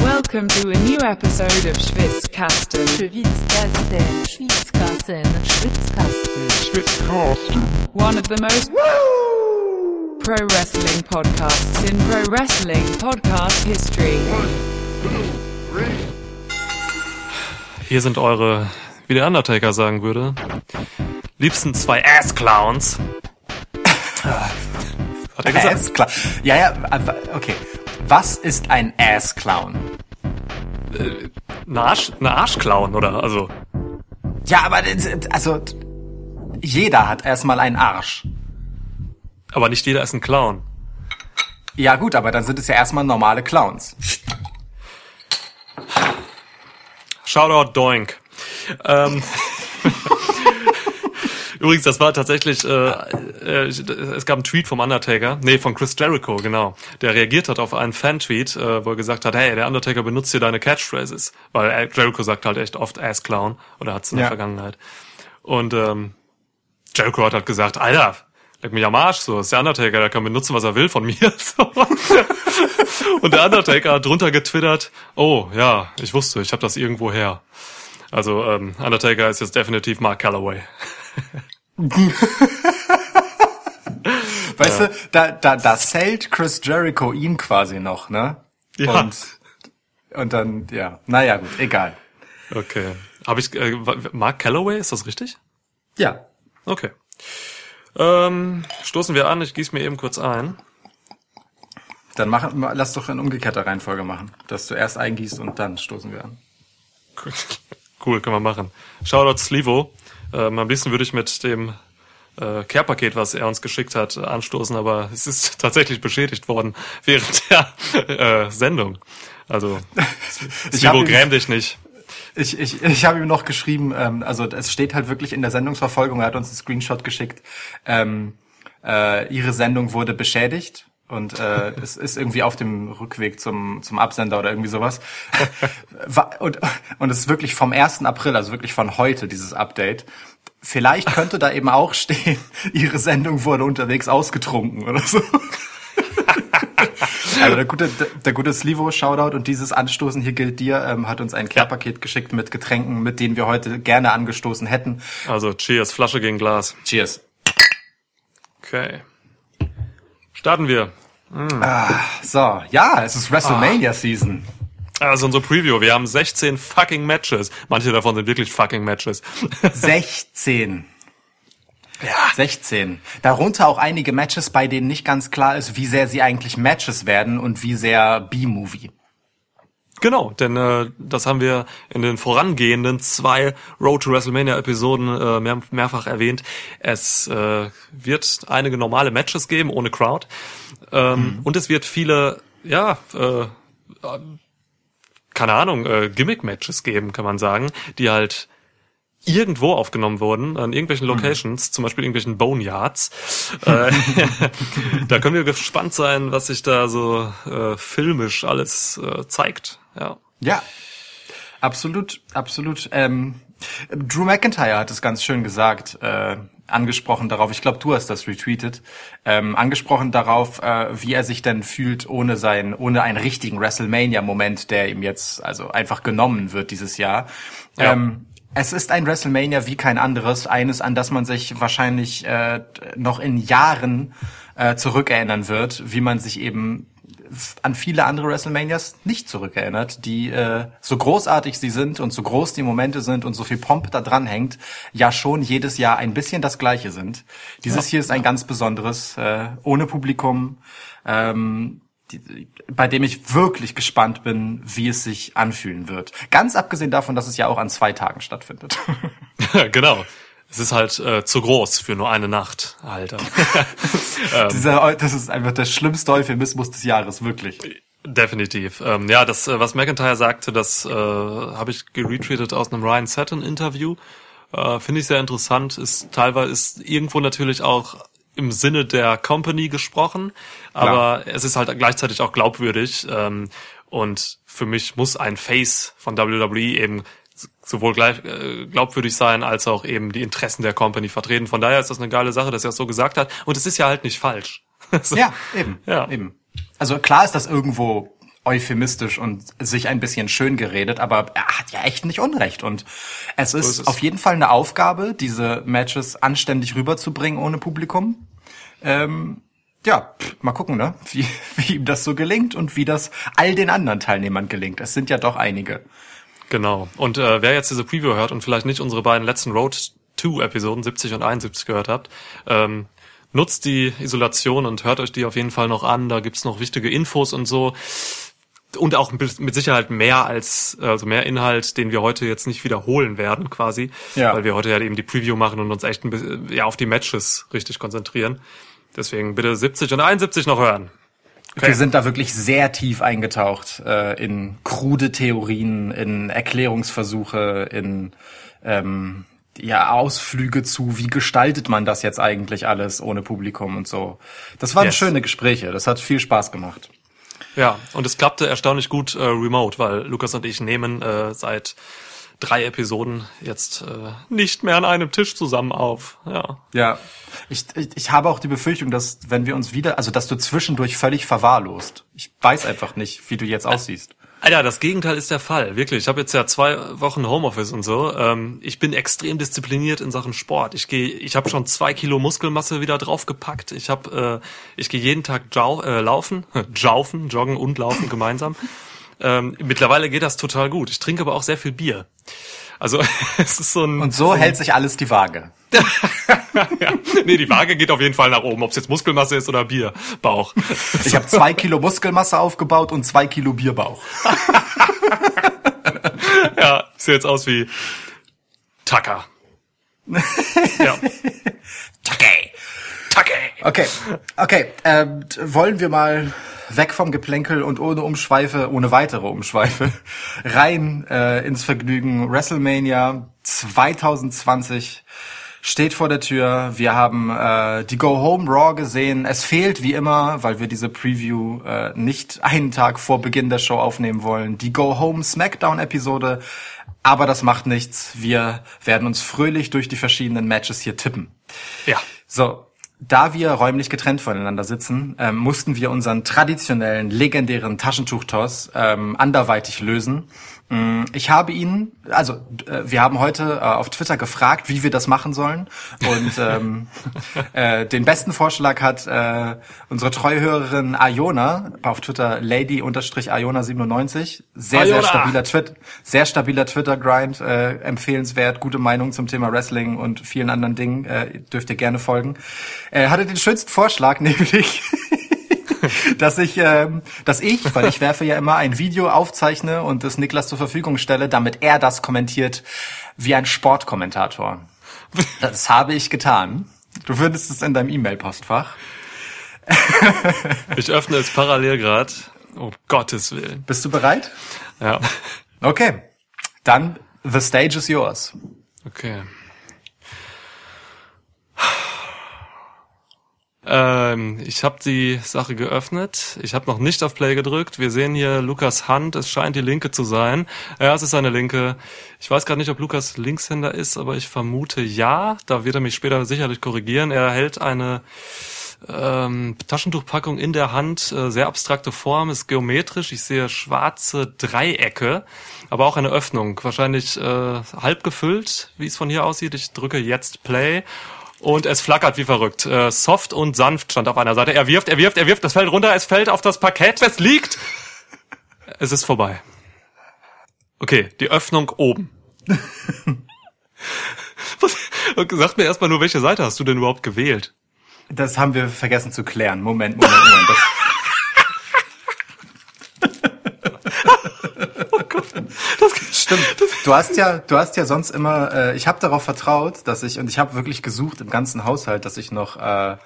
Welcome to a new episode of Schwitzkasten. Schwitzkasten, Schwitzkasten, Schwitzkasten. One of the most pro wrestling podcasts in pro wrestling podcast history. Hier sind eure, wie der Undertaker sagen würde, liebsten zwei Ass-Clowns. Hat er gesagt? Ass Clown. Ja, ja, okay. Was ist ein Ass Clown? Ein Arsch, eine Arschclown, oder? Also, Ja, aber also jeder hat erstmal einen Arsch. aber nicht jeder ist ein Clown. Ja gut, aber dann sind es ja erstmal normale Clowns. Shoutout Doink. Ähm, Übrigens, das war tatsächlich, äh, äh, es gab einen Tweet vom Undertaker, nee, von Chris Jericho, genau, der reagiert hat auf einen Fan-Tweet, äh, wo er gesagt hat, hey, der Undertaker benutzt hier deine Catchphrases, weil äh, Jericho sagt halt echt oft Ass Clown, oder hat's in der Ja. Vergangenheit. Und ähm, Jericho hat halt gesagt, Alter, leck mich am Arsch, so, ist der Undertaker, der kann benutzen, was er will von mir. So. Und der Undertaker hat drunter getwittert, oh, ja, ich wusste, ich habe das irgendwo her. Also, ähm, Undertaker ist jetzt definitiv Mark Calloway. Weißt du, da, da, da zählt Chris Jericho ihn quasi noch, ne? Ja. Und, und dann, ja, naja, gut, egal. Okay. Habe ich, äh, Mark Calloway, ist das richtig? Ja. Okay. Ähm, stoßen wir an, ich gieße mir eben kurz ein. Dann mach, ma- lass doch in umgekehrter Reihenfolge machen. Dass du erst eingießt und dann stoßen wir an. Cool, können wir machen. Shoutout Slivo. Ähm, am liebsten würde ich mit dem äh, Care-Paket, was er uns geschickt hat, äh, anstoßen, aber es ist tatsächlich beschädigt worden während der äh, Sendung. Also, ihm- gräm dich nicht. Ich, ich, ich habe ihm noch geschrieben, ähm, also es steht halt wirklich in der Sendungsverfolgung, er hat uns einen Screenshot geschickt. Ähm, äh, ihre Sendung wurde beschädigt und äh, es ist irgendwie auf dem Rückweg zum, zum Absender oder irgendwie sowas. Wa- und, und es ist wirklich vom 1. April, also wirklich von heute, dieses Update. Vielleicht könnte da eben auch stehen, ihre Sendung wurde unterwegs ausgetrunken oder so. Also der gute, der, gute Slivo Shoutout und dieses Anstoßen hier gilt dir, ähm, hat uns ein Care-Paket geschickt mit Getränken, mit denen wir heute gerne angestoßen hätten. Also, cheers, Flasche gegen Glas. Cheers. Okay. Starten wir. So, ja, es ist WrestleMania Season. Also unsere Preview. Wir haben 16 fucking Matches. Manche davon sind wirklich fucking Matches. 16. Ja. 16. Darunter auch einige Matches, bei denen nicht ganz klar ist, wie sehr sie eigentlich Matches werden und wie sehr B-Movie. Genau, denn äh, das haben wir in den vorangehenden zwei Road to WrestleMania Episoden äh, mehr, mehrfach erwähnt. Es äh, wird einige normale Matches geben ohne Crowd ähm, und es wird viele, ja, äh, äh, keine Ahnung, äh, Gimmick-Matches geben, kann man sagen, die halt irgendwo aufgenommen wurden, an irgendwelchen Locations, zum Beispiel irgendwelchen Boneyards. äh, da können wir gespannt sein, was sich da so äh, filmisch alles äh, zeigt. Ja. Ja, absolut, absolut. Ähm, Drew McIntyre hat es ganz schön gesagt, äh, angesprochen darauf, ich glaube, du hast das retweetet, ähm, angesprochen darauf, äh, wie er sich denn fühlt ohne sein, ohne einen richtigen WrestleMania-Moment, der ihm jetzt also einfach genommen wird dieses Jahr. Ja. Ähm, es ist ein WrestleMania wie kein anderes, eines, an das man sich wahrscheinlich äh, noch in Jahren äh, zurückerinnern wird, wie man sich eben an viele andere WrestleManias nicht zurückerinnert, die äh, so großartig sie sind und so groß die Momente sind und so viel Pomp da dran hängt, ja schon jedes Jahr ein bisschen das gleiche sind. Dieses hier ist ein ganz besonderes, äh, ohne Publikum, ähm, die, bei dem ich wirklich gespannt bin, wie es sich anfühlen wird. Ganz abgesehen davon, dass es ja auch an zwei Tagen stattfindet. genau. Es ist halt äh, zu groß für nur eine Nacht, Alter. Dieser, das ist einfach der schlimmste Euphemismus des Jahres, wirklich. Definitiv. Ähm, ja, das, äh, was McIntyre sagte, das äh, habe ich geretweetet aus einem Ryan Satin Interview. Äh, Finde ich sehr interessant. Ist teilweise ist irgendwo natürlich auch im Sinne der Company gesprochen, aber es ist halt gleichzeitig auch glaubwürdig. Ähm, und für mich muss ein Face von WWE eben sowohl gleich, äh, glaubwürdig sein, als auch eben die Interessen der Company vertreten. Von daher ist das eine geile Sache, dass er es so gesagt hat. Und es ist ja halt nicht falsch. So. Ja, eben. Ja. eben. Also klar ist das irgendwo euphemistisch und sich ein bisschen schön geredet, aber er hat ja echt nicht Unrecht. Und es ist, ist es. auf jeden Fall eine Aufgabe, diese Matches anständig rüberzubringen ohne Publikum. Ähm, ja, mal gucken, ne? wie, wie ihm das so gelingt und wie das all den anderen Teilnehmern gelingt. Es sind ja doch einige. Genau. Und äh, wer jetzt diese Preview hört und vielleicht nicht unsere beiden letzten Road 2 Episoden 70 und 71 gehört habt, ähm, nutzt die Isolation und hört euch die auf jeden Fall noch an. Da gibt's noch wichtige Infos und so. Und auch mit Sicherheit mehr als, also mehr Inhalt, den wir heute jetzt nicht wiederholen werden, quasi. Ja. Weil wir heute ja eben die Preview machen und uns echt ein bisschen, ja, auf die Matches richtig konzentrieren. Deswegen bitte 70 und 71 noch hören. Wir sind da wirklich sehr tief eingetaucht äh, in krude Theorien, in Erklärungsversuche, in ähm, ja, Ausflüge zu, wie gestaltet man das jetzt eigentlich alles ohne Publikum und so. Das waren Yes. schöne Gespräche, das hat viel Spaß gemacht. Ja, und es klappte erstaunlich gut äh, remote, weil Lukas und ich nehmen äh, seit drei Episoden jetzt äh, nicht mehr an einem Tisch zusammen auf. Ja. Ja, ich, ich, ich habe auch die Befürchtung, dass wenn wir uns wieder, also dass du zwischendurch völlig verwahrlost. Ich weiß einfach nicht, wie du jetzt aussiehst. Alter, das Gegenteil ist der Fall. Wirklich. Ich habe jetzt ja zwei Wochen Homeoffice und so. Ähm, ich bin extrem diszipliniert in Sachen Sport. Ich gehe, ich habe schon zwei Kilo Muskelmasse wieder draufgepackt. Ich habe, äh, ich gehe jeden Tag jau, äh, laufen, jaufen, joggen und laufen gemeinsam. Ähm, mittlerweile geht das total gut. Ich trinke aber auch sehr viel Bier. Also es ist so ein Und so hält sich alles die Waage. ja. Nee, die Waage geht auf jeden Fall nach oben, ob es jetzt Muskelmasse ist oder Bier, Bauch. Ich habe zwei Kilo Muskelmasse aufgebaut und zwei Kilo Bierbauch. ja, sieht jetzt aus wie Tucker. ja. Okay. Tucker. Okay, okay. Ähm, wollen wir mal weg vom Geplänkel und ohne Umschweife, ohne weitere Umschweife, rein äh, ins Vergnügen. WrestleMania 2020 steht vor der Tür. Wir haben äh, die Go Home Raw gesehen. Es fehlt wie immer, weil wir diese Preview äh, nicht einen Tag vor Beginn der Show aufnehmen wollen, die Go Home Smackdown Episode. Aber das macht nichts. Wir werden uns fröhlich durch die verschiedenen Matches hier tippen. Ja. So, da wir räumlich getrennt voneinander sitzen, ähm, mussten wir unseren traditionellen, legendären Taschentuchtoss ähm, anderweitig lösen. Mm, Ich habe ihn, also äh, wir haben heute äh, auf Twitter gefragt, wie wir das machen sollen. Und ähm, äh, den besten Vorschlag hat äh, unsere treue Hörerin Iona auf Twitter Lady-Iona97. Sehr, sehr Iona! stabiler Twit sehr stabiler Twitter-Grind, äh, empfehlenswert, gute Meinung zum Thema Wrestling und vielen anderen Dingen, äh, dürft ihr gerne folgen. Er hatte den schönsten Vorschlag, nämlich, dass ich, ähm, dass ich, weil ich werfe ja immer ein Video aufzeichne und es Niklas zur Verfügung stelle, damit er das kommentiert wie ein Sportkommentator. Das habe ich getan. Du findest es in deinem E-Mail-Postfach. Ich öffne es parallel gerade. Um Gottes Willen. Bist du bereit? Ja. Okay. Dann, the stage is yours. Okay. Ähm, ich habe die Sache geöffnet. Ich habe noch nicht auf Play gedrückt. Wir sehen hier Lukas Hand. Es scheint die linke zu sein. Ja, es ist eine linke. Ich weiß gerade nicht, ob Lukas Linkshänder ist, aber ich vermute ja. Da wird er mich später sicherlich korrigieren. Er hält eine ähm, Taschentuchpackung in der Hand, äh, sehr abstrakte Form, ist geometrisch. Ich sehe schwarze Dreiecke, aber auch eine Öffnung, wahrscheinlich äh, halb gefüllt, wie es von hier aussieht. Ich drücke jetzt Play und es flackert wie verrückt. Äh, soft und sanft stand auf einer Seite. Er wirft, er wirft, er wirft, das fällt runter, es fällt auf das Parkett, es liegt. Es ist vorbei. Okay, die Öffnung oben. Was, sag mir erstmal nur, welche Seite hast du denn überhaupt gewählt? Das haben wir vergessen zu klären. Moment, Moment, Moment. Das Stimmt. Du hast ja, du hast ja sonst immer. Äh, ich habe darauf vertraut, dass ich und ich habe wirklich gesucht im ganzen Haushalt, dass ich noch äh,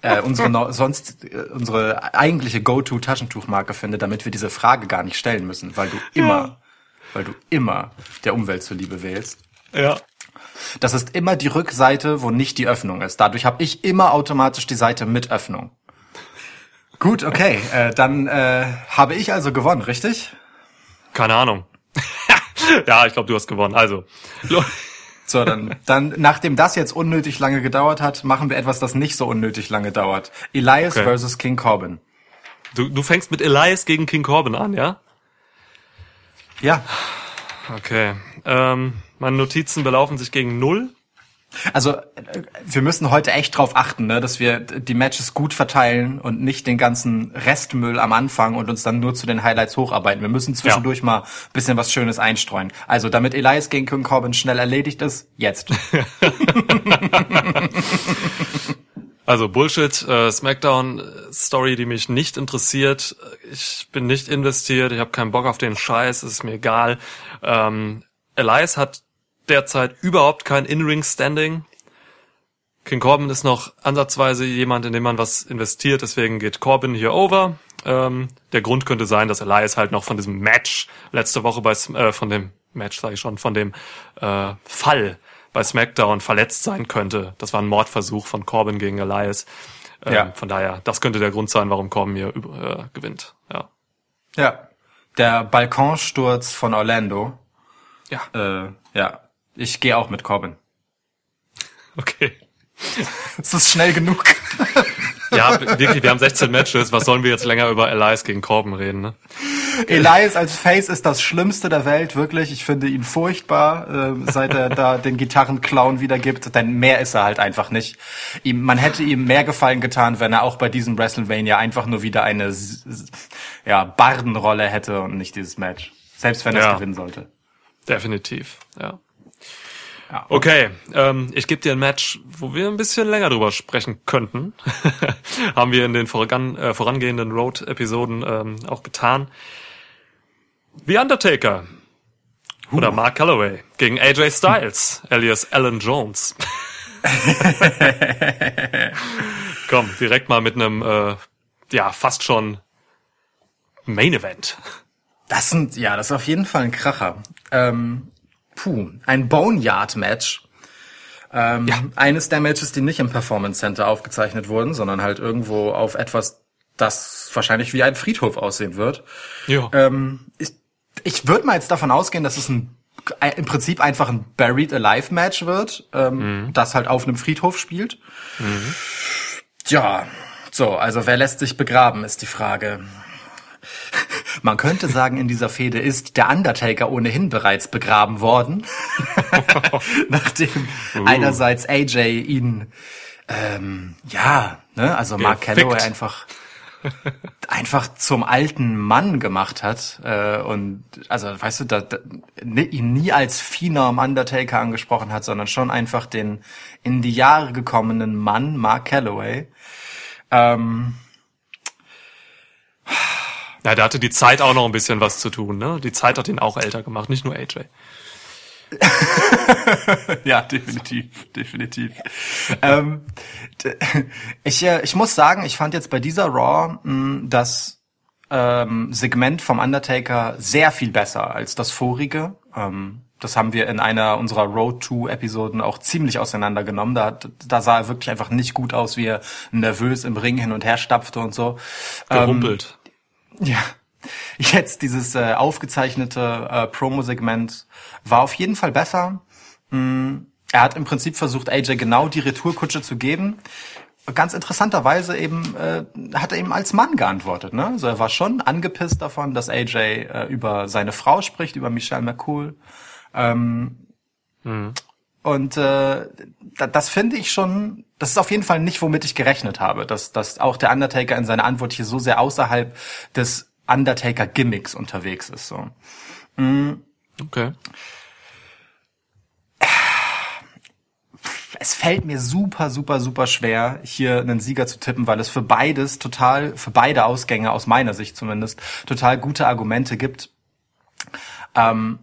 äh, unsere no, sonst äh, unsere eigentliche Go-to-Taschentuchmarke finde, damit wir diese Frage gar nicht stellen müssen, weil du immer, weil du immer der Umwelt zuliebe wählst. Ja. Das ist immer die Rückseite, wo nicht die Öffnung ist. Dadurch habe ich immer automatisch die Seite mit Öffnung. Gut, okay. Äh, dann äh, habe ich also gewonnen, richtig? Keine Ahnung. ja, ich glaube, du hast gewonnen. Also. So, dann, dann, nachdem das jetzt unnötig lange gedauert hat, machen wir etwas, das nicht so unnötig lange dauert. Elias Okay. versus King Corbin. Du, du fängst mit Elias gegen King Corbin an, ja? Ja. Okay. Ähm, meine Notizen belaufen sich gegen null. Also äh, wir müssen heute echt drauf achten, ne, dass wir die Matches gut verteilen und nicht den ganzen Restmüll am Anfang und uns dann nur zu den Highlights hocharbeiten. Wir müssen zwischendurch ja. mal bisschen was Schönes einstreuen. Also damit Elias gegen King Corbin schnell erledigt ist, jetzt. Also Bullshit, äh, Smackdown Story, die mich nicht interessiert. Ich bin nicht investiert, ich habe keinen Bock auf den Scheiß, es ist mir egal. Ähm, Elias hat derzeit überhaupt kein In-Ring-Standing. King Corbin ist noch ansatzweise jemand, in dem man was investiert, deswegen geht Corbin hier over. Ähm, der Grund könnte sein, dass Elias halt noch von diesem Match letzte Woche bei äh, von dem Match sage ich schon, von dem äh, Fall bei SmackDown verletzt sein könnte. Das war ein Mordversuch von Corbin gegen Elias. Ähm, ja. Von daher, das könnte der Grund sein, warum Corbin hier äh, gewinnt. Ja. Ja. Der Balkonsturz von Orlando. Ja. Äh, ja. Ich gehe auch mit Corbin. Okay. Es ist schnell genug. Ja, wirklich, wir haben 16 Matches. Was sollen wir jetzt länger über Elias gegen Corbin reden, ne? Elias als Face ist das Schlimmste der Welt, wirklich. Ich finde ihn furchtbar, äh, seit er da den Gitarrenclown wiedergibt. Denn mehr ist er halt einfach nicht. Ihm, man hätte ihm mehr Gefallen getan, wenn er auch bei diesem WrestleMania einfach nur wieder eine ja, Bardenrolle hätte und nicht dieses Match. Selbst wenn er ja. gewinnen sollte. Definitiv, ja. Ja, okay, ähm, ich gebe dir ein Match, wo wir ein bisschen länger drüber sprechen könnten. Haben wir in den voran, äh, vorangehenden Road-Episoden ähm, auch getan. The Undertaker uh. oder Mark Calloway gegen AJ Styles, alias Alan Jones. Komm, direkt mal mit einem, äh, ja, fast schon Main Event. Das sind, ja, das ist auf jeden Fall ein Kracher. Ähm, puh, ein Boneyard-Match. Ähm, ja. Eines der Matches, die nicht im Performance Center aufgezeichnet wurden, sondern halt irgendwo auf etwas, das wahrscheinlich wie ein Friedhof aussehen wird. Ja. Ähm, ich ich würde mal jetzt davon ausgehen, dass es ein im Prinzip einfach ein Buried Alive Match wird, ähm, mhm. das halt auf einem Friedhof spielt. Mhm. Ja, so, also wer lässt sich begraben, ist die Frage. Man könnte sagen, in dieser Fehde ist der Undertaker ohnehin bereits begraben worden, nachdem uh. einerseits AJ ihn, ähm, ja, ne, also Mark Calloway einfach einfach zum alten Mann gemacht hat äh, und also weißt du, da, da, ihn nie als Phenom Undertaker angesprochen hat, sondern schon einfach den in die Jahre gekommenen Mann Mark Calloway. Ähm, ja, da hatte die Zeit auch noch ein bisschen was zu tun, ne? Die Zeit hat ihn auch älter gemacht, nicht nur AJ. ja, definitiv, definitiv. ähm, ich, äh, ich muss sagen, ich fand jetzt bei dieser Raw mh, hm, das ähm, Segment vom Undertaker sehr viel besser als das vorige. Ähm, das haben wir in einer unserer Road to Episoden auch ziemlich auseinandergenommen. Da, da sah er wirklich einfach nicht gut aus, wie er nervös im Ring hin und her stapfte und so. Gerumpelt. Ja. Jetzt dieses äh, aufgezeichnete äh, Promo-Segment war auf jeden Fall besser. Mm, er hat im Prinzip versucht, AJ genau die Retourkutsche zu geben. Ganz interessanterweise eben äh, hat er eben als Mann geantwortet. Ne? Also er war schon angepisst davon, dass AJ äh, über seine Frau spricht, über Michelle McCool. Ähm, mhm. Und äh, das finde ich schon, das ist auf jeden Fall nicht, womit ich gerechnet habe, dass, dass auch der Undertaker in seiner Antwort hier so sehr außerhalb des Undertaker-Gimmicks unterwegs ist. So. Mhm. Okay. Es fällt mir super, super, super schwer, hier einen Sieger zu tippen, weil es für beides total, für beide Ausgänge aus meiner Sicht zumindest, total gute Argumente gibt. Ähm,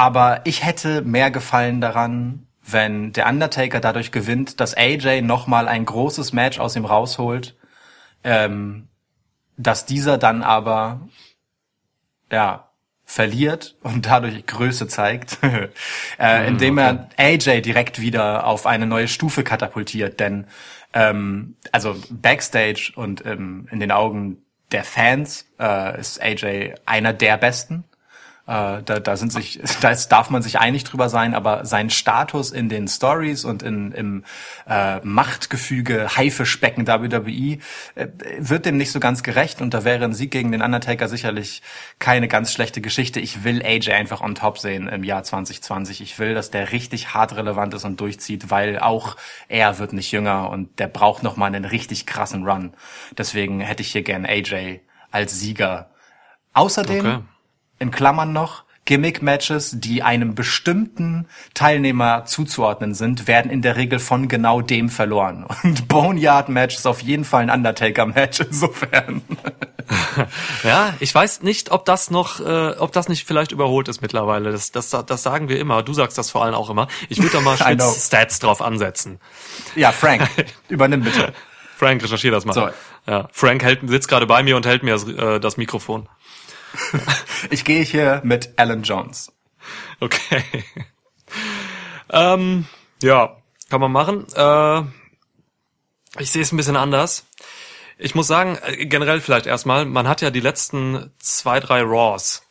aber ich hätte mehr Gefallen daran, wenn der Undertaker dadurch gewinnt, dass AJ nochmal ein großes Match aus ihm rausholt, ähm, dass dieser dann aber ja verliert und dadurch Größe zeigt, äh, mhm, indem er AJ direkt wieder auf eine neue Stufe katapultiert. Denn ähm, also backstage und ähm, in den Augen der Fans äh, ist AJ einer der Besten Äh, da, da sind sich, da ist, darf man sich einig drüber sein, aber sein Status in den Stories und in, im äh, Machtgefüge Haifischbecken WWE äh, wird dem nicht so ganz gerecht und da wäre ein Sieg gegen den Undertaker sicherlich keine ganz schlechte Geschichte. Ich will AJ einfach on top sehen im Jahr 2020. Ich will, dass der richtig hart relevant ist und durchzieht, weil auch er wird nicht jünger und der braucht noch mal einen richtig krassen Run. Deswegen hätte ich hier gern AJ als Sieger. Außerdem Okay. In Klammern noch, Gimmick-Matches, die einem bestimmten Teilnehmer zuzuordnen sind, werden in der Regel von genau dem verloren. Und Boneyard-Match ist auf jeden Fall ein Undertaker-Match insofern. Ja, ich weiß nicht, ob das noch, äh, ob das nicht vielleicht überholt ist mittlerweile. Das, das, das sagen wir immer. Du sagst das vor allem auch immer. Ich würde da mal Stats drauf ansetzen. Ja, Frank, übernimm bitte. Frank, recherchier das mal. So. Ja, Frank hält, sitzt gerade bei mir und hält mir das, äh, das Mikrofon. Ich gehe hier mit Alan Jones. Okay. ähm, ja, kann man machen. Äh, ich sehe es ein bisschen anders. Ich muss sagen, äh, generell vielleicht erstmal, man hat ja die letzten zwei, drei Raws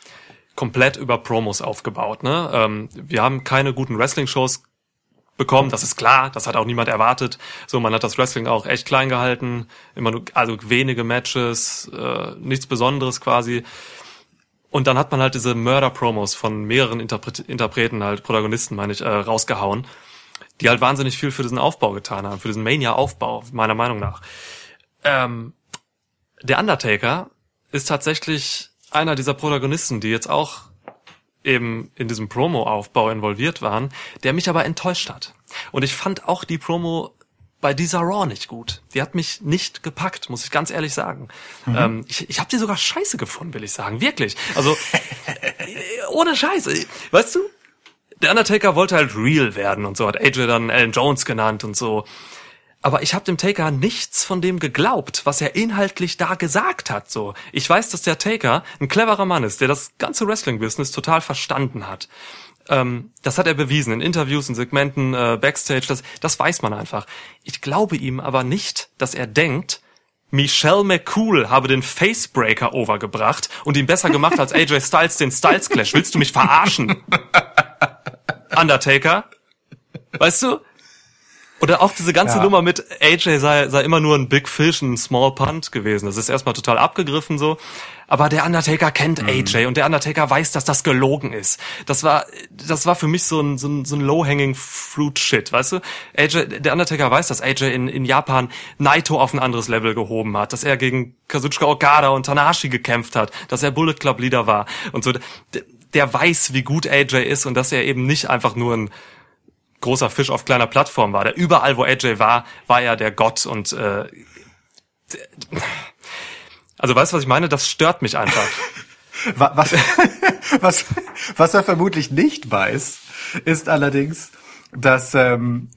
komplett über Promos aufgebaut. Ne? Ähm, wir haben keine guten Wrestling-Shows bekommen, das ist klar, das hat auch niemand erwartet. So, man hat das Wrestling auch echt klein gehalten, immer nur, also wenige Matches, äh, nichts Besonderes quasi. Und dann hat man halt diese Mörder-Promos von mehreren Interpret Interpreten, halt Protagonisten, meine ich, äh, rausgehauen, die halt wahnsinnig viel für diesen Aufbau getan haben, für diesen Mania-Aufbau, meiner Meinung nach. Ähm, der Undertaker ist tatsächlich einer dieser Protagonisten, die jetzt auch eben in diesem Promo-Aufbau involviert waren, der mich aber enttäuscht hat. Und ich fand auch die Promo bei dieser Raw nicht gut. Die hat mich nicht gepackt, muss ich ganz ehrlich sagen. Ähm, ich ich habe die sogar scheiße gefunden, will ich sagen. Wirklich. Also, ohne Scheiße. Weißt du, der Undertaker wollte halt real werden und so, hat AJ dann Alan Jones genannt und so. Aber ich habe dem Taker nichts von dem geglaubt, was er inhaltlich da gesagt hat. So, ich weiß, dass der Taker ein cleverer Mann ist, der das ganze Wrestling-Business total verstanden hat. Ähm, das hat er bewiesen in Interviews, in Segmenten, äh, Backstage. Das, das weiß man einfach. Ich glaube ihm aber nicht, dass er denkt, Michelle McCool habe den Facebreaker overgebracht und ihn besser gemacht als AJ Styles den Styles Clash. Willst du mich verarschen? Undertaker? Weißt du? Oder auch diese ganze Ja. Nummer mit AJ sei, sei immer nur ein Big Fish, ein Small Punt gewesen. Das ist erstmal total abgegriffen so. Aber der Undertaker kennt AJ und der Undertaker weiß, dass das gelogen ist. Das war, das war für mich so ein, so ein, so ein low-hanging fruit shit, weißt du? AJ, der Undertaker weiß, dass AJ in, in Japan Naito auf ein anderes Level gehoben hat, dass er gegen Kazuchika Okada und Tanahashi gekämpft hat, dass er Bullet Club Leader war und so. Der, der weiß, wie gut AJ ist und dass er eben nicht einfach nur ein großer Fisch auf kleiner Plattform war. Der überall, wo AJ war, war er der Gott und äh, also weißt du, was ich meine? Das stört mich einfach. Wa- Was, was, was er vermutlich nicht weiß, ist allerdings, dass ähm,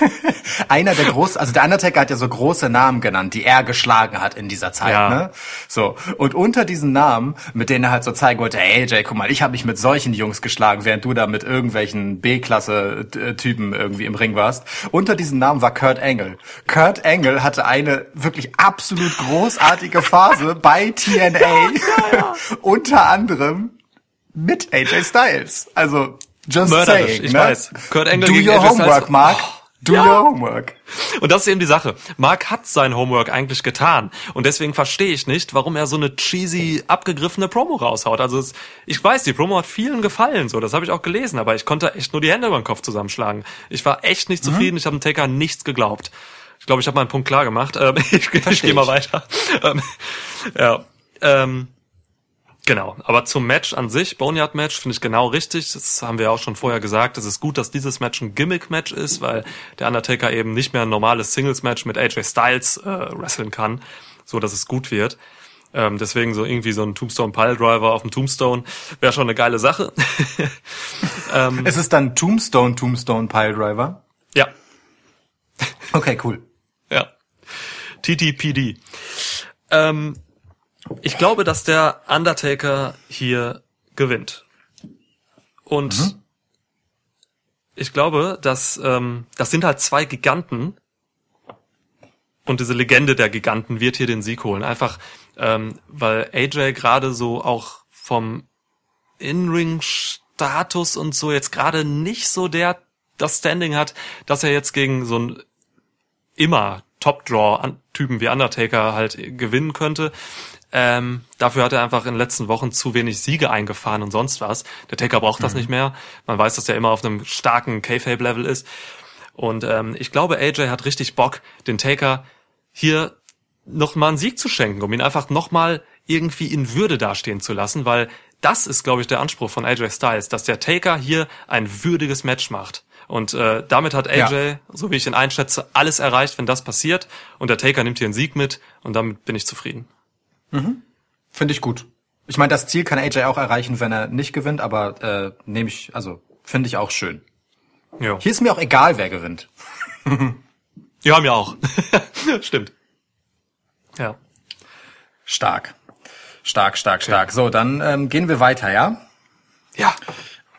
einer der großen, also der Undertaker hat ja so große Namen genannt, die er geschlagen hat in dieser Zeit, Ja. ne? So und unter diesen Namen, mit denen er halt so zeigen wollte, hey Jay, guck mal, ich habe mich mit solchen Jungs geschlagen, während du da mit irgendwelchen B-Klasse-Typen irgendwie im Ring warst. Unter diesen Namen war Kurt Angle. Kurt Angle hatte eine wirklich absolut großartige Phase bei TNA, unter anderem mit AJ Styles. Also just Mörderisch, saying, ich ne? weiß. Kurt Angle Do your AJ Styles. homework, Mark. Oh, Do ja. your homework. Und das ist eben die Sache. Mark hat sein Homework eigentlich getan. Und deswegen verstehe ich nicht, warum er so eine cheesy, abgegriffene Promo raushaut. Also es, ich weiß, die Promo hat vielen gefallen, so, das habe ich auch gelesen, aber ich konnte echt nur die Hände über den Kopf zusammenschlagen. Ich war echt nicht zufrieden, ich habe dem Taker nichts geglaubt. Ich glaube, ich habe meinen Punkt klar gemacht. Ähm, ich ich gehe mal weiter. Ähm, ja. Ähm, Genau, aber zum Match an sich, Boneyard-Match, finde ich genau richtig. Das haben wir auch schon vorher gesagt. Es ist gut, dass dieses Match ein Gimmick-Match ist, weil der Undertaker eben nicht mehr ein normales Singles-Match mit AJ Styles äh, wresteln kann, so dass es gut wird. Ähm, deswegen so irgendwie so ein Tombstone Piledriver auf dem Tombstone wäre schon eine geile Sache. ähm, Es ist dann Tombstone, Tombstone Piledriver. ja, Okay, cool. Ja. TTPD. Ähm, ich glaube, dass der Undertaker hier gewinnt. Und ich glaube, dass ähm, das sind halt zwei Giganten. Und diese Legende der Giganten wird hier den Sieg holen. Einfach, ähm, weil AJ gerade so auch vom In-Ring-Status und so jetzt gerade nicht so der das Standing hat, dass er jetzt gegen so ein immer Top-Draw-Typen wie Undertaker halt gewinnen könnte. Ähm, dafür hat er einfach in den letzten Wochen zu wenig Siege eingefahren und sonst was. Der Taker braucht das nicht mehr. Man weiß, dass er immer auf einem starken K-Fape-Level ist. Und ähm, ich glaube, AJ hat richtig Bock, den Taker hier noch mal einen Sieg zu schenken, um ihn einfach noch mal irgendwie in Würde dastehen zu lassen, weil das ist, glaube ich, der Anspruch von AJ Styles, dass der Taker hier ein würdiges Match macht. Und äh, damit hat AJ, Ja. so wie ich ihn einschätze, alles erreicht, wenn das passiert. Und der Taker nimmt hier einen Sieg mit und damit bin ich zufrieden. Finde ich gut. Ich meine, das Ziel kann AJ auch erreichen, wenn er nicht gewinnt, aber äh, nehme ich, also finde ich auch schön. Ja, Hier ist mir auch egal, wer gewinnt. ja mir auch. Stimmt. Ja. Stark. Stark, stark, stark. So, dann ähm, gehen wir weiter, ja? Ja.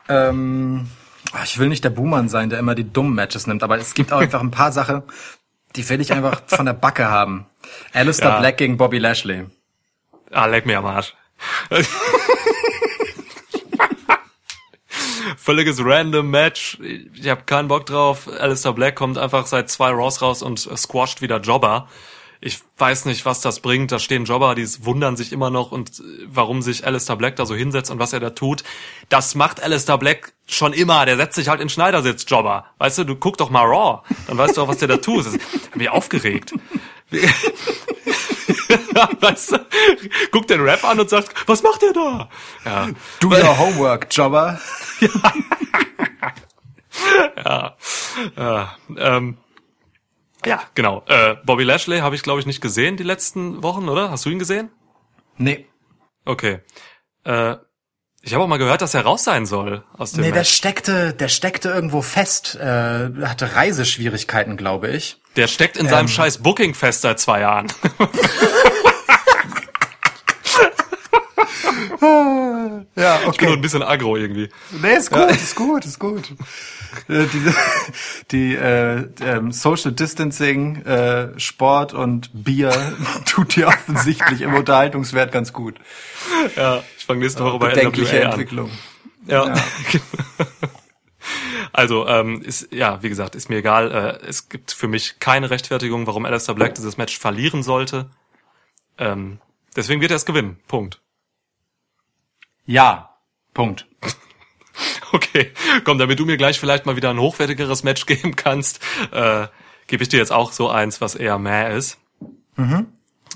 Ähm, ah, ich will nicht der Buhmann sein, der immer die dummen Matches nimmt, aber es gibt auch einfach ein paar Sachen, die will ich einfach von der Backe haben. Alistair Ja. Black gegen Bobby Lashley. Ah, leck mir am Arsch. Völliges random Match. Ich habe keinen Bock drauf. Alistair Black kommt einfach seit zwei Raws raus und squasht wieder Jobber. Ich weiß nicht, was das bringt. Da stehen Jobber, die wundern sich immer noch und äh, warum sich Alistair Black da so hinsetzt und was er da tut. Das macht Alistair Black schon immer. Der setzt sich halt in Schneidersitz, Jobber. Weißt du, du guck doch mal Raw. Dann weißt du auch, was der da tut. Das hat mich aufgeregt. weißt du, guckt den Rap an und sagt, was macht der da? Ja, Do your homework, Jobber. ähm, ja genau. Äh, Bobby Lashley habe ich, glaube ich, nicht gesehen die letzten Wochen, oder? Hast du ihn gesehen? Nee. Okay. Äh, ich habe auch mal gehört, dass er raus sein soll aus dem Nee, der Match. steckte, der steckte irgendwo fest, äh, hatte Reiseschwierigkeiten, glaube ich. Der steckt in seinem scheiß Booking fest seit zwei Jahren. Ja, Ich bin nur ein bisschen aggro irgendwie. Nee, ist gut, ist gut, ist gut. Äh, die die äh, ähm, Social Distancing, äh, Sport und Bier tut dir offensichtlich im Unterhaltungswert ganz gut. Ja, ich fange nächste Woche bei Bedenkliche NWA an. Entwicklung. Ja. also, ähm, ist, ja, wie gesagt, ist mir egal. Äh, es gibt für mich keine Rechtfertigung, warum Alistair Black dieses Match verlieren sollte. Ähm, deswegen wird er es gewinnen. Punkt. Ja, Punkt. Okay, komm, damit du mir gleich vielleicht mal wieder ein hochwertigeres Match geben kannst, äh, gebe ich dir jetzt auch so eins, was eher mehr ist.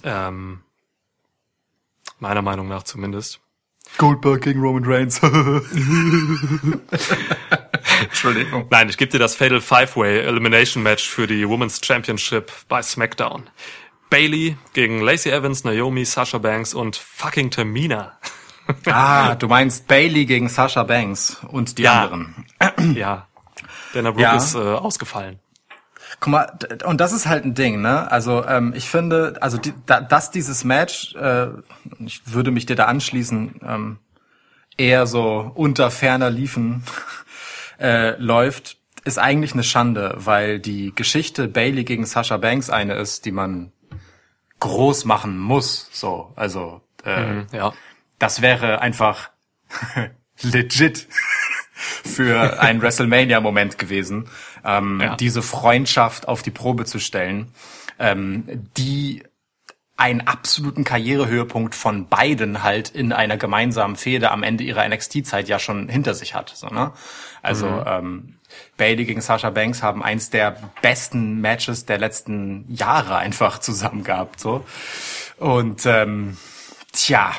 Ähm, meiner Meinung nach zumindest. Goldberg gegen Roman Reigns. Entschuldigung. Nein, ich gebe dir das Fatal Five-Way Elimination Match für die Women's Championship bei SmackDown. Bailey gegen Lacey Evans, Naomi, Sasha Banks und fucking Tamina. Ah, du meinst Bailey gegen Sasha Banks und die Ja. anderen. ja. Dana Brooke Ja. ist äh, ausgefallen. Guck mal, und das ist halt ein Ding, ne? Also ähm, ich finde, also die, da, dass dieses Match, äh, ich würde mich dir da anschließen, ähm, eher so unter ferner Liefen äh, läuft, ist eigentlich eine Schande, weil die Geschichte Bailey gegen Sasha Banks eine ist, die man groß machen muss. So, also äh, Ja. Das wäre einfach legit für einen WrestleMania-Moment gewesen, ähm, Ja. diese Freundschaft auf die Probe zu stellen, ähm, die einen absoluten Karrierehöhepunkt von beiden halt in einer gemeinsamen Fehde am Ende ihrer NXT-Zeit ja schon hinter sich hat. So, ne? Also ähm, Bailey gegen Sasha Banks haben eins der besten Matches der letzten Jahre einfach zusammen gehabt. So. Und ähm, tja,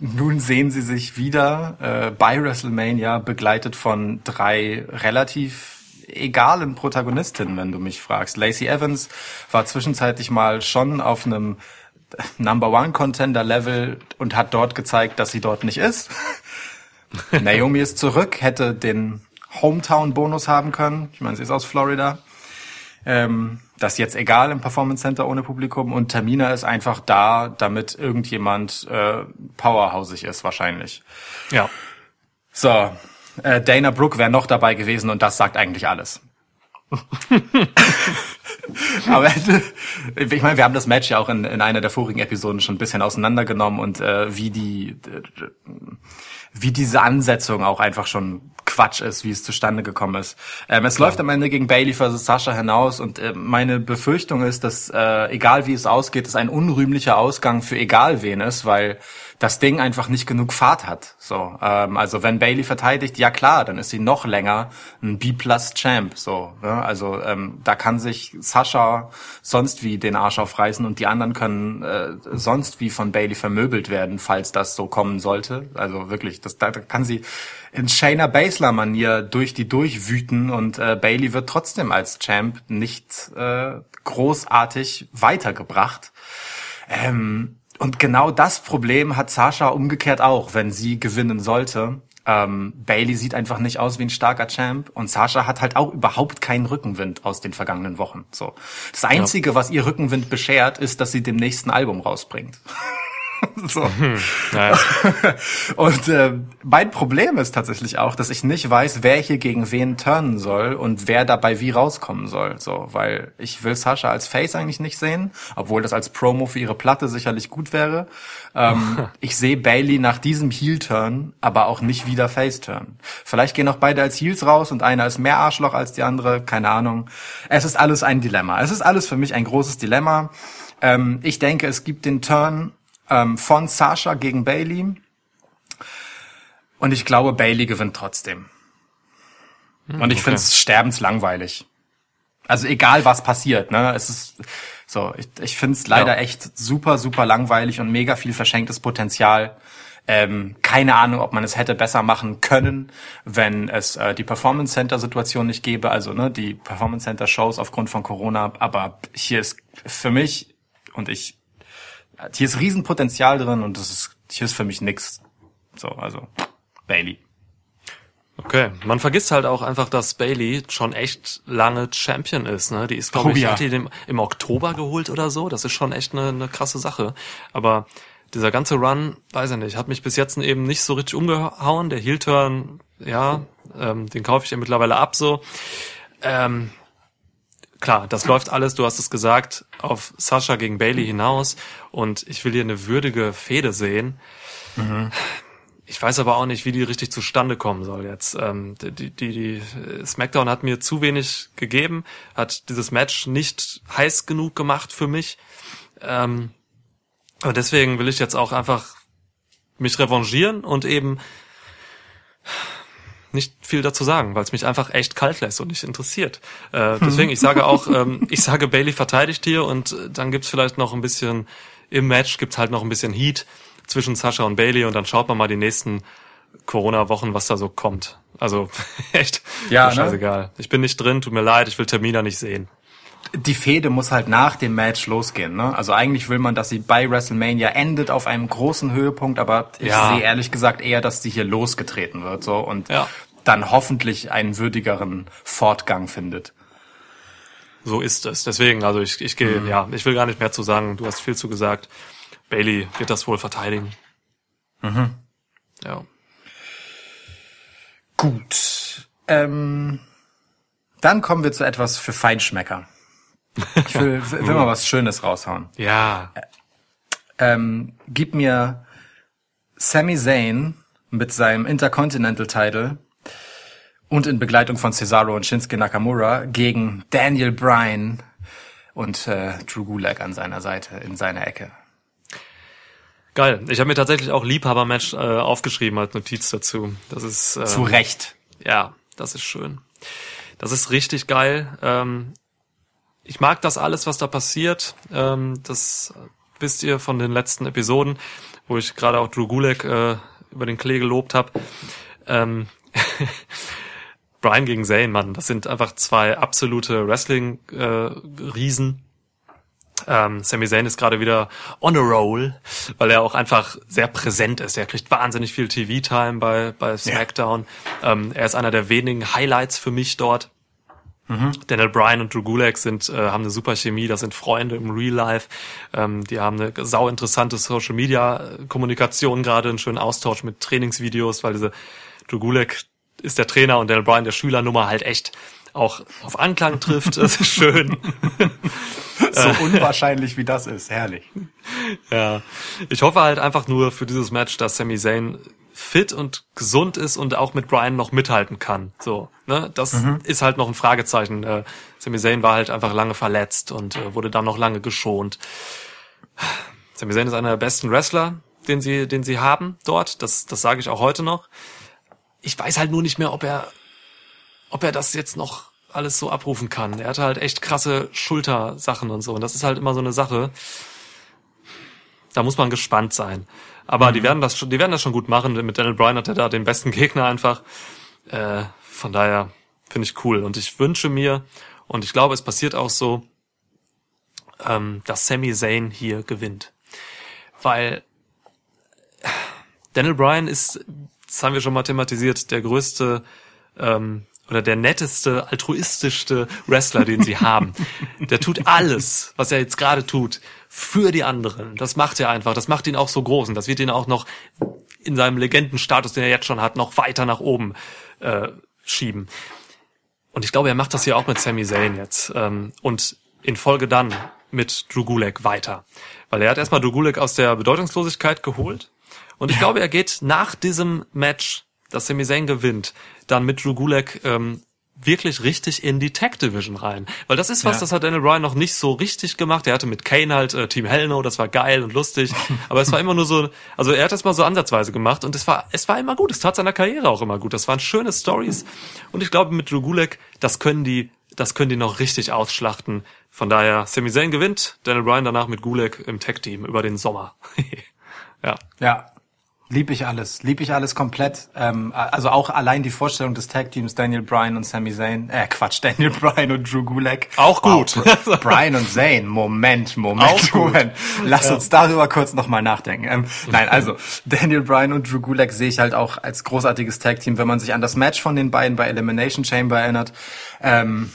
nun sehen sie sich wieder äh, bei WrestleMania begleitet von drei relativ egalen Protagonistinnen, wenn du mich fragst. Lacey Evans war zwischenzeitlich mal schon auf einem Number One Contender Level und hat dort gezeigt, dass sie dort nicht ist. Naomi ist zurück, hätte den Hometown Bonus haben können. Ich meine, sie ist aus Florida. Ähm, das ist jetzt egal im Performance Center ohne Publikum und Tamina ist einfach da, damit irgendjemand äh, powerhausig ist wahrscheinlich. Ja. So, äh, Dana Brooke wäre noch dabei gewesen und das sagt eigentlich alles. Aber ich meine, wir haben das Match ja auch in, in einer der vorigen Episoden schon ein bisschen auseinandergenommen und äh, wie die wie diese Ansetzung auch einfach schon Quatsch ist, wie es zustande gekommen ist. Ähm, es Klar. läuft am Ende gegen Bailey versus Sascha hinaus und äh, meine Befürchtung ist, dass äh, egal wie es ausgeht, es ein unrühmlicher Ausgang für egal wen ist, weil das Ding einfach nicht genug Fahrt hat. So, ähm, also wenn Bailey verteidigt, ja klar, dann ist sie noch länger ein B-Plus-Champ. So, ja? also ähm, da kann sich Sascha sonst wie den Arsch aufreißen und die anderen können äh, sonst wie von Bailey vermöbelt werden, falls das so kommen sollte. Also wirklich, das, da, da kann sie in Shayna Baszler-Manier durch die durchwüten und äh, Bailey wird trotzdem als Champ nicht äh, großartig weitergebracht. Ähm, und genau das Problem hat Sascha umgekehrt auch, wenn sie gewinnen sollte. Ähm, Bailey sieht einfach nicht aus wie ein starker Champ und Sascha hat halt auch überhaupt keinen Rückenwind aus den vergangenen Wochen. So, das einzige, ja. was ihr Rückenwind beschert, ist, dass sie dem nächsten Album rausbringt. so. Hm, und äh, mein Problem ist tatsächlich auch, dass ich nicht weiß, wer hier gegen wen turnen soll und wer dabei wie rauskommen soll. So, weil ich will Sascha als Face eigentlich nicht sehen, obwohl das als Promo für ihre Platte sicherlich gut wäre. Ähm, ich sehe Bailey nach diesem Heel-Turn, aber auch nicht wieder Face-Turn. Vielleicht gehen auch beide als Heels raus und einer ist mehr Arschloch als die andere, keine Ahnung. Es ist alles ein Dilemma. Es ist alles für mich ein großes Dilemma. Ähm, ich denke, es gibt den Turn ähm, von Sasha gegen Bailey. Und ich glaube, Bailey gewinnt trotzdem. Hm, und ich okay. finde es sterbenslangweilig. Also egal was passiert, ne? Es ist so, ich, ich finde es leider ja. echt super, super langweilig und mega viel verschenktes Potenzial. Ähm, keine Ahnung, ob man es hätte besser machen können, wenn es äh, die Performance Center Situation nicht gäbe, also ne, die Performance Center Shows aufgrund von Corona. Aber hier ist für mich und ich hier ist Riesenpotenzial drin und das ist, hier ist für mich nix. So, also Bailey. Okay, man vergisst halt auch einfach, dass Bailey schon echt lange Champion ist. Ne? Die ist, glaube oh, ich, ja. hat die im, im Oktober geholt oder so. Das ist schon echt eine, eine krasse Sache. Aber dieser ganze Run, weiß ich nicht, hat mich bis jetzt eben nicht so richtig umgehauen. Der Heel-Turn, ja, ähm, den kaufe ich ja mittlerweile ab so. Ähm, klar, das läuft alles, du hast es gesagt, auf Sascha gegen Bailey hinaus und ich will hier eine würdige Fehde sehen. Mhm. Ich weiß aber auch nicht, wie die richtig zustande kommen soll jetzt. Ähm, die, die, die SmackDown hat mir zu wenig gegeben, hat dieses Match nicht heiß genug gemacht für mich. Ähm, und deswegen will ich jetzt auch einfach mich revanchieren und eben nicht viel dazu sagen, weil es mich einfach echt kalt lässt und nicht interessiert. Äh, deswegen, ich sage auch, ähm, ich sage, Bailey verteidigt hier und äh, dann gibt's vielleicht noch ein bisschen, im Match gibt's halt noch ein bisschen Heat zwischen Sascha und Bailey und dann schaut man mal die nächsten Corona-Wochen, was da so kommt. Also echt, ja, ne? scheißegal. Ich bin nicht drin, tut mir leid, ich will Termina nicht sehen die Fehde muss halt nach dem Match losgehen. Ne? Also eigentlich will man, dass sie bei WrestleMania endet auf einem großen Höhepunkt, aber ich ja. sehe ehrlich gesagt eher, dass sie hier losgetreten wird so und ja. dann hoffentlich einen würdigeren Fortgang findet. So ist es. Deswegen, also ich, ich gehe, mhm. ja, ich will gar nicht mehr zu sagen. Du hast viel zu gesagt. Bailey wird das wohl verteidigen. Mhm. Ja. Gut. Ähm, dann kommen wir zu etwas für Feinschmecker. Ich will, will mal was Schönes raushauen. Ja. Ähm, gib mir Sami Zayn mit seinem Intercontinental Title und in Begleitung von Cesaro und Shinsuke Nakamura gegen Daniel Bryan und äh, Drew Gulak an seiner Seite in seiner Ecke. Geil. Ich habe mir tatsächlich auch Liebhaber-Match äh, aufgeschrieben als Notiz dazu. Das ist ähm, zu Recht. Ja, das ist schön. Das ist richtig geil. Ähm, ich mag das alles, was da passiert. Ähm, das wisst ihr von den letzten Episoden, wo ich gerade auch Drew Gulak äh, über den Klee gelobt habe. Ähm, Brian gegen Zane, Mann, das sind einfach zwei absolute Wrestling-Riesen. Äh, ähm, Sami Zayn ist gerade wieder on a roll, weil er auch einfach sehr präsent ist. Er kriegt wahnsinnig viel TV-Time bei, bei SmackDown. Ja. Ähm, er ist einer der wenigen Highlights für mich dort. Mhm. Daniel Bryan und Drew Gulak sind, äh, haben eine super Chemie, das sind Freunde im Real Life. Ähm, die haben eine sau interessante Social Media Kommunikation gerade, einen schönen Austausch mit Trainingsvideos, weil diese Drew Gulak ist der Trainer und Daniel Bryan der Schülernummer halt echt auch auf Anklang trifft. Das ist schön. So unwahrscheinlich wie das ist, herrlich. Ja, ich hoffe halt einfach nur für dieses Match, dass Sami Zayn fit und gesund ist und auch mit Brian noch mithalten kann. So, ne, das Mhm. ist halt noch ein Fragezeichen. Äh, Sami Zayn war halt einfach lange verletzt und äh, wurde dann noch lange geschont. Sami Zayn ist einer der besten Wrestler, den sie, den sie haben dort. Das, das sage ich auch heute noch. Ich weiß halt nur nicht mehr, ob er, ob er das jetzt noch alles so abrufen kann. Er hatte halt echt krasse Schultersachen und so. Und das ist halt immer so eine Sache. Da muss man gespannt sein. Aber die werden das schon, die werden das schon gut machen. Mit Daniel Bryan hat er da den besten Gegner einfach. Äh, von daher finde ich cool. Und ich wünsche mir, und ich glaube, es passiert auch so, ähm, dass Sami Zayn hier gewinnt. Weil Daniel Bryan ist, das haben wir schon mal thematisiert, der größte ähm, oder der netteste, altruistischste Wrestler, den sie haben. Der tut alles, was er jetzt gerade tut, für die anderen. Das macht er einfach. Das macht ihn auch so groß und das wird ihn auch noch in seinem Legendenstatus, den er jetzt schon hat, noch weiter nach oben äh, schieben. Und ich glaube, er macht das hier auch mit Sami Zayn jetzt. Ähm, und in Folge dann mit Drew Gulak weiter. Weil er hat erstmal Drew Gulak aus der Bedeutungslosigkeit geholt. Und ich glaube, er geht nach diesem Match, das Sami Zayn gewinnt, dann mit Drew Gulak ähm, wirklich richtig in die Tag Division rein. Weil das ist was, Ja. das hat Daniel Bryan noch nicht so richtig gemacht. Er hatte mit Kane halt äh, Team Hell No, das war geil und lustig. Aber es war immer nur so, also er hat das mal so ansatzweise gemacht und es war, es war immer gut. Es tat seiner Karriere auch immer gut. Das waren schöne Stories. Und ich glaube, mit Drew Gulak, das können die, das können die noch richtig ausschlachten. Von daher, Sami Zayn gewinnt, Daniel Bryan danach mit Gulak im Tag Team über den Sommer. ja. Ja. Lieb ich alles, lieb ich alles komplett. Ähm, also auch allein die Vorstellung des Tag-Teams Daniel Bryan und Sami Zayn. Äh, Quatsch, Daniel Bryan und Drew Gulak. Auch gut. Wow, Bryan und Zayn, Moment, Moment, Auch gut. Moment. Lass uns darüber kurz nochmal nachdenken. Ähm, nein, also Daniel Bryan und Drew Gulak sehe ich halt auch als großartiges Tag-Team, wenn man sich an das Match von den beiden bei Elimination Chamber erinnert. Ähm,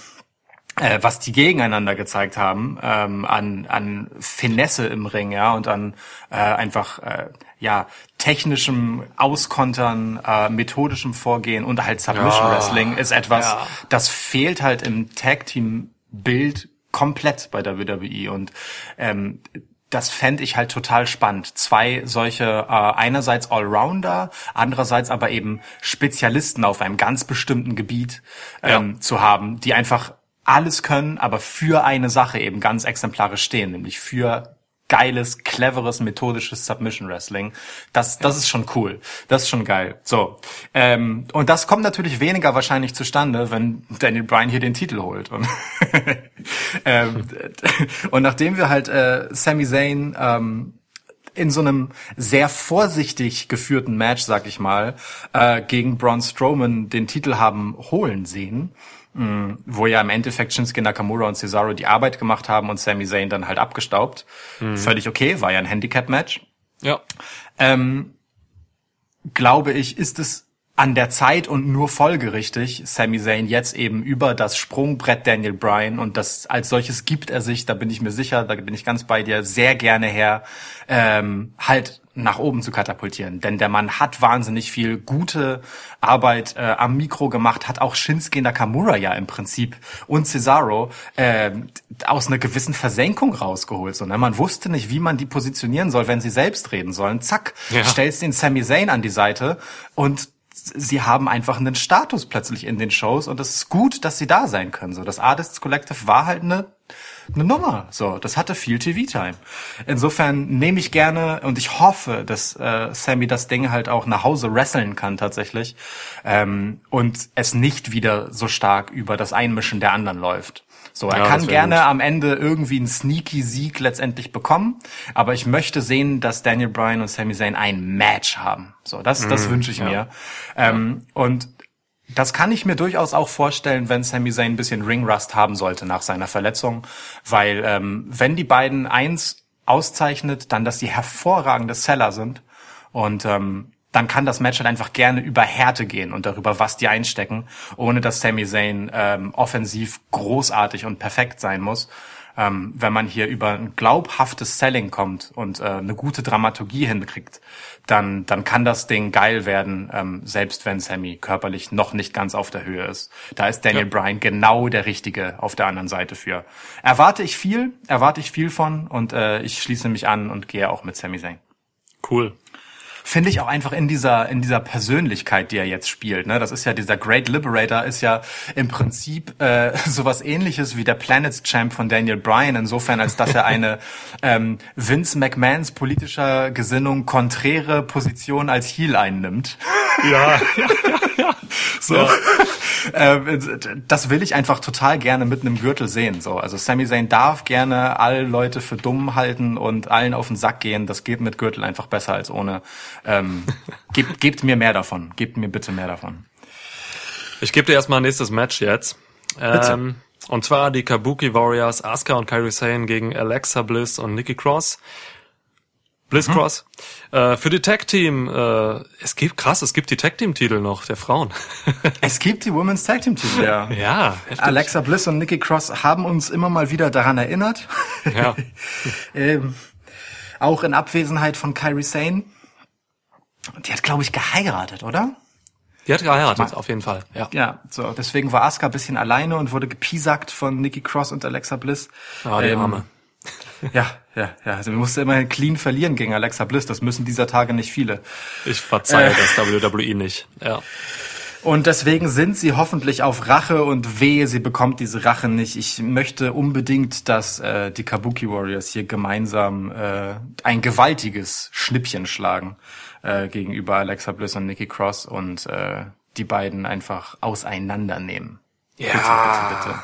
äh, was die gegeneinander gezeigt haben, ähm, an, an Finesse im Ring, ja, und an äh, einfach äh, ja technischem Auskontern, äh, methodischem Vorgehen und halt Submission Ja. Wrestling ist etwas, Ja. das fehlt halt im Tag Team Bild komplett bei der WWE und ähm, das fände ich halt total spannend. Zwei solche, äh, einerseits Allrounder, andererseits aber eben Spezialisten auf einem ganz bestimmten Gebiet ähm, zu haben, die einfach alles können, aber für eine Sache eben ganz exemplarisch stehen, nämlich für geiles, cleveres, methodisches Submission Wrestling. Das, das ist schon cool. Das ist schon geil. So. Ähm, und das kommt natürlich weniger wahrscheinlich zustande, wenn Daniel Bryan hier den Titel holt. Und, ähm, und nachdem wir halt äh, Sami Zayn ähm, in so einem sehr vorsichtig geführten Match, sag ich mal, äh, gegen Braun Strowman den Titel haben holen sehen, mh, wo ja im Endeffekt Shinsuke Nakamura und Cesaro die Arbeit gemacht haben und Sami Zayn dann halt abgestaubt. Völlig okay, war ja ein Handicap-Match Ja. ähm, glaube ich, ist es an der Zeit und nur folgerichtig, Sami Zayn jetzt eben über das Sprungbrett Daniel Bryan und das als solches gibt er sich, da bin ich mir sicher, da bin ich ganz bei dir, sehr gerne her, ähm, halt nach oben zu katapultieren. Denn der Mann hat wahnsinnig viel gute Arbeit äh, am Mikro gemacht, hat auch Shinsuke Nakamura ja im Prinzip und Cesaro äh, aus einer gewissen Versenkung rausgeholt. So, ne? Man wusste nicht, wie man die positionieren soll, wenn sie selbst reden sollen. Zack, Ja. stellst den Sami Zayn an die Seite und sie haben einfach einen Status plötzlich in den Shows und es ist gut, dass sie da sein können. So, das Artists Collective war halt eine eine Nummer. So, das hatte viel TV-Time. Insofern nehme ich gerne und ich hoffe, dass äh, Sammy das Ding halt auch nach Hause wresteln kann tatsächlich ähm, und es nicht wieder so stark über das Einmischen der anderen läuft. So, er Ja, kann gerne gut. am Ende irgendwie einen sneaky Sieg letztendlich bekommen, aber ich möchte sehen, dass Daniel Bryan und Sami Zayn ein Match haben. So, das, das wünsche ich ja. mir. Ähm, und das kann ich mir durchaus auch vorstellen, wenn Sami Zayn ein bisschen Ringrust haben sollte nach seiner Verletzung, weil ähm, wenn die beiden eins auszeichnet, dann, dass sie hervorragende Seller sind und ähm, dann kann das Match halt einfach gerne über Härte gehen und darüber, was die einstecken, ohne dass Sami Zayn ähm, offensiv großartig und perfekt sein muss. Ähm, wenn man hier über ein glaubhaftes Selling kommt und äh, eine gute Dramaturgie hinkriegt, dann, dann kann das Ding geil werden, ähm, selbst wenn Sammy körperlich noch nicht ganz auf der Höhe ist. Da ist Daniel Ja. Bryan genau der Richtige auf der anderen Seite für. Erwarte ich viel, erwarte ich viel von und äh, ich schließe mich an und gehe auch mit Sami Zayn Cool. Finde ich auch einfach in dieser in dieser Persönlichkeit, die er jetzt spielt. Ne, das ist ja dieser Great Liberator, ist ja im Prinzip äh, sowas Ähnliches wie der Planets Champ von Daniel Bryan. Insofern, als dass er eine ähm, Vince McMahons politischer Gesinnung konträre Position als Heel einnimmt. Ja, So. Ähm, das will ich einfach total gerne mit einem Gürtel sehen. So, also Sami Zayn darf gerne alle Leute für dumm halten und allen auf den Sack gehen. Das geht mit Gürtel einfach besser als ohne. Ähm, gebt, gebt mir mehr davon. Gebt mir bitte mehr davon. Ich gebe dir erstmal ein nächstes Match jetzt. Ähm, und zwar die Kabuki Warriors, Asuka und Kairi Sane gegen Alexa Bliss und Nikki Cross. Bliss Mhm. Cross. Äh, für die Tag Team, äh, es gibt krass, es gibt die Tag Team Titel noch der Frauen. Es gibt die Women's Tag Team Titel. Ja. ja, heftig. Alexa Bliss und Nikki Cross haben uns immer mal wieder daran erinnert. Ja. ähm, auch in Abwesenheit von Kairi Sane. Die hat, glaube ich, geheiratet, oder? Die hat geheiratet, auf jeden Fall. Ja. Ja, so. Deswegen war Asuka ein bisschen alleine und wurde gepiesackt von Nikki Cross und Alexa Bliss. Ah, die Ähm, Arme. Ja, ja, ja. Also wir mussten immerhin clean verlieren gegen Alexa Bliss. Das müssen dieser Tage nicht viele. Ich verzeihe äh. das WWE nicht. Ja. Und deswegen sind sie hoffentlich auf Rache und wehe, sie bekommt diese Rache nicht. Ich möchte unbedingt, dass äh, die Kabuki Warriors hier gemeinsam äh, ein gewaltiges Schnippchen schlagen äh, gegenüber Alexa Bliss und Nikki Cross und äh, die beiden einfach auseinandernehmen. Ja. Bitte, bitte, bitte.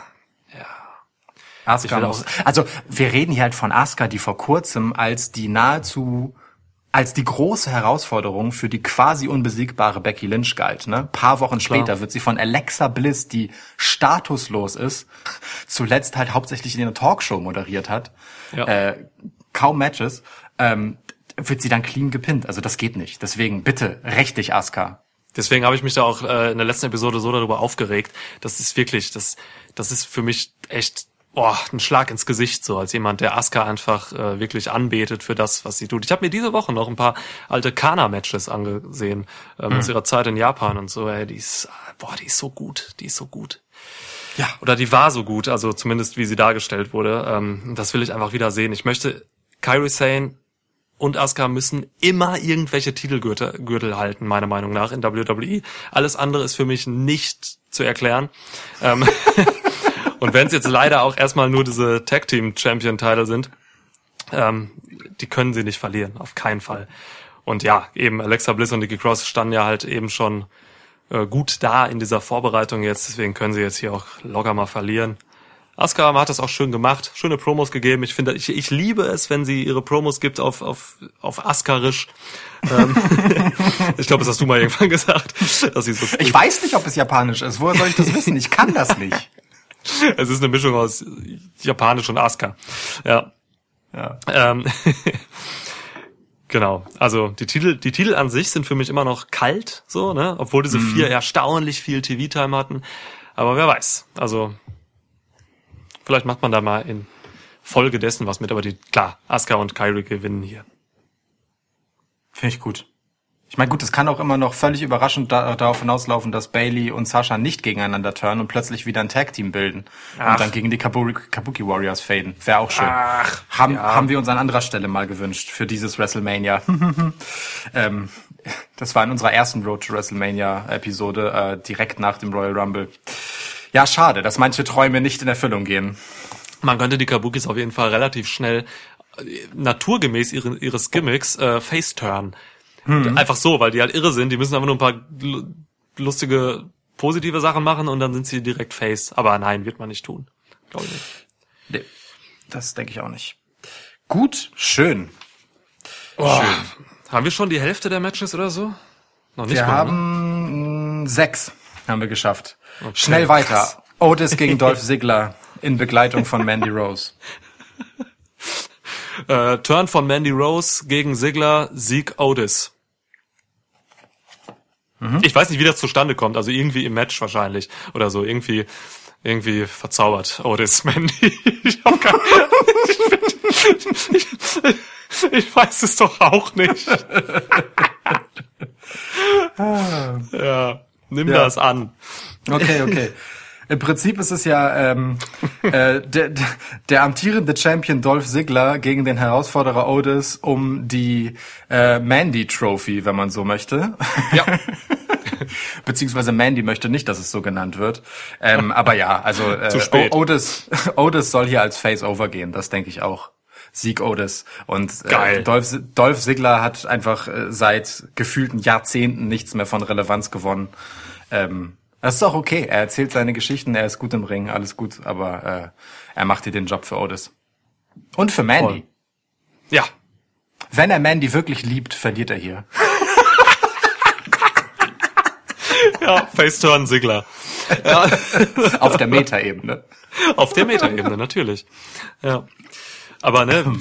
Asuka will muss, also wir reden hier halt von Asuka, die vor kurzem als die nahezu als die große Herausforderung für die quasi unbesiegbare Becky Lynch galt. Ne? Paar Wochen später wird sie von Alexa Bliss, die statuslos ist, zuletzt halt hauptsächlich in einer Talkshow moderiert hat, Ja. äh, kaum Matches, ähm, wird sie dann clean gepinnt. Also das geht nicht. Deswegen bitte, recht dich, Asuka. Deswegen habe ich mich da auch äh, in der letzten Episode so darüber aufgeregt. Das ist wirklich, das, das ist für mich echt boah, ein Schlag ins Gesicht, so als jemand, der Asuka einfach äh, wirklich anbetet für das, was sie tut. Ich habe mir diese Woche noch ein paar alte Kana-Matches angesehen ähm, aus ihrer Zeit in Japan und so. Ey, die ist, boah, die ist so gut, die ist so gut. Ja. Oder die war so gut, also zumindest wie sie dargestellt wurde. Ähm, das will ich einfach wieder sehen. Ich möchte Kairi Sane und Asuka müssen immer irgendwelche Titelgürtel Gürtel halten, meiner Meinung nach, in WWE. Alles andere ist für mich nicht zu erklären. Ähm, und wenn es jetzt leider auch erstmal nur diese Tag Team Champion Title sind, ähm, die können sie nicht verlieren, auf keinen Fall. Und ja, eben Alexa Bliss und Nikki Cross standen ja halt eben schon äh, gut da in dieser Vorbereitung jetzt, deswegen können sie jetzt hier auch locker mal verlieren. Asuka hat das auch schön gemacht, schöne Promos gegeben. Ich finde, ich, ich liebe es, wenn sie ihre Promos gibt auf auf auf Askarisch. Ähm, ich glaube, das hast du mal irgendwann gesagt, dass sie so. Ich weiß nicht, ob es japanisch ist. Woher soll ich das wissen? Ich kann das nicht. Es ist eine Mischung aus Japanisch und Asuka. Ja. Ja. Ähm, genau. Also die Titel, die Titel an sich sind für mich immer noch kalt, so, ne? Obwohl diese vier erstaunlich viel TV-Time hatten. Aber wer weiß. Also vielleicht macht man da mal in Folge dessen was mit. Aber die, klar, Asuka und Kyrie gewinnen hier. Finde ich gut. Ich meine, gut, es kann auch immer noch völlig überraschend da, darauf hinauslaufen, dass Bailey und Sasha nicht gegeneinander turnen und plötzlich wieder ein Tag-Team bilden Ach. und dann gegen die Kabuki, Warriors faden. Wäre auch schön. Ach, haben, ja. haben wir uns an anderer Stelle mal gewünscht für dieses WrestleMania. ähm, das war in unserer ersten Road to WrestleMania-Episode, äh, direkt nach dem Royal Rumble. Ja, schade, dass manche Träume nicht in Erfüllung gehen. Man könnte die Kabukis auf jeden Fall relativ schnell äh, naturgemäß ihre, ihres Gimmicks äh, face-turn. Einfach so, weil die halt irre sind. Die müssen einfach nur ein paar lu- lustige, positive Sachen machen und dann sind sie direkt face. Aber nein, wird man nicht tun. Glaube ich nicht. Nee, das denke ich auch nicht. Gut, schön. Oh, haben wir schon die Hälfte der Matches oder so? Noch nicht Wir mal, ne? haben mh, sechs haben wir geschafft. Okay, Schnell krass. weiter. Otis gegen Dolph Ziggler in Begleitung von Mandy Rose. Äh, Turn von Mandy Rose gegen Ziggler, Sieg Otis. Ich weiß nicht, wie das zustande kommt. Also irgendwie im Match wahrscheinlich oder so. Irgendwie irgendwie verzaubert. Otis Mandy. Ich, hab kein, ich, ich, ich weiß es doch auch nicht. ja, nimm Ja. das an. Okay, okay. Im Prinzip ist es ja ähm, äh, der, der amtierende Champion Dolph Ziggler gegen den Herausforderer Otis um die äh, Mandy Trophy, wenn man so möchte. Ja. Beziehungsweise Mandy möchte nicht, dass es so genannt wird. Ähm, aber ja, also äh, Zu spät. Otis, Otis soll hier als Face overgehen, das denke ich auch. Sieg Otis. Und äh. Dolph, Dolph Ziggler hat einfach äh, seit gefühlten Jahrzehnten nichts mehr von Relevanz gewonnen. Ähm, das ist auch okay. Er erzählt seine Geschichten, er ist gut im Ring, alles gut, aber äh, er macht hier den Job für Otis. Und für Mandy. Voll. Ja. Wenn er Mandy wirklich liebt, verliert er hier. Ja, Faceturn Sigler. Ja. Auf der Metaebene. Auf der Metaebene, natürlich. Ja. Aber ne,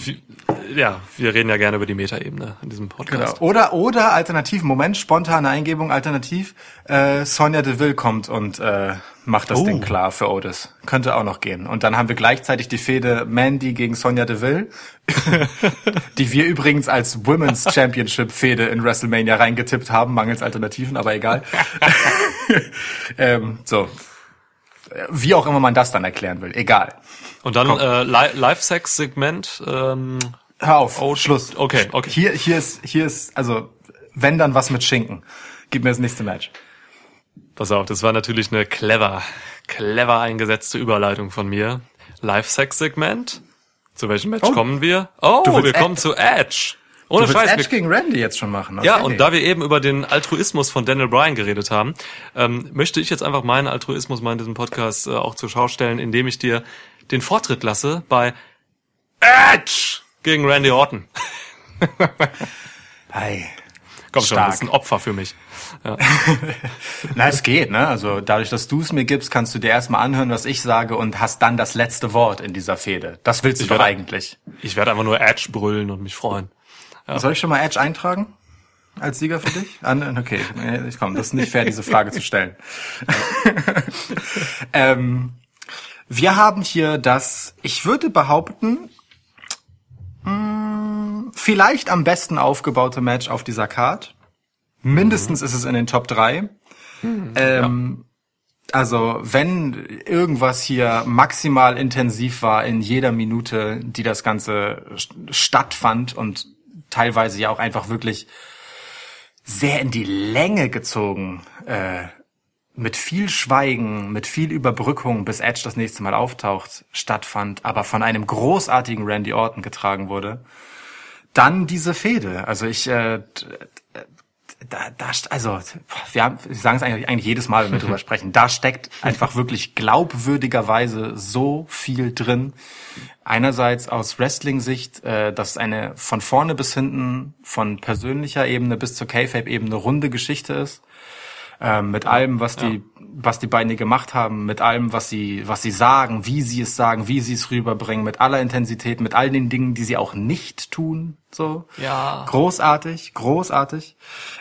ja, wir reden ja gerne über die Metaebene in diesem Genau. Podcast. Oder, oder alternativ, Moment, spontane Eingebung, alternativ, äh, Sonja Deville kommt und äh, macht das Oh. Ding klar für Otis. Könnte auch noch gehen. Und dann haben wir gleichzeitig die Fehde Mandy gegen Sonja Deville, die wir übrigens als Women's Championship Fehde in WrestleMania reingetippt haben, mangels Alternativen, aber egal. ähm, so. Wie auch immer man das dann erklären will, egal. Und dann äh, Li Live-Sex-Segment. Ähm, Hör auf, Oh, Schluss. okay, okay. Hier, hier ist, hier ist, also, wenn dann was mit Schinken. Gib mir das nächste Match. pass auf, das war natürlich eine clever, clever eingesetzte Überleitung von mir. Live-Sex-Segment. Zu welchem Match Oh. kommen wir? Oh, wir Ed- kommen zu Edge. Ohne Du Scheiß, Edge gegen Randy jetzt schon machen. Okay. Ja, und da wir eben über den Altruismus von Daniel Bryan geredet haben, ähm, möchte ich jetzt einfach meinen Altruismus mal in diesem Podcast äh, auch zur Schau stellen, indem ich dir den Vortritt lasse bei Edge gegen Randy Orton. Hey. Komm schon, das ist ein Opfer für mich. Na, es geht, ne? Also dadurch, dass du es mir gibst, kannst du dir erstmal anhören, was ich sage und hast dann das letzte Wort in dieser Fehde. Das willst du Ich doch werde- eigentlich. Ich werde einfach nur Edge brüllen und mich freuen. Soll ich schon mal Edge eintragen? Als Sieger für dich? An, okay, nee, ich komm, das ist nicht fair, diese Frage zu stellen. ähm, wir haben hier das, ich würde behaupten, mh, vielleicht am besten aufgebaute Match auf dieser Card. Mindestens ist es in den Top 3. Ähm, Also, wenn irgendwas hier maximal intensiv war in jeder Minute, die das Ganze st- stattfand und teilweise ja auch einfach wirklich sehr in die Länge gezogen, äh, mit viel Schweigen, mit viel Überbrückung, bis Edge das nächste Mal auftaucht, stattfand, aber von einem großartigen Randy Orton getragen wurde, dann diese Fehde. Also ich, äh, da, da, also wir, haben, wir sagen es eigentlich, eigentlich jedes Mal, wenn wir drüber sprechen, da steckt einfach wirklich glaubwürdigerweise so viel drin. Einerseits aus Wrestling-Sicht, äh, dass eine von vorne bis hinten, von persönlicher Ebene bis zur K-Fape-Ebene runde Geschichte ist. Ähm, mit allem, was die, was die beiden gemacht haben, mit allem, was sie, was sie sagen, wie sie es sagen, wie sie es rüberbringen, mit aller Intensität, mit all den Dingen, die sie auch nicht tun, so. Ja. Großartig, großartig.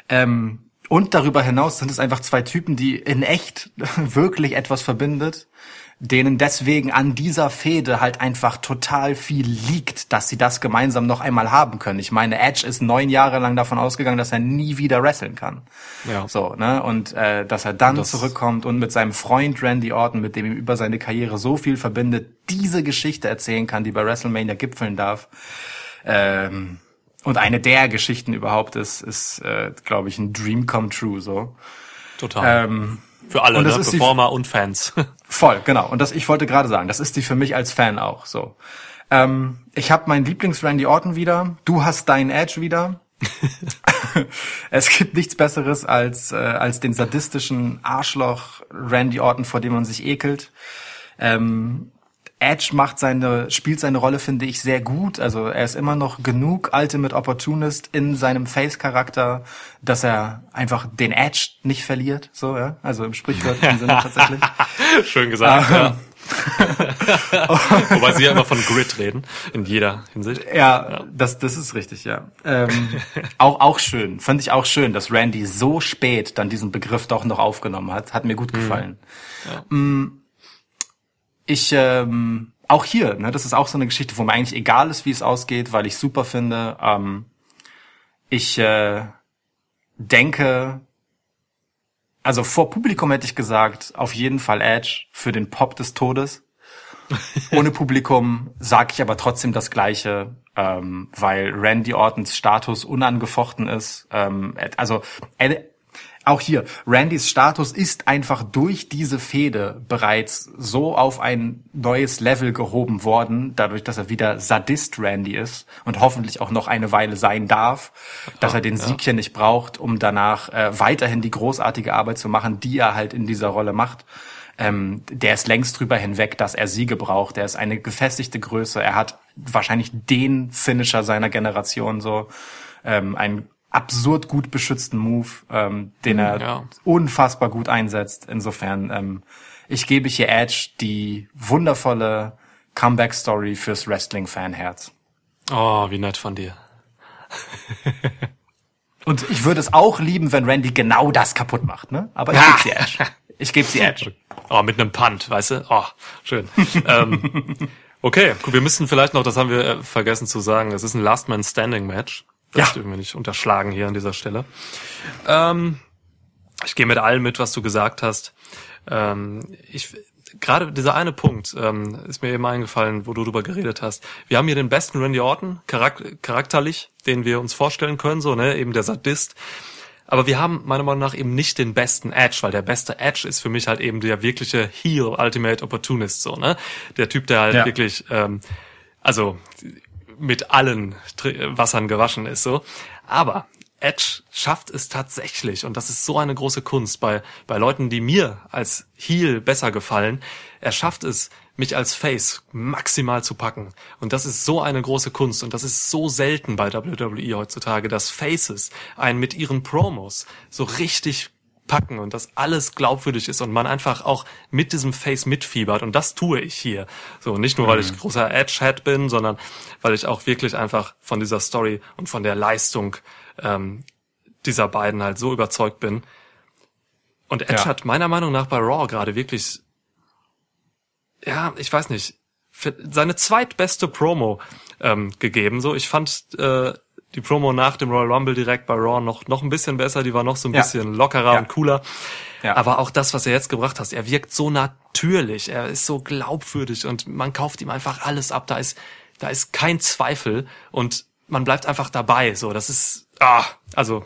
Ähm, und darüber hinaus sind es einfach zwei Typen, die in echt wirklich etwas verbindet, denen deswegen an dieser Fehde halt einfach total viel liegt, dass sie das gemeinsam noch einmal haben können. Ich meine, Edge ist neun Jahre lang davon ausgegangen, dass er nie wieder wresteln kann. Ja. So, ne? Und äh, dass er dann Das- zurückkommt und mit seinem Freund Randy Orton, mit dem ihm über seine Karriere so viel verbindet, diese Geschichte erzählen kann, die bei WrestleMania gipfeln darf. Ähm, und eine der Geschichten überhaupt ist, ist, äh, glaube ich, ein Dream come true. So Total. ähm, Für alle, ne? Performer und Fans. voll, genau. Und das, ich wollte gerade sagen, das ist die für mich als Fan auch. So, ähm, ich habe meinen Lieblings Randy Orton wieder. Du hast deinen Edge wieder. es gibt nichts Besseres als äh, als den sadistischen Arschloch Randy Orton, vor dem man sich ekelt. Ähm, Edge macht seine, spielt seine Rolle, finde ich, sehr gut. Also er ist immer noch genug Ultimate Opportunist in seinem Face-Charakter, dass er einfach den Edge nicht verliert. So, ja. Also im sprichwörtlichen Sinne tatsächlich. Schön gesagt, ja. Wobei sie ja immer von Grid reden, in jeder Hinsicht. Ja, das, das ist richtig, ja. Ähm, auch, auch schön. Fand ich auch schön, dass Randy so spät dann diesen Begriff doch noch aufgenommen hat. Hat mir gut gefallen. Mm, ich ähm, auch hier, ne, das ist auch so eine Geschichte, wo mir eigentlich egal ist, wie es ausgeht, weil ich super finde. Ähm, ich äh, denke, also vor Publikum hätte ich gesagt, auf jeden Fall Edge für den Pop des Todes. Ohne Publikum sage ich aber trotzdem das Gleiche, ähm, weil Randy Ortons Status unangefochten ist. Ähm, also auch hier, Randys Status ist einfach durch diese Fehde bereits so auf ein neues Level gehoben worden, dadurch, dass er wieder Sadist Randy ist und hoffentlich auch noch eine Weile sein darf, dass er den Sieg hier nicht braucht, um danach äh, weiterhin die großartige Arbeit zu machen, die er halt in dieser Rolle macht. Ähm, der ist längst drüber hinweg, dass er Siege braucht. Der ist eine gefestigte Größe. Er hat wahrscheinlich den Finisher seiner Generation so. Ähm, ein absurd gut beschützten Move, ähm, den er Ja. unfassbar gut einsetzt. Insofern, ähm, ich gebe hier Edge die wundervolle Comeback-Story fürs Wrestling-Fanherz. Oh, wie nett von dir. Und ich würde es auch lieben, wenn Randy genau das kaputt macht, ne? Aber ich gebe sie Edge. Ich gebe sie Edge. Oh, mit einem Punt, weißt du? Oh, schön. ähm, okay, gut, wir müssen vielleicht noch, das haben wir äh, vergessen zu sagen, es ist ein Last Man Standing Match. Das Ja. dürfen wir nicht unterschlagen hier an dieser Stelle. Ähm, ich gehe mit allem mit, was du gesagt hast. Ähm, ich gerade dieser eine Punkt ähm, ist mir eben eingefallen, wo du drüber geredet hast. Wir haben hier den besten Randy Orton charak charakterlich, den wir uns vorstellen können, so ne, eben der Sadist. Aber wir haben meiner Meinung nach eben nicht den besten Edge, weil der beste Edge ist für mich halt eben der wirkliche Heel Ultimate Opportunist, so ne, der Typ, der halt Ja. wirklich, ähm, also mit allen Wassern gewaschen ist, so. Aber Edge schafft es tatsächlich, und das ist so eine große Kunst bei, bei Leuten, die mir als Heel besser gefallen. Er schafft es, mich als Face maximal zu packen. Und das ist so eine große Kunst. Und das ist so selten bei WWE heutzutage, dass Faces einen mit ihren Promos so richtig packen und dass alles glaubwürdig ist und man einfach auch mit diesem Face mitfiebert und das tue ich hier. So nicht nur weil ich großer Edge-Head bin, sondern weil ich auch wirklich einfach von dieser Story und von der Leistung ähm, dieser beiden halt so überzeugt bin. Und Edge Ja. hat meiner Meinung nach bei Raw gerade wirklich, ja, ich weiß nicht, seine zweitbeste Promo ähm, gegeben. So, ich fand äh, die Promo nach dem Royal Rumble direkt bei Raw noch noch ein bisschen besser. Die war noch so ein Ja. bisschen lockerer Ja. und cooler. Ja. Aber auch das, was er jetzt gebracht hat, er wirkt so natürlich, er ist so glaubwürdig und man kauft ihm einfach alles ab. Da ist da ist kein Zweifel und man bleibt einfach dabei. So, das ist ah, also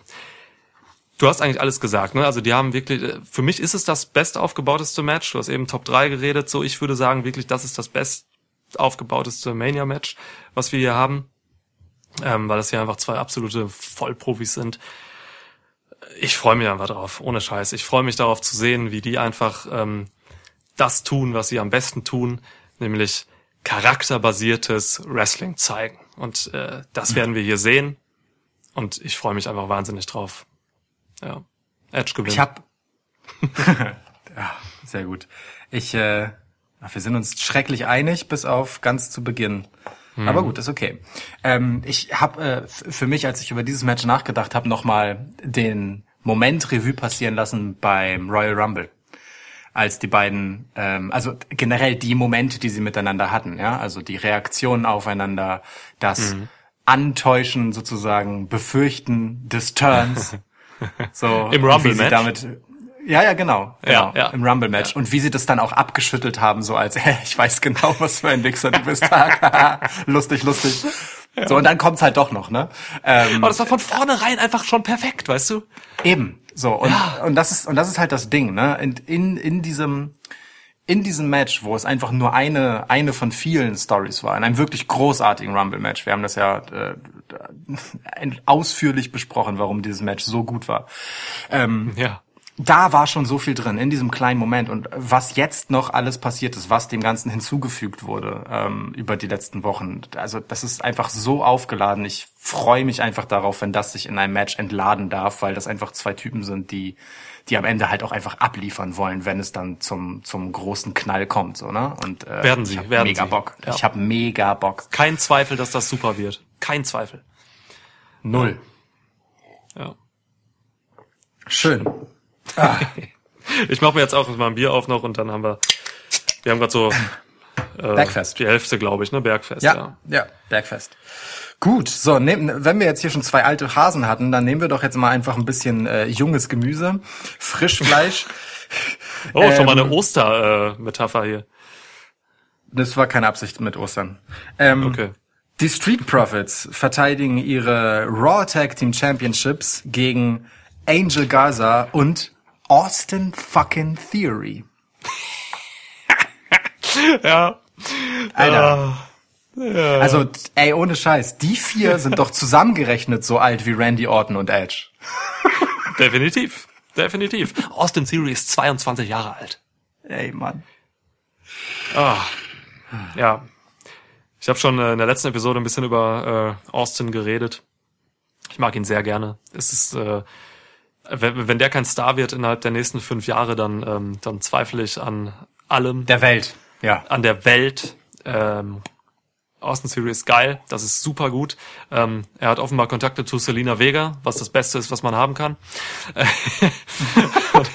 Du hast eigentlich alles gesagt, ne? Also die haben wirklich, äh, für mich ist es das best aufgebauteste Match. Du hast eben Top 3 geredet, so ich würde sagen, wirklich, das ist das best aufgebauteste Mania-Match, was wir hier haben. Ähm, weil das hier einfach zwei absolute Vollprofis sind. Ich freue mich einfach drauf, ohne Scheiß. Ich freue mich darauf zu sehen, wie die einfach ähm, das tun, was sie am besten tun, nämlich charakterbasiertes Wrestling zeigen. Und äh, das werden wir hier sehen. Und ich freue mich einfach wahnsinnig drauf. Ja. Edge gewinnt. Ich hab. ja, sehr gut. Ich, äh, wir sind uns schrecklich einig, bis auf ganz zu Beginn. Aber gut, ist okay. Ähm, ich habe äh, für mich, als ich über dieses Match nachgedacht habe, nochmal den Moment Revue passieren lassen beim Royal Rumble. Als die beiden, ähm, also generell die Momente, die sie miteinander hatten, ja, also die Reaktionen aufeinander, das Antäuschen sozusagen, Befürchten des Turns. So, Im Rumble wie sie Match? damit ja, ja, genau. Ja, genau ja. Im Rumble Match. Und wie sie das dann auch abgeschüttelt haben, so als, hä, ich weiß genau, was für ein Wichser du bist. lustig, lustig. So, und dann kommt's halt doch noch, ne? Ähm, Aber das war von vornherein einfach schon perfekt, weißt du? Eben. So, und, und das ist, und das ist halt das Ding, ne? In, in, in diesem, in diesem Match, wo es einfach nur eine, eine von vielen Stories war, in einem wirklich großartigen Rumble-Match. Wir haben das ja äh, ausführlich besprochen, warum dieses Match so gut war. Ähm, Ja. Da war schon so viel drin in diesem kleinen Moment und was jetzt noch alles passiert ist, was dem Ganzen hinzugefügt wurde ähm, über die letzten Wochen. Also das ist einfach so aufgeladen. Ich freue mich einfach darauf, wenn das sich in einem Match entladen darf, weil das einfach zwei Typen sind, die die am Ende halt auch einfach abliefern wollen, wenn es dann zum zum großen Knall kommt, so ne? Und äh, Werden sie, ich hab werden mega sie. Bock. Ja. Ich habe mega Bock. Kein Zweifel, dass das super wird. Kein Zweifel. Null. Ja. Schön. Ich mache mir jetzt auch mal ein Bier auf noch und dann haben wir, wir haben gerade so äh, Bergfest. die Hälfte, glaube ich, ne? Bergfest, Ja, ja. ja, Bergfest. Gut, so, nehm, wenn wir jetzt hier schon zwei alte Hasen hatten, dann nehmen wir doch jetzt mal einfach ein bisschen äh, junges Gemüse, Frischfleisch. Oh, schon mal Ähm, eine Oster-Metapher hier. das war keine Absicht mit Ostern. Ähm, Okay. Die Street Profits verteidigen ihre Raw Tag Team Championships gegen Angel Gaza und Austin fucking Theory. Ja. Alter. Also, ey, ohne Scheiß, die vier sind doch zusammengerechnet so alt wie Randy Orton und Edge. Definitiv. Definitiv. Austin Theory ist 22 Jahre alt. Ey, Mann. Ja. Ich habe schon äh, in der letzten Episode ein bisschen über äh, Austin geredet. Ich mag ihn sehr gerne. Es ist, äh, wenn, wenn der kein Star wird innerhalb der nächsten fünf Jahre, dann, ähm, dann zweifle ich an allem, Der Welt. Ja. an der Welt. Ähm, Austin Theory ist geil, das ist super gut. Ähm, er hat offenbar Kontakte zu Selena Vega, was das Beste ist, was man haben kann. und,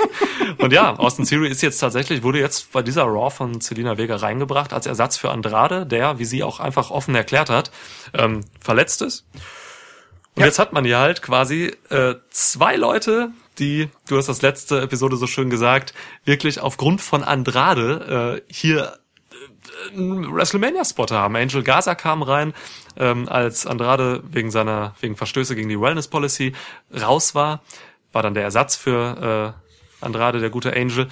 und ja, Austin Theory ist jetzt tatsächlich, wurde jetzt bei dieser Raw von Selena Vega reingebracht als Ersatz für Andrade, der, wie sie auch einfach offen erklärt hat, ähm, verletzt ist. Und jetzt hat man hier halt quasi äh, zwei Leute, die, du hast das letzte Episode so schön gesagt, wirklich aufgrund von Andrade äh, hier einen WrestleMania-Spot haben. Angel Gaza kam rein, ähm, als Andrade wegen seiner, wegen Verstöße gegen die Wellness Policy raus war, war dann der Ersatz für äh, Andrade, der gute Angel.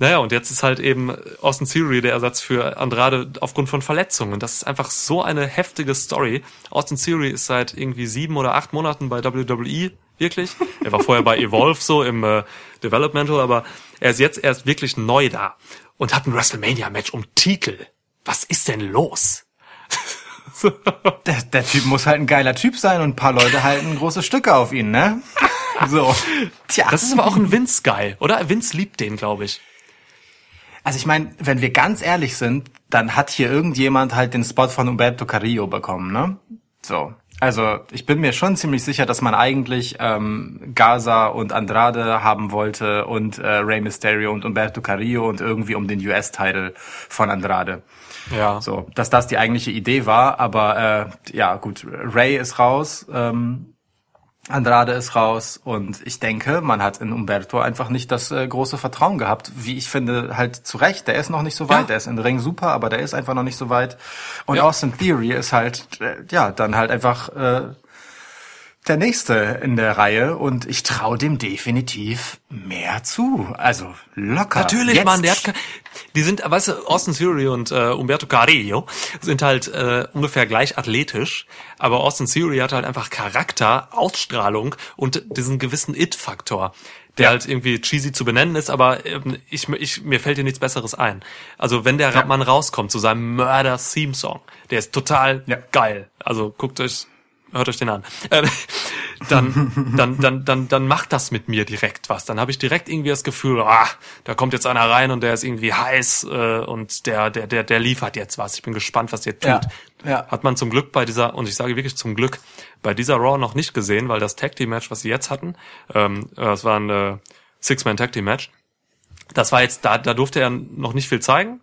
Naja, und jetzt ist halt eben Austin Theory der Ersatz für Andrade aufgrund von Verletzungen. Das ist einfach so eine heftige Story. Austin Theory ist seit irgendwie sieben oder acht Monaten bei WWE, wirklich. Er war vorher bei Evolve so im äh, Developmental, aber er ist jetzt erst wirklich neu da und hat ein WrestleMania-Match um Titel. Was ist denn los? Der, der Typ muss halt ein geiler Typ sein und ein paar Leute halten große Stücke auf ihn, ne? So. Tja. Das ist aber auch ein Vince-Guy, oder? Vince liebt den, glaube ich. Also ich meine, wenn wir ganz ehrlich sind, dann hat hier irgendjemand halt den Spot von Umberto Carrillo bekommen, ne? So. Also ich bin mir schon ziemlich sicher, dass man eigentlich ähm, Gaza und Andrade haben wollte und äh, Rey Mysterio und Umberto Carrillo und irgendwie um den US-Title von Andrade. Ja. So, dass das die eigentliche Idee war, aber äh, ja gut, Ray ist raus, ähm, Andrade ist raus und ich denke, man hat in Umberto einfach nicht das äh, große Vertrauen gehabt, wie ich finde, halt zu Recht. Der ist noch nicht so weit, Ja. der ist in Ring super, aber der ist einfach noch nicht so weit. Und Ja. Austin Theory ist halt, äh, ja, dann halt einfach äh, der nächste in der Reihe und ich traue dem definitiv mehr zu. Also locker. Natürlich, Jetzt Mann, der hat, die sind, weißt du, Austin Theory und äh, Umberto Carrillo sind halt äh, ungefähr gleich athletisch, aber Austin Theory hat halt einfach Charakter, Ausstrahlung und diesen gewissen It-Faktor, der Ja. halt irgendwie cheesy zu benennen ist, aber ähm, ich, ich, mir fällt dir nichts Besseres ein. Also wenn der Mann rauskommt zu seinem Murder-Theme-Song, der ist total Ja. geil. Also guckt euch hört euch den an. Ähm, dann, dann, dann, dann, dann macht das mit mir direkt was. Dann habe ich direkt irgendwie das Gefühl, ah, da kommt jetzt einer rein und der ist irgendwie heiß äh, und der, der, der, der liefert jetzt was. Ich bin gespannt, was der tut. Ja, ja. Hat man zum Glück bei dieser, und ich sage wirklich zum Glück, bei dieser Raw noch nicht gesehen, weil das Tag Team Match, was sie jetzt hatten, ähm, das war ein äh, Six-Man Tag Team Match. Das war jetzt, da, da durfte er noch nicht viel zeigen,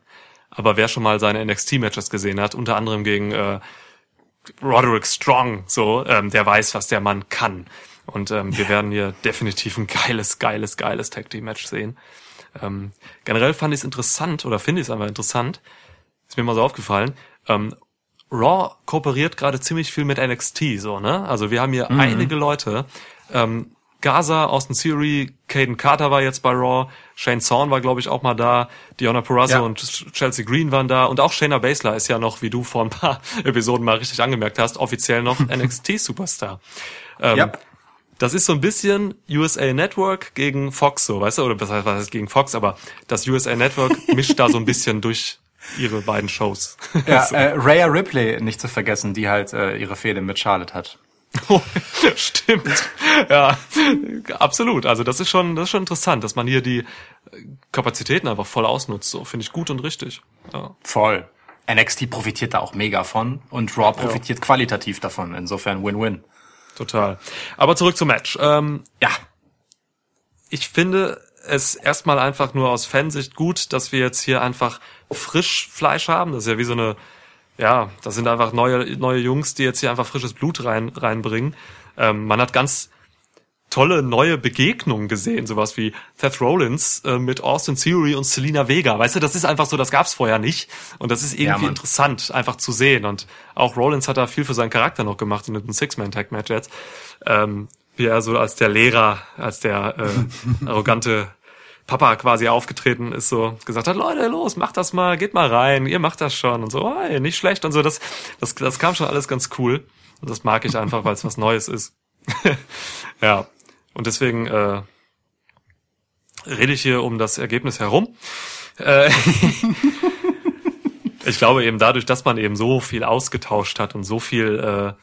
aber wer schon mal seine NXT-Matches gesehen hat, unter anderem gegen äh, Roderick Strong, so, ähm, der weiß, was der Mann kann. Und ähm, wir werden hier definitiv ein geiles, geiles, geiles Tag Team Match sehen. Ähm, generell fand ich es interessant oder finde ich es einfach interessant. Ist mir mal so aufgefallen. Ähm, Raw kooperiert gerade ziemlich viel mit NXT, so ne? Also wir haben hier einige Leute. Ähm, Gaza, Austin Theory, Caden Carter war jetzt bei Raw, Shane Zorn war glaube ich auch mal da, Diona Purrazzo Ja. und Chelsea Green waren da und auch Shayna Baszler ist ja noch, wie du vor ein paar Episoden mal richtig angemerkt hast, offiziell noch NXT Superstar. Ähm, Ja. das ist so ein bisschen USA Network gegen Fox, so, weißt du, oder was heißt, was heißt gegen Fox, aber das USA Network mischt da so ein bisschen durch ihre beiden Shows. Ja, So. äh, Rhea Ripley nicht zu vergessen, die halt äh, ihre Fehde mit Charlotte hat. Stimmt. Ja, absolut. Also das ist schon, das ist schon interessant, dass man hier die Kapazitäten einfach voll ausnutzt. So finde ich gut und richtig. Ja. Voll. NXT profitiert da auch mega von und Raw profitiert qualitativ davon. Insofern Win-Win. Total. Aber zurück zum Match. Ähm, Ja. ich finde, es erstmal einfach nur aus Fansicht gut, dass wir jetzt hier einfach Frischfleisch haben. Das ist ja wie so eine, ja, das sind einfach neue, neue Jungs, die jetzt hier einfach frisches Blut rein, reinbringen. Ähm, man hat ganz tolle neue Begegnungen gesehen, sowas wie Seth Rollins äh, mit Austin Theory und Selena Vega. Weißt du, das ist einfach so, das gab's vorher nicht. Und das ist irgendwie Mann. interessant, einfach zu sehen. Und auch Rollins hat da viel für seinen Charakter noch gemacht in den Six-Man-Tag-Match jetzt. Ähm, wie er so als der Lehrer, als der äh, arrogante Papa quasi aufgetreten ist, so gesagt hat, Leute, los, macht das mal, geht mal rein, ihr macht das schon und so, hey, nicht schlecht und so. Das, das, das kam schon alles ganz cool. Und das mag ich einfach, weil es was Neues ist. ja. Und deswegen äh, rede ich hier um das Ergebnis herum. Äh, ich glaube eben dadurch, dass man eben so viel ausgetauscht hat und so viel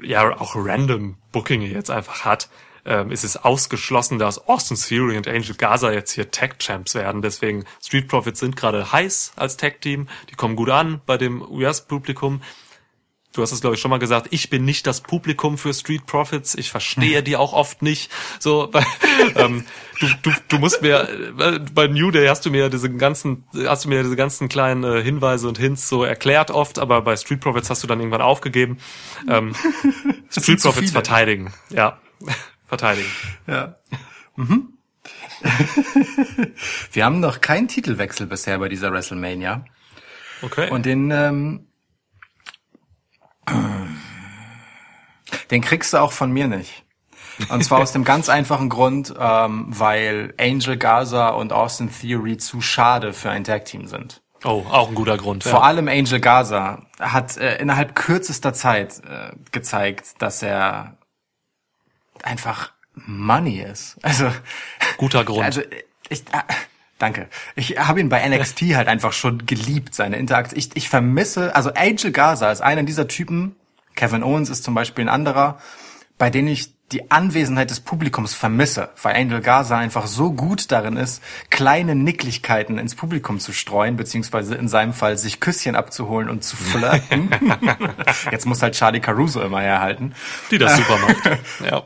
äh, ja auch random Booking jetzt einfach hat, ähm, ist es ausgeschlossen, dass Austin Theory und Angel Gaza jetzt hier Tag Champs werden. Deswegen Street Profits sind gerade heiß als Tag Team. Die kommen gut an bei dem US-Publikum. Du hast es, glaube ich, schon mal gesagt, ich bin nicht das Publikum für Street Profits, ich verstehe die auch oft nicht. So, bei, ähm, du, du, du musst mir, äh, bei New Day hast du mir diese ganzen, hast du mir diese ganzen kleinen äh, Hinweise und Hints so erklärt oft, aber bei Street Profits hast du dann irgendwann aufgegeben. Ähm, Street Profits verteidigen, ja. Verteidigen. Ja. Mhm. Wir haben noch keinen Titelwechsel bisher bei dieser WrestleMania. Okay. Und den, ähm, den kriegst du auch von mir nicht. Und zwar aus dem ganz einfachen Grund, ähm, weil Angel Gaza und Austin Theory zu schade für ein Tag-Team sind. oh, auch ein guter Grund. Vor ja. allem Angel Gaza hat äh, innerhalb kürzester Zeit äh, gezeigt, dass er einfach Money ist. Also Guter Grund. Also ich äh, danke. Ich habe ihn bei NXT halt einfach schon geliebt, seine Interaktion. Ich, ich vermisse, also Angel Gaza ist einer dieser Typen. Kevin Owens ist zum Beispiel ein anderer, bei denen ich die Anwesenheit des Publikums vermisse, weil Angel Gaza einfach so gut darin ist, kleine Nicklichkeiten ins Publikum zu streuen, beziehungsweise in seinem Fall sich Küsschen abzuholen und zu flirten. Jetzt muss halt Charlie Caruso immer herhalten Die das super macht. Ja.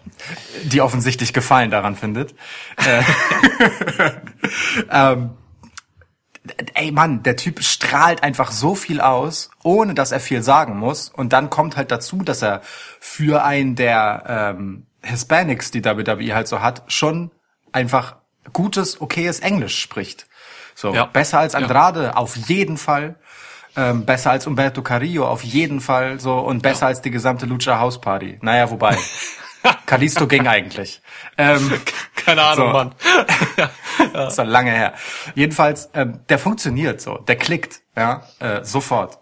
die offensichtlich Gefallen daran findet. Äh, ähm, ey Mann, der Typ strahlt einfach so viel aus, ohne dass er viel sagen muss. Und dann kommt halt dazu, dass er für einen der ähm, Hispanics, die WWE halt so hat, schon einfach gutes, okayes Englisch spricht. So Ja. besser als Andrade auf jeden Fall. Ähm, besser als Umberto Carrillo auf jeden Fall so und besser als die gesamte Lucha House Party. Naja, wobei. Kalisto ging eigentlich. Ähm, Keine Ahnung, So. Mann. das ist schon lange her. Jedenfalls, ähm, der funktioniert so, der klickt, ja, äh, sofort.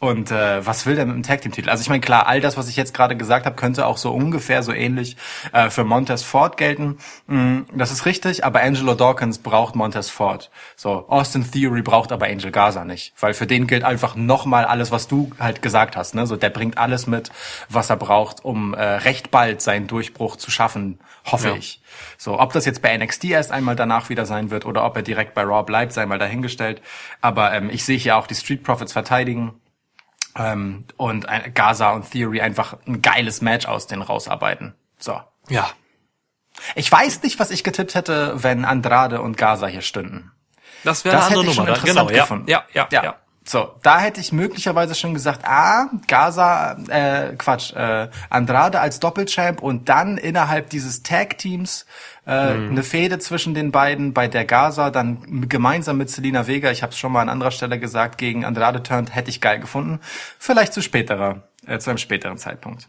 Und äh, was will der mit dem Tag Team Titel? Also ich meine, klar, all das, was ich jetzt gerade gesagt habe, könnte auch so ungefähr so ähnlich äh, für Montez Ford gelten. Mm, das ist richtig, aber Angelo Dawkins braucht Montez Ford. So, Austin Theory braucht aber Angel Gaza nicht, weil für den gilt einfach nochmal alles, was du halt gesagt hast. Ne? So, der bringt alles mit, was er braucht, um äh, recht bald seinen Durchbruch zu schaffen, hoffe Ja. ich. So, ob das jetzt bei NXT erst einmal danach wieder sein wird oder ob er direkt bei Raw bleibt, sei mal dahingestellt. Aber ähm, ich sehe hier auch die Street Profits verteidigen ähm, und ein, Gaza und Theory einfach ein geiles Match aus denen rausarbeiten. So. Ja. Ich weiß nicht, was ich getippt hätte, wenn Andrade und Gaza hier stünden. Das wäre eine andere Nummer. Genau, ja. Ja, ja, ja. So, da hätte ich möglicherweise schon gesagt, ah, Gaza, äh, Quatsch, äh, Andrade als Doppelchamp und dann innerhalb dieses Tag-Teams äh, Mhm. eine Fehde zwischen den beiden, bei der Gaza dann gemeinsam mit Selina Vega, ich habe es schon mal an anderer Stelle gesagt, gegen Andrade turnt, hätte ich geil gefunden. Vielleicht zu späterer, äh, zu einem späteren Zeitpunkt.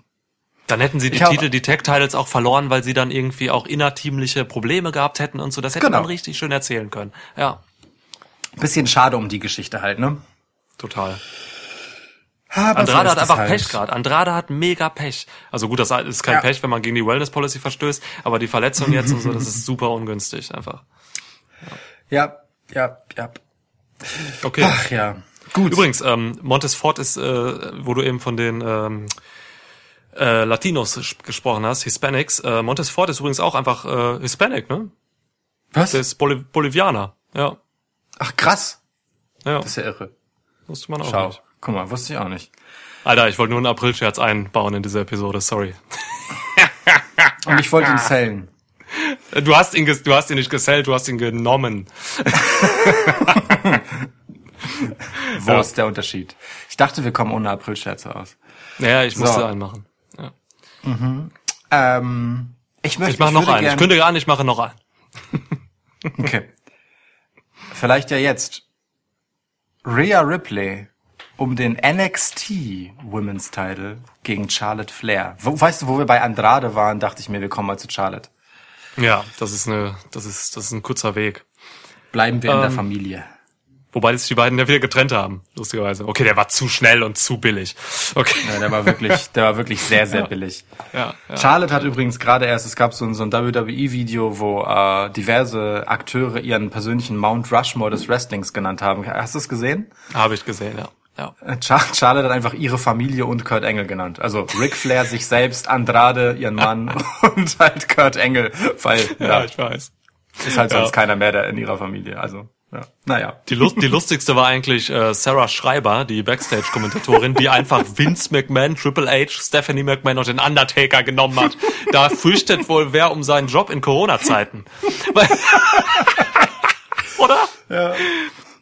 Dann hätten sie die Ich Titel, die Tag-Titles auch verloren, weil sie dann irgendwie auch innerteamliche Probleme gehabt hätten und so. Das hätte Genau. man richtig schön erzählen können. Ja, Bisschen schade um die Geschichte halt, ne? Total. Aber Andrade so hat einfach halt. Pech gerade. Andrade hat mega Pech. Also gut, das ist kein Ja. Pech, wenn man gegen die Wellness Policy verstößt, aber die Verletzung jetzt und so, das ist super ungünstig einfach. Ja, ja, ja. Okay. Ach ja. Gut. Übrigens, ähm, Montes Ford ist, äh, wo du eben von den ähm, äh, Latinos gesprochen hast, Hispanics. Äh, Montes Ford ist übrigens auch einfach äh, Hispanic, ne? Was? Der ist Boli Bolivianer. Ja, Ach krass. ja, Das ist ja irre. Wusste man auch Schau. nicht. Guck mal, wusste ich auch nicht. Alter, ich wollte nur einen Aprilscherz einbauen in diese Episode, sorry. Und ich wollte ihn zählen. Du hast ihn, du hast ihn nicht gesellt, du hast ihn genommen. Wo Ja. ist der Unterschied? Ich dachte, wir kommen ohne Aprilscherze aus. Naja, ich musste So. einen machen. Ja. Ähm, ich möchte Ich mache noch einen. Ich gern- kündige an, ich mache noch einen. Okay. Vielleicht ja jetzt. Rhea Ripley um den NXT Women's Title gegen Charlotte Flair. Weißt du, wo wir bei Andrade waren, dachte ich mir, wir kommen mal zu Charlotte. Ja, das ist eine, das ist, das ist ein kurzer Weg. Bleiben wir in der Ähm, Familie. Wobei sich die beiden ja wieder getrennt haben, lustigerweise. Okay, der war zu schnell und zu billig. Okay. Ja, der war wirklich, der war wirklich sehr, sehr billig. Ja, ja. Charlotte hat übrigens gerade erst, es gab so ein, so ein WWE-Video, wo äh, diverse Akteure ihren persönlichen Mount Rushmore des Wrestlings genannt haben. Hast du es gesehen? Habe ich gesehen, ja. Ja. Äh, Char Charlotte hat einfach ihre Familie und Kurt Engel genannt. Also Ric Flair sich selbst, Andrade ihren Mann und halt Kurt Engel, weil Ja, ja, ich weiß. ist halt Ja. sonst keiner mehr da in ihrer Familie. Also ja, naja. Die, Lust, die lustigste war eigentlich äh, Sarah Schreiber, die Backstage-Kommentatorin, die einfach Vince McMahon, Triple H, Stephanie McMahon und den Undertaker genommen hat. Da fürchtet wohl wer um seinen Job in Corona-Zeiten. Oder?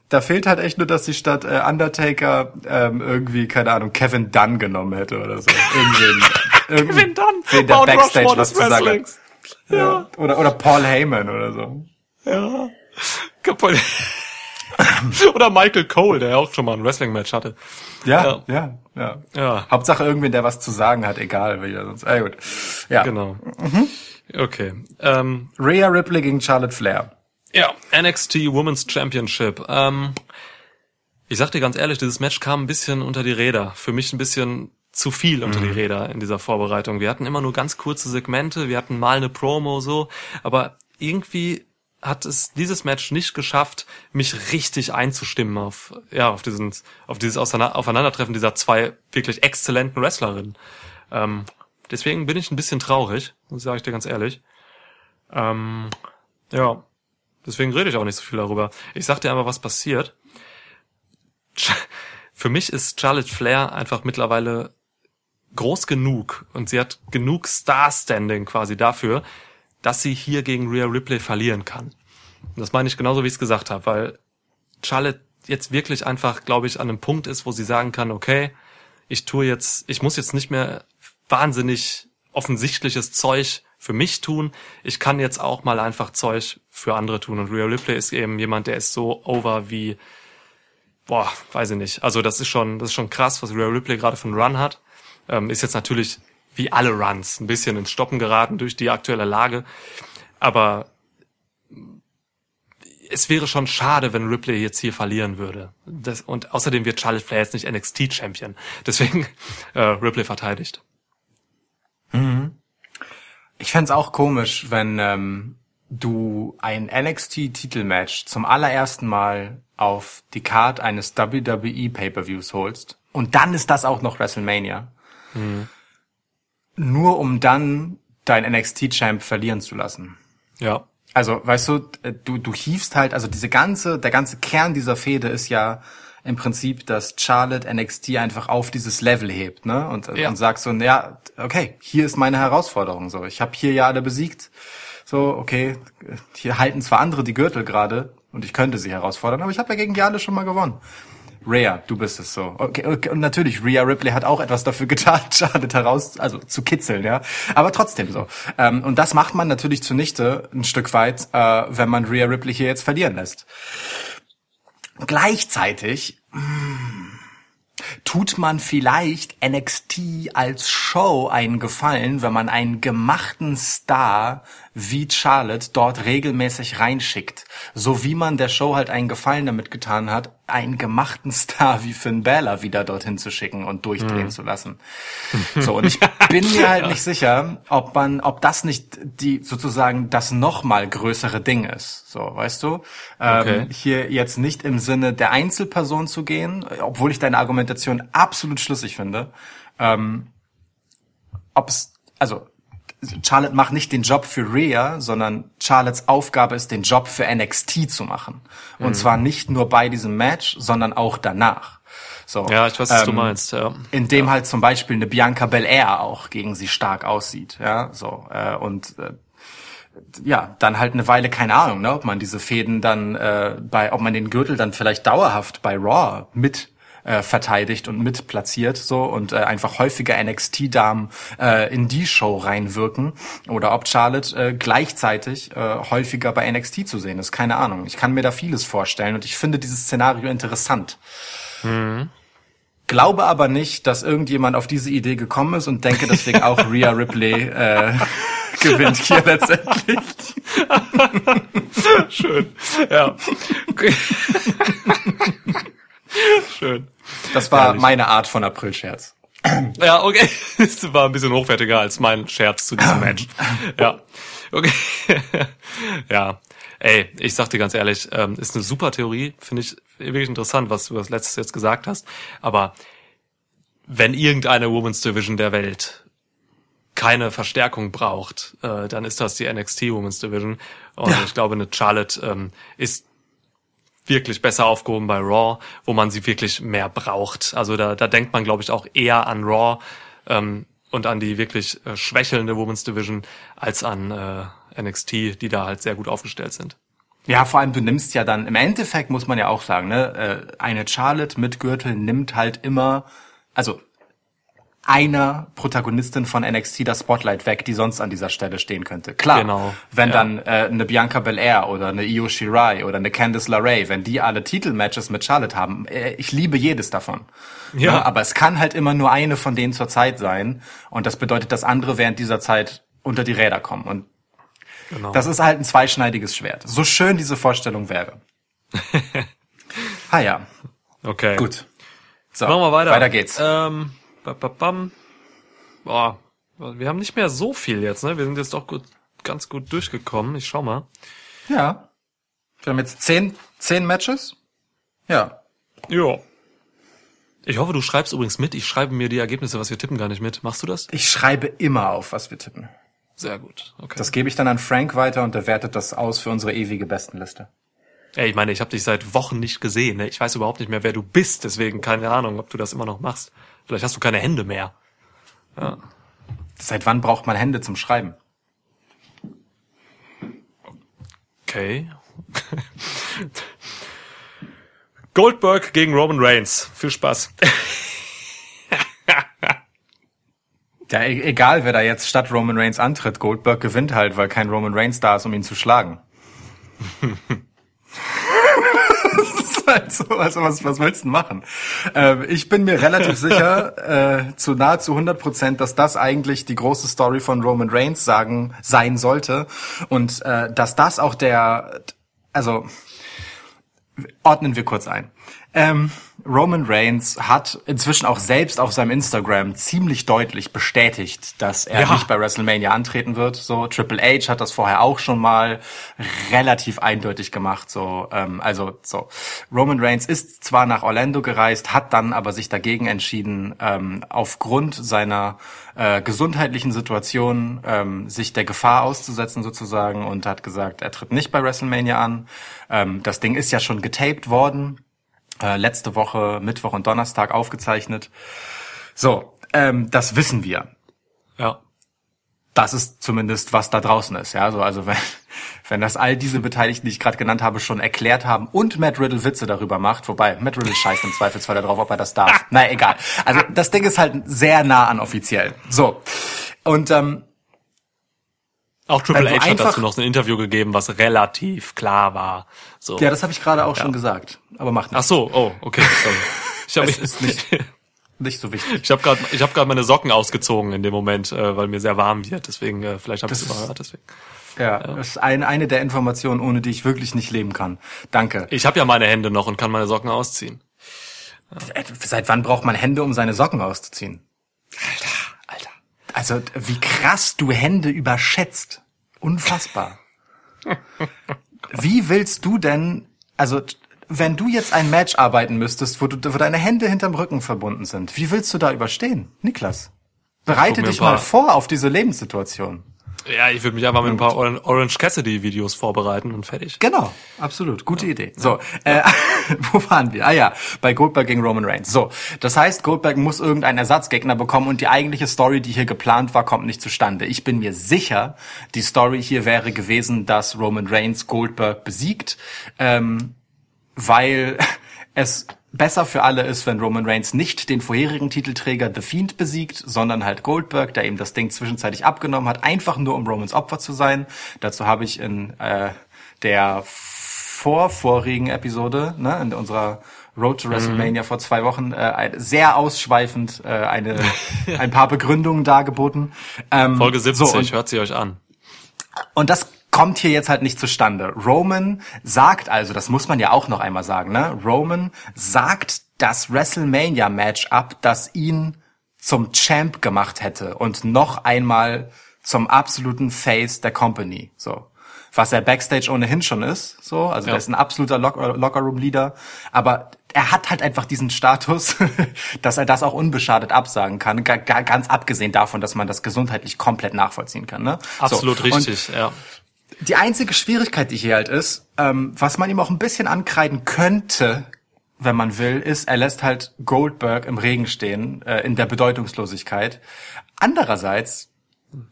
Da fehlt halt echt nur, dass sie statt äh, Undertaker ähm, irgendwie, keine Ahnung, Kevin Dunn genommen hätte oder so. Irgendwen, Kevin Dunn, der Backstage was zu sagen hat. Wrestlings. Ja. Oder, oder Paul Heyman oder so. Ja. Kaputt. Oder Michael Cole, der ja auch schon mal ein Wrestling-Match hatte. Ja, ja, ja. Ja. Hauptsache irgendwen, der was zu sagen hat, egal, wie er sonst. Ah, gut. Ja. Genau. Okay. Ähm, Rhea Ripley gegen Charlotte Flair. Ja, NXT Women's Championship. Ähm, ich sag dir ganz ehrlich, dieses Match kam ein bisschen unter die Räder. Für mich ein bisschen zu viel unter die Räder in dieser Vorbereitung. Wir hatten immer nur ganz kurze Segmente, wir hatten mal eine Promo so, aber irgendwie hat es dieses Match nicht geschafft, mich richtig einzustimmen auf ja auf diesen auf dieses Aufeinandertreffen dieser zwei wirklich exzellenten Wrestlerinnen. Ähm, deswegen bin ich ein bisschen traurig, sage ich dir ganz ehrlich. Ähm, ja, Deswegen rede ich auch nicht so viel darüber. Ich sag dir aber, was passiert. Für mich ist Charlotte Flair einfach mittlerweile groß genug und sie hat genug Star-Standing quasi dafür, dass sie hier gegen Rhea Ripley verlieren kann. Und das meine ich genauso, wie ich es gesagt habe, weil Charlotte jetzt wirklich einfach, glaube ich, an einem Punkt ist, wo sie sagen kann, okay, ich tue jetzt, ich muss jetzt nicht mehr wahnsinnig offensichtliches Zeug für mich tun. Ich kann jetzt auch mal einfach Zeug für andere tun. Und Rhea Ripley ist eben jemand, der ist so over wie, boah, weiß ich nicht. Also das ist schon, das ist schon krass, was Rhea Ripley gerade einen Run hat. Ähm, ist jetzt natürlich wie alle Runs ein bisschen ins Stoppen geraten durch die aktuelle Lage. Aber es wäre schon schade, wenn Ripley jetzt hier verlieren würde. Das, und außerdem wird Charlotte Flair jetzt nicht NXT-Champion. Deswegen äh, Ripley verteidigt. Ich fänd's auch komisch, wenn ähm, du ein NXT-Titelmatch zum allerersten Mal auf die Card eines WWE Pay-per-Views holst und dann ist das auch noch WrestleMania. Nur um dann dein NXT-Champ verlieren zu lassen. Ja. Also, weißt du, äh, du, du hiefst halt, also diese ganze, der ganze Kern dieser Fehde ist ja im Prinzip, dass Charlotte NXT einfach auf dieses Level hebt, ne? Und, Ja. und sagst so, ja, okay, hier ist meine Herausforderung. So, ich habe hier ja alle besiegt. So, okay, hier halten zwar andere die Gürtel gerade und ich könnte sie herausfordern, aber ich habe ja gegen die alle schon mal gewonnen. Rhea, du bist es so. Okay, okay, und natürlich, Rhea Ripley hat auch etwas dafür getan, Charlotte heraus, also zu kitzeln, ja. Aber trotzdem so. Ähm, und das macht man natürlich zunichte ein Stück weit, äh, wenn man Rhea Ripley hier jetzt verlieren lässt. Gleichzeitig mm, tut man vielleicht NXT als Show einen Gefallen, wenn man einen gemachten Star wie Charlotte dort regelmäßig reinschickt. So wie man der Show halt einen Gefallen damit getan hat, einen gemachten Star wie Finn Balor wieder dorthin zu schicken und durchdrehen zu lassen. So, und ich bin mir halt nicht sicher, ob man, ob das nicht die, sozusagen das nochmal größere Ding ist. So, weißt du? Ähm, Okay. hier jetzt nicht im Sinne der Einzelperson zu gehen, obwohl ich deine Argumentation absolut schlüssig finde. Ähm, ob's, also, Charlotte macht nicht den Job für Rhea, sondern Charlottes Aufgabe ist, den Job für NXT zu machen. Und zwar nicht nur bei diesem Match, sondern auch danach. So, Ja, ich weiß, was du ähm, meinst. Ja. in dem halt zum Beispiel eine Bianca Belair auch gegen sie stark aussieht, ja, so äh, und äh, ja, dann halt eine Weile keine Ahnung, ne, ob man diese Fäden dann äh, bei, ob man den Gürtel dann vielleicht dauerhaft bei Raw mit äh, verteidigt und mit platziert so und äh, einfach häufiger NXT-Damen äh, in die Show reinwirken oder ob Charlotte äh, gleichzeitig äh, häufiger bei NXT zu sehen ist. Keine Ahnung. Ich kann mir da vieles vorstellen und ich finde dieses Szenario interessant. Glaube aber nicht, dass irgendjemand auf diese Idee gekommen ist und denke deswegen auch Rhea Ripley äh, gewinnt hier letztendlich. Schön. Ja. Schön. Das war Herrlich. meine Art von Aprilscherz. Ja, okay. Das war ein bisschen hochwertiger als mein Scherz zu diesem Match. Ja. Okay. Ja. Ey, ich sag dir ganz ehrlich, ähm, ist eine super Theorie. Finde ich wirklich interessant, was du das letztes jetzt gesagt hast. Aber wenn irgendeine Women's Division der Welt keine Verstärkung braucht, äh, dann ist das die NXT Women's Division. Und ich glaube, eine Charlotte ähm, ist wirklich besser aufgehoben bei Raw, wo man sie wirklich mehr braucht. Also da, da denkt man, glaube ich, auch eher an Raw ähm, und an die wirklich äh, schwächelnde Women's Division als an äh, NXT, die da halt sehr gut aufgestellt sind. Ja, vor allem du nimmst ja dann, im Endeffekt muss man ja auch sagen, ne, äh, eine Charlotte mit Gürtel nimmt halt immer, also einer Protagonistin von NXT das Spotlight weg, die sonst an dieser Stelle stehen könnte. Klar, Genau, wenn ja. dann äh, eine Bianca Belair oder eine Io Shirai oder eine Candice LeRae, wenn die alle Titelmatches mit Charlotte haben, äh, ich liebe jedes davon. Ja. Ne, aber es kann halt immer nur eine von denen zur Zeit sein und das bedeutet, dass andere während dieser Zeit unter die Räder kommen und Genau. das ist halt ein zweischneidiges Schwert. So schön diese Vorstellung wäre. ah ja, okay. gut. So, Machen wir weiter. Weiter geht's. Ähm, bam. Boah, wir haben nicht mehr so viel jetzt, ne? Wir sind jetzt doch gut, ganz gut durchgekommen. Ich schau mal. Ja. Wir haben jetzt zehn, zehn Matches. Ja. Ja. Ich hoffe, du schreibst übrigens mit. Ich schreibe mir die Ergebnisse, was wir tippen, gar nicht mit. Machst du das? Ich schreibe immer auf, was wir tippen. Sehr gut. Okay. Das gebe ich dann an Frank weiter und der wertet das aus für unsere ewige Bestenliste. Ey, ich meine, ich habe dich seit Wochen nicht gesehen. Ne? Ich weiß überhaupt nicht mehr, wer du bist. Deswegen keine Ahnung, ob du das immer noch machst. Vielleicht hast du keine Hände mehr. Seit wann braucht man Hände zum Schreiben? Okay. Goldberg gegen Roman Reigns. Viel Spaß. Ja, e egal, wer da jetzt statt Roman Reigns antritt, Goldberg gewinnt halt, weil kein Roman Reigns da ist, um ihn zu schlagen. das ist halt so, also was, was willst du denn machen? Ähm, ich bin mir relativ sicher, äh, zu nahezu 100 Prozent, dass das eigentlich die große Story von Roman Reigns sagen, sein sollte und äh, dass das auch der, also ordnen wir kurz ein. Ähm, Roman Reigns hat inzwischen auch selbst auf seinem Instagram ziemlich deutlich bestätigt, dass er Ja. nicht bei WrestleMania antreten wird. So Triple H hat das vorher auch schon mal relativ eindeutig gemacht. So, ähm, also so Roman Reigns ist zwar nach Orlando gereist, hat dann aber sich dagegen entschieden, ähm, aufgrund seiner äh, gesundheitlichen Situation ähm, sich der Gefahr auszusetzen sozusagen und hat gesagt, er tritt nicht bei WrestleMania an. Ähm, das Ding ist ja schon getaped worden äh, letzte Woche Mittwoch und Donnerstag aufgezeichnet. So, ähm, das wissen wir. Ja. Das ist zumindest, was da draußen ist. Ja, so, also wenn, wenn das all diese Beteiligten, die ich gerade genannt habe, schon erklärt haben und Matt Riddle Witze darüber macht, wobei Matt Riddle scheißt im Zweifelsfall darauf, ob er das darf. Na egal. Also das Ding ist halt sehr nah an offiziell. So. Und ähm, Auch Triple Also H hat dazu noch ein Interview gegeben, was relativ klar war. So. ja, das habe ich gerade auch schon gesagt. Aber macht Ach nichts. so, oh, okay. Sorry. Ich habe Es ist nicht, nicht so wichtig. ich habe gerade ich habe gerade meine Socken ausgezogen in dem Moment, äh, weil mir sehr warm wird. Deswegen äh, vielleicht habe ich es überhört. Deswegen. Ja, das ist ein, eine der Informationen, ohne die ich wirklich nicht leben kann. Danke. Ich habe ja meine Hände noch und kann meine Socken ausziehen. Äh, Seit wann braucht man Hände, um seine Socken auszuziehen? Alter. Also wie krass du Hände überschätzt. Unfassbar. Wie willst du denn, also wenn du jetzt ein Match arbeiten müsstest, wo, du, wo deine Hände hinterm Rücken verbunden sind, wie willst du da überstehen, Niklas? Bereite dich mal vor auf diese Lebenssituation. Ja, ich würde mich einfach mit ein paar Oran- Orange Cassidy Videos vorbereiten und fertig. Genau, absolut. Gute Idee. So, äh, wo waren wir? Ah ja, bei Goldberg gegen Roman Reigns. So, das heißt, Goldberg muss irgendeinen Ersatzgegner bekommen und die eigentliche Story, die hier geplant war, kommt nicht zustande. Ich bin mir sicher, die Story hier wäre gewesen, dass Roman Reigns Goldberg besiegt, ähm, weil es besser für alle ist, wenn Roman Reigns nicht den vorherigen Titelträger The Fiend besiegt, sondern halt Goldberg, der ihm das Ding zwischenzeitlich abgenommen hat, einfach nur um Romans Opfer zu sein. Dazu habe ich in äh, der vorvorigen Episode, ne, in unserer Road to WrestleMania vor zwei Wochen, äh, sehr ausschweifend äh, eine, ein paar Begründungen dargeboten. Ähm, Folge 70, so, und- hört sie euch an. und das kommt hier jetzt halt nicht zustande. Roman sagt also, das muss man ja auch noch einmal sagen, ne? Roman sagt das WrestleMania-Match ab, das ihn zum Champ gemacht hätte und noch einmal zum absoluten Face der Company. So. Was er Backstage ohnehin schon ist, so. Also Ja. er ist ein absoluter Locker- Lockerroom-Leader. Aber er hat halt einfach diesen Status, dass er das auch unbeschadet absagen kann. Ga- ga- Ganz abgesehen davon, dass man das gesundheitlich komplett nachvollziehen kann, ne? Absolut So. Und richtig, ja. Die einzige Schwierigkeit, die hier halt ist, ähm, was man ihm auch ein bisschen ankreiden könnte, wenn man will, ist, er lässt halt Goldberg im Regen stehen, äh, in der Bedeutungslosigkeit. Andererseits,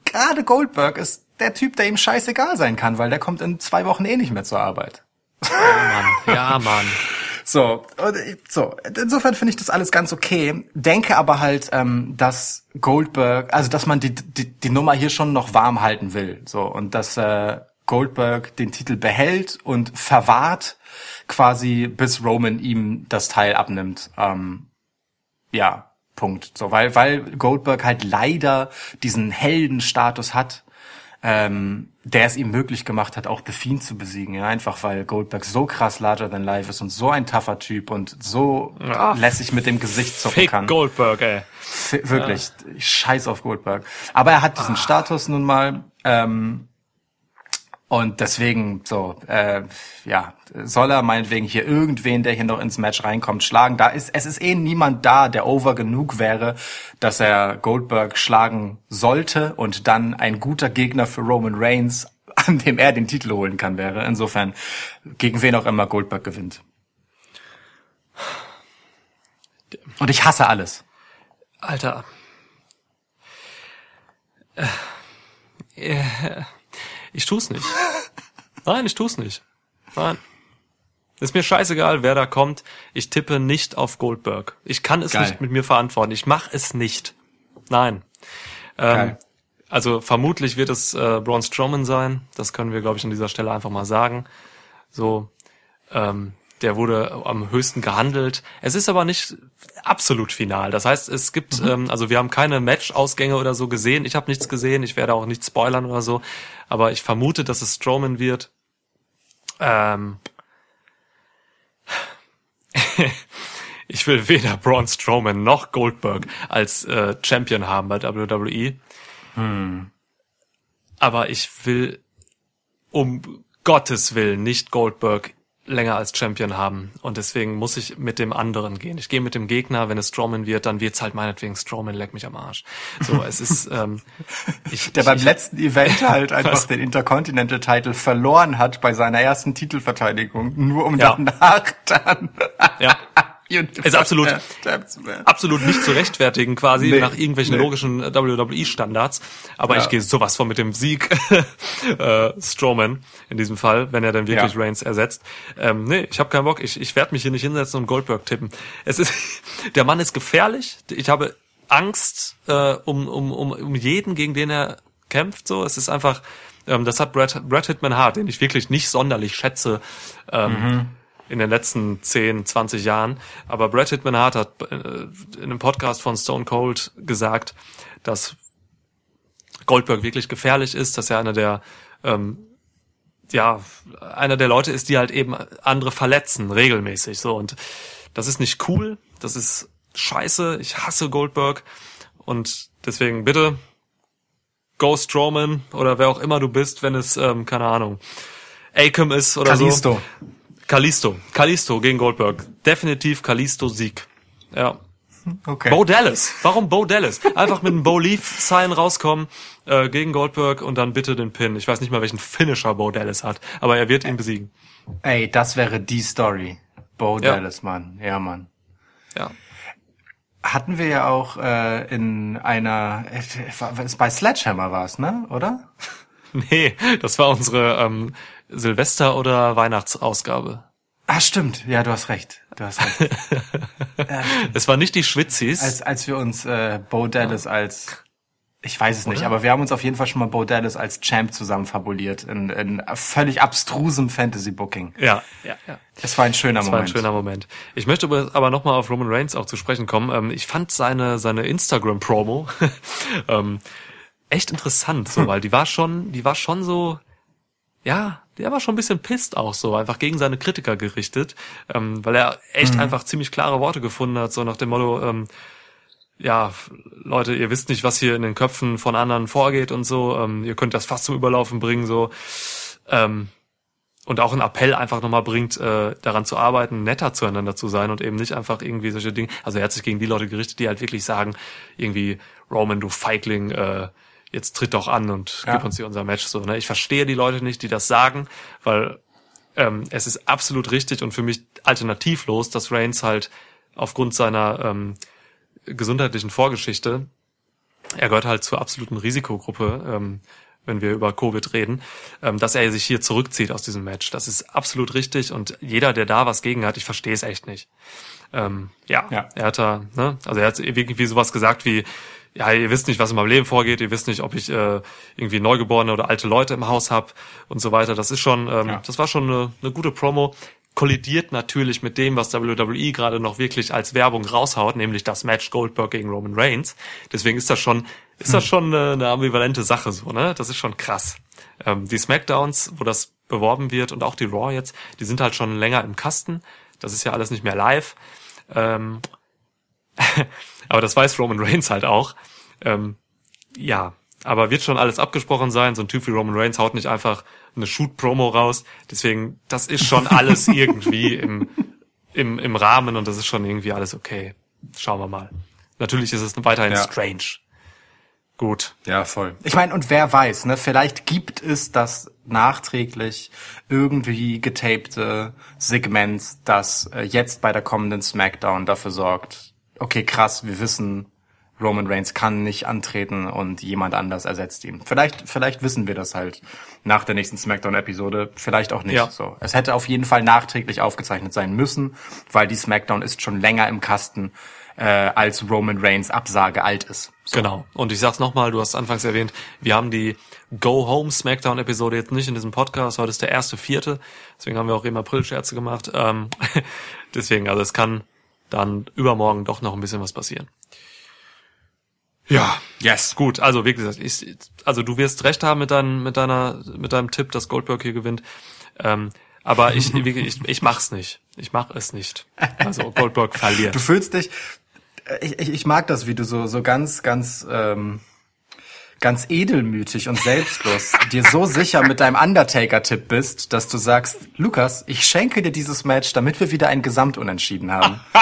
gerade Goldberg ist der Typ, der ihm scheißegal sein kann, weil der kommt in zwei Wochen eh nicht mehr zur Arbeit. Mann. Ja, Mann. So, so. Insofern finde ich das alles ganz okay. Denke aber halt, ähm, dass Goldberg, also dass man die, die, die Nummer hier schon noch warm halten will. So, und dass äh, Goldberg den Titel behält und verwahrt, quasi bis Roman ihm das Teil abnimmt. Ähm, ja, Punkt. So, weil, weil Goldberg halt leider diesen Heldenstatus hat, ähm, der es ihm möglich gemacht hat, auch The Fiend zu besiegen. Ja, einfach weil Goldberg so krass larger than life ist und so ein tougher Typ und so Ja, lässig mit dem Gesicht zucken Fake kann. Goldberg, ey. F- Wirklich, ich scheiß auf Goldberg. Aber er hat diesen Status nun mal. Ähm, und deswegen, so, äh, ja, soll er meinetwegen hier irgendwen, der hier noch ins Match reinkommt, schlagen. Da ist, es ist eh niemand da, der over genug wäre, dass er Goldberg schlagen sollte und dann ein guter Gegner für Roman Reigns, an dem er den Titel holen kann, wäre. Insofern, gegen wen auch immer Goldberg gewinnt. Und ich hasse alles. Alter. Äh, äh, Ich tu's nicht. Nein, ich tu's nicht. Nein. Ist mir scheißegal, wer da kommt. Ich tippe nicht auf Goldberg. Ich kann es Geil. nicht mit mir verantworten. Ich mache es nicht. Nein. Ähm, also vermutlich wird es äh, Braun Strowman sein. Das können wir, glaube ich, an dieser Stelle einfach mal sagen. So, ähm, der wurde am höchsten gehandelt. Es ist aber nicht absolut final. Das heißt, es gibt, ähm, also wir haben keine Match-Ausgänge oder so gesehen. Ich habe nichts gesehen. Ich werde auch nicht spoilern oder so. Aber ich vermute, dass es Strowman wird. Ähm, ich will weder Braun Strowman noch Goldberg als äh, Champion haben bei WWE. Aber ich will um Gottes Willen nicht Goldberg länger als Champion haben. Und deswegen muss ich mit dem anderen gehen. Ich gehe mit dem Gegner, wenn es Strowman wird, dann wird's halt meinetwegen Strowman, leck mich am Arsch. So, es ist, ähm, ich, der ich, beim ich, letzten Event halt einfach Was? den Intercontinental Title verloren hat bei seiner ersten Titelverteidigung, nur um Ja. danach dann ja, Ist absolut- absolut nicht zu rechtfertigen quasi Nee, nach irgendwelchen nee. logischen äh, WWE-Standards. Aber Ja. ich gehe sowas von mit dem Sieg äh, Strowman in diesem Fall, wenn er dann wirklich Ja. Reigns ersetzt. Ähm, nee, ich habe keinen Bock. Ich, ich werde mich hier nicht hinsetzen und Goldberg tippen. Es ist, der Mann ist gefährlich. Ich habe Angst äh, um, um, um, um jeden, gegen den er kämpft. So, es ist einfach, ähm, das hat Brad, Brad Hitman Hart, den ich wirklich nicht sonderlich schätze. Ähm, in den letzten 10, 20 Jahren. Aber Brad Hitman Hart hat äh, in einem Podcast von Stone Cold gesagt, dass Goldberg wirklich gefährlich ist, dass er einer der ähm, ja einer der Leute ist, die halt eben andere verletzen regelmäßig so und das ist nicht cool, das ist scheiße, ich hasse Goldberg und deswegen bitte Go Strowman oder wer auch immer du bist, wenn es ähm, keine Ahnung Akam ist oder so. Kalisto. Kalisto. Gegen Goldberg. Definitiv Kalisto Sieg. Ja. Okay. Bo Dallas. Warum Bo Dallas? Einfach mit einem Bo Leaf Sign rauskommen äh, gegen Goldberg und dann bitte den Pin. Ich weiß nicht mal, welchen Finisher Bo Dallas hat, aber er wird ihn besiegen. Ey, das wäre die Story. Bo Ja. Dallas, Mann. Ja, Mann. Ja. Hatten wir ja auch äh, in einer, äh, bei Sledgehammer war es, ne? Oder? Nee, das war unsere ähm, Silvester- oder Weihnachtsausgabe. Ah, stimmt. Ja, du hast recht. Du hast recht. Es war nicht die Schwitzis. als, als wir uns äh, Bo Dallas als ich weiß es nicht, aber wir haben uns auf jeden Fall schon mal Bo Dallas als Champ zusammen fabuliert in, in völlig abstrusem Fantasy-Booking. ja, ja, ja. Es war ein schöner Das war ein Moment. schöner Moment. Ich möchte aber- aber nochmal auf Roman Reigns auch zu sprechen kommen. Ähm, ich fand seine, seine Instagram-Promo ähm, echt interessant, so, weil die war schon, die war schon so, ja, der war schon ein bisschen pisst auch so, einfach gegen seine Kritiker gerichtet, ähm, weil er echt einfach ziemlich klare Worte gefunden hat, so nach dem Motto, ähm, ja, Leute, ihr wisst nicht, was hier in den Köpfen von anderen vorgeht und so, ähm, ihr könnt das fast zum Überlaufen bringen, so, ähm, und auch ein Appell einfach nochmal bringt, äh, daran zu arbeiten, netter zueinander zu sein und eben nicht einfach irgendwie solche Dinge. Also er hat sich gegen die Leute gerichtet, die halt wirklich sagen, irgendwie, Roman, du Feigling, äh, jetzt tritt doch an und Ja. gib uns hier unser Match. So, ne? Ich verstehe die Leute nicht, die das sagen, weil ähm, es ist absolut richtig und für mich alternativlos, dass Reigns halt aufgrund seiner ähm, gesundheitlichen Vorgeschichte, er gehört halt zur absoluten Risikogruppe, ähm, wenn wir über Covid reden, ähm, dass er sich hier zurückzieht aus diesem Match. Das ist absolut richtig und jeder, der da was gegen hat, ich verstehe es echt nicht. Ähm, ja, Ja. er hat da, ne, also er hat irgendwie sowas gesagt wie, ja, ihr wisst nicht, was in meinem Leben vorgeht, ihr wisst nicht, ob ich äh, irgendwie Neugeborene oder alte Leute im Haus habe und so weiter. Das ist schon, ähm, Ja. das war schon eine, eine gute Promo. Kollidiert natürlich mit dem, was WWE gerade noch wirklich als Werbung raushaut, nämlich das Match Goldberg gegen Roman Reigns. Deswegen ist das schon, ist das schon eine, eine ambivalente Sache so, ne? Das ist schon krass. Ähm, die Smackdowns, wo das beworben wird und auch die Raw jetzt, die sind halt schon länger im Kasten. Das ist ja alles nicht mehr live. Ähm, aber das weiß Roman Reigns halt auch. Ähm, ja, aber wird schon alles abgesprochen sein. So ein Typ wie Roman Reigns haut nicht einfach eine Shoot-Promo raus. Deswegen, das ist schon alles irgendwie im, im, im Rahmen und das ist schon irgendwie alles okay. Schauen wir mal. Natürlich ist es weiterhin Ja. strange. Gut. Ja, voll. Ich meine, und wer weiß, ne, vielleicht gibt es das nachträglich irgendwie getapte Segment, das äh, jetzt bei der kommenden Smackdown dafür sorgt, okay, krass, wir wissen, Roman Reigns kann nicht antreten und jemand anders ersetzt ihn. Vielleicht, vielleicht wissen wir das halt nach der nächsten Smackdown-Episode, vielleicht auch nicht. Ja. So, es hätte auf jeden Fall nachträglich aufgezeichnet sein müssen, weil die Smackdown ist schon länger im Kasten, äh, als Roman Reigns Absage alt ist. Genau. Und ich sag's nochmal, du hast anfangs erwähnt, wir haben die Go Home Smackdown Episode jetzt nicht in diesem Podcast. Heute ist der erste Vierte. Deswegen haben wir auch eben April-Scherze gemacht. Ähm, deswegen, also es kann dann übermorgen doch noch ein bisschen was passieren. Ja, Yes. gut. Also wie gesagt, ich, also du wirst recht haben mit deinem, mit deiner, mit deinem Tipp, dass Goldberg hier gewinnt. Ähm, aber ich, ich, ich mach's nicht. Ich mach es nicht. Also Goldberg verliert. Du fühlst dich, ich, ich, ich mag das, wie du so, so ganz, ganz, ähm, ganz edelmütig und selbstlos dir so sicher mit deinem Undertaker-Tipp bist, dass du sagst, Lukas, ich schenke dir dieses Match, damit wir wieder ein Gesamtunentschieden haben.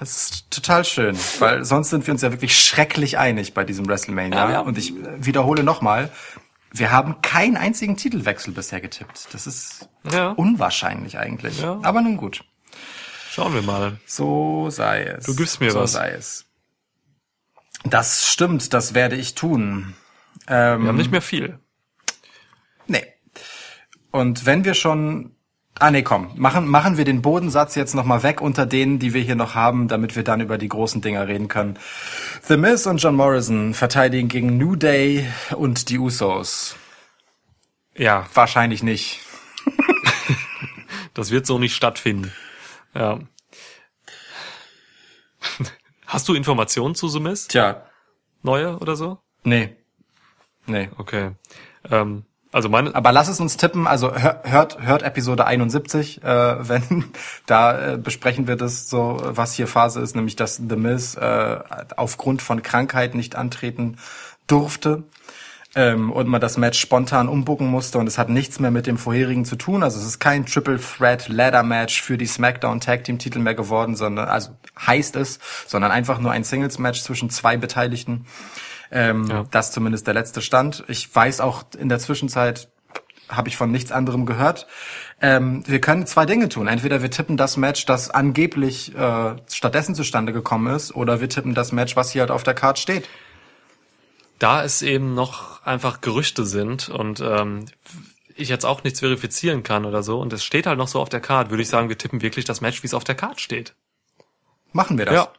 Das ist total schön, weil sonst sind wir uns ja wirklich schrecklich einig bei diesem WrestleMania. Ja, ja. Und ich äh, wiederhole nochmal, wir haben keinen einzigen Titelwechsel bisher getippt. Das ist Ja. unwahrscheinlich eigentlich. Aber nun gut. Schauen wir mal. So sei es. Du gibst mir so was. sei es. Das stimmt, das werde ich tun. Ähm, Wir haben nicht mehr viel. Nee. Und wenn wir schon. Ah nee, komm, machen, machen wir den Bodensatz jetzt nochmal weg unter denen, die wir hier noch haben, damit wir dann über die großen Dinger reden können. The Miz und John Morrison verteidigen gegen New Day und die Usos. Ja, Wahrscheinlich nicht. Das wird so nicht stattfinden. Ja. Hast du Informationen zu The Mist? Tja, Neue oder so? nee. Nee. Okay. Ähm, also meine, Aber lass es uns tippen, also hör- hört, hört Episode 71, äh, wenn da äh, besprechen wir das so, was hier Phase ist, nämlich dass The Miz äh, aufgrund von Krankheit nicht antreten durfte. Ähm, und man das Match spontan umbucken musste und es hat nichts mehr mit dem vorherigen zu tun. Also es ist kein Triple Threat Ladder Match für die SmackDown Tag Team Titel mehr geworden, sondern also heißt es, sondern einfach nur ein Singles Match zwischen zwei Beteiligten. Ähm, Ja. Das zumindest der letzte Stand. Ich weiß auch in der Zwischenzeit habe ich von nichts anderem gehört. Ähm, wir können zwei Dinge tun. Entweder wir tippen das Match, das angeblich äh, stattdessen zustande gekommen ist, oder wir tippen das Match, was hier halt auf der Card steht. Da es eben noch einfach Gerüchte sind und ähm, ich jetzt auch nichts verifizieren kann oder so und es steht halt noch so auf der Card, würde ich sagen, wir tippen wirklich das Match, wie es auf der Card steht. Machen wir das. Ja.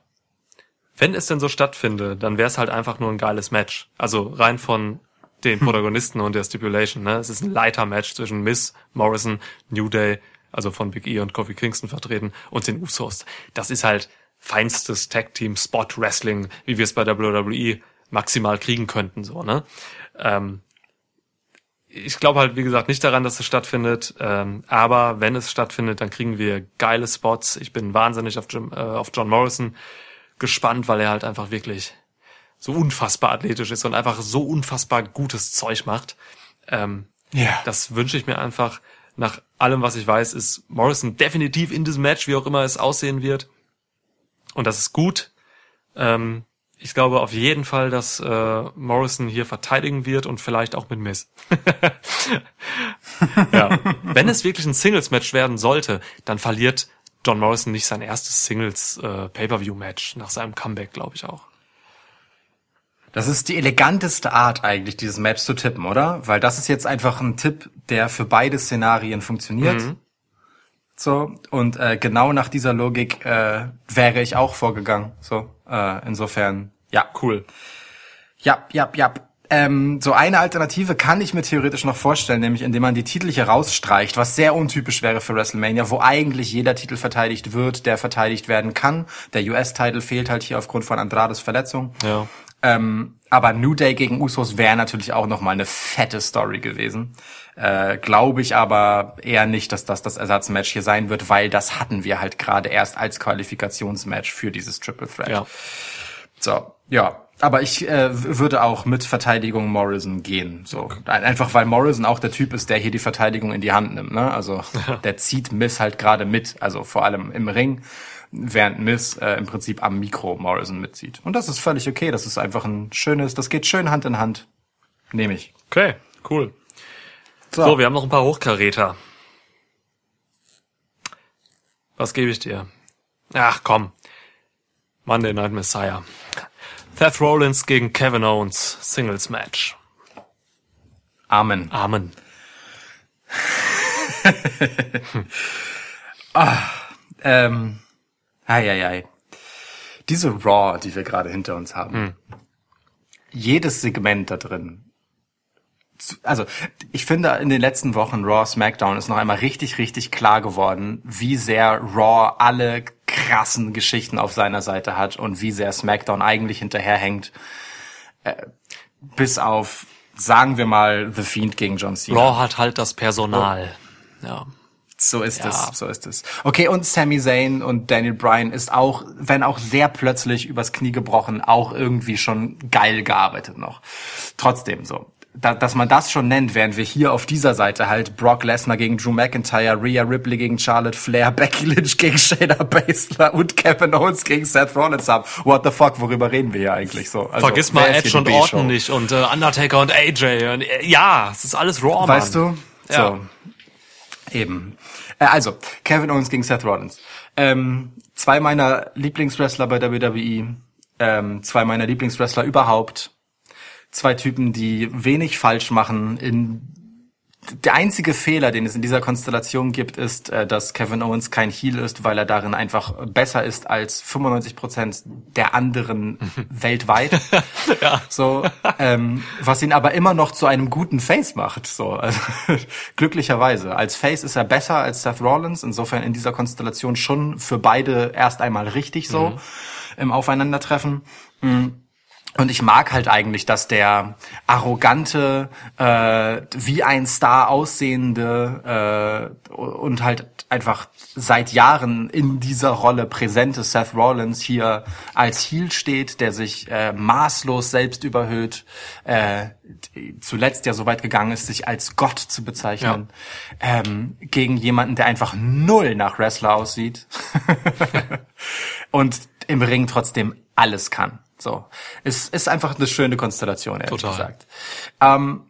Wenn es denn so stattfindet, dann wäre es halt einfach nur ein geiles Match. Also rein von den Protagonisten und der Stipulation. Ne? Es ist ein Leiter-Match zwischen Miss, Morrison, New Day, also von Big E und Kofi Kingston vertreten und den Usos. Das ist halt feinstes Tag-Team Spot Wrestling, wie wir es bei WWE maximal kriegen könnten, so, ne? Ähm, ich glaube halt, wie gesagt, nicht daran, dass es stattfindet. Ähm, aber wenn es stattfindet, dann kriegen wir geile Spots. Ich bin wahnsinnig auf, Jim, äh, auf John Morrison gespannt, weil er halt einfach wirklich so unfassbar athletisch ist und einfach so unfassbar gutes Zeug macht. Ähm, Ja. das wünsche ich mir einfach. Nach allem, was ich weiß, ist Morrison definitiv in diesem Match, wie auch immer es aussehen wird. Und das ist gut. Ähm, ich glaube auf jeden Fall, dass äh, Morrison hier verteidigen wird und vielleicht auch mit Miss. ja. Wenn es wirklich ein Singles-Match werden sollte, dann verliert John Morrison nicht sein erstes Singles äh, nach seinem Comeback, glaube ich auch. Das ist die eleganteste Art eigentlich, dieses Match zu tippen, oder? Weil das ist jetzt einfach ein Tipp, der für beide Szenarien funktioniert. So, und äh, genau nach dieser Logik äh, wäre ich auch vorgegangen. So, äh, insofern, ja. Cool. Ja, ja, ja. Ähm, so eine Alternative kann ich mir theoretisch noch vorstellen, nämlich indem man die Titel hier rausstreicht, was sehr untypisch wäre für WrestleMania, wo eigentlich jeder Titel verteidigt wird, der verteidigt werden kann. Der US-Titel fehlt halt hier aufgrund von Andrades Verletzung. Ja. Ähm, aber New Day gegen Usos wäre natürlich auch noch mal eine fette Story gewesen. Äh, Glaube ich aber eher nicht, dass das das Ersatzmatch hier sein wird, weil das hatten wir halt gerade erst als Qualifikationsmatch für dieses Triple Threat. Ja. So, ja. Aber ich äh, würde auch mit Verteidigung Morrison gehen. So Ein- einfach weil Morrison auch der Typ ist, der hier die Verteidigung in die Hand nimmt. Ne? Also der zieht Miss halt gerade mit, also vor allem im Ring, während Miss äh, im Prinzip am Mikro Morrison mitzieht. Und das ist völlig okay. Das ist einfach ein schönes, das geht schön Hand in Hand. Nehme ich. Okay, cool. So, wir haben noch ein paar Hochkaräter. Was gebe ich dir? Ach komm. Monday Night Messiah. Seth Rollins gegen Kevin Owens. Singles Match. Amen. Amen. Ähm, ei, ei, ei. Diese Raw, die wir gerade hinter uns haben. Jedes Segment da drin. Also, ich finde, in den letzten Wochen Raw SmackDown ist noch einmal richtig, richtig klar geworden, wie sehr Raw alle krassen Geschichten auf seiner Seite hat und wie sehr SmackDown eigentlich hinterherhängt. Äh, bis auf, sagen wir mal, The Fiend gegen John Cena. Raw hat halt das Personal. Ja. So ist Ja. es, so ist es. Okay, und Sami Zayn und Daniel Bryan ist auch, wenn auch sehr plötzlich übers Knie gebrochen, auch irgendwie schon geil gearbeitet noch. Trotzdem so. Da, dass man das schon nennt, während wir hier auf dieser Seite halt Brock Lesnar gegen Drew McIntyre, Rhea Ripley gegen Charlotte Flair, Becky Lynch gegen Shayna Baszler und Kevin Owens gegen Seth Rollins haben. What the fuck, worüber reden wir hier eigentlich so? Also, Vergiss mal Edge und? Orton nicht und äh, Undertaker und AJ. Und, äh, ja, es ist alles Raw, Weißt Mann. du? Ja. So. Eben. Äh, also, Kevin Owens gegen Seth Rollins. Ähm, zwei meiner Lieblingswrestler bei WWE, ähm, zwei meiner Lieblingswrestler überhaupt. Zwei Typen, die wenig falsch machen. In der einzige Fehler, den es in dieser Konstellation gibt, ist, äh, dass Kevin Owens kein Heel ist, weil er darin einfach besser ist als 95 Prozent der anderen weltweit. So, ähm, was ihn aber immer noch zu einem guten Face macht. So, also, glücklicherweise. Als Face ist er besser als Seth Rollins. Insofern in dieser Konstellation schon für beide erst einmal richtig so im Aufeinandertreffen. Mm. Und ich mag halt eigentlich, dass der arrogante, äh, wie ein Star aussehende äh, und halt einfach seit Jahren in dieser Rolle präsente Seth Rollins hier als Heel steht, der sich äh, maßlos selbst überhöht, äh, zuletzt ja so weit gegangen ist, sich als Gott zu bezeichnen, ähm, gegen jemanden, der einfach null nach Wrestler aussieht und im Ring trotzdem alles kann. So, es ist einfach eine schöne Konstellation, ehrlich Total. gesagt. Ähm,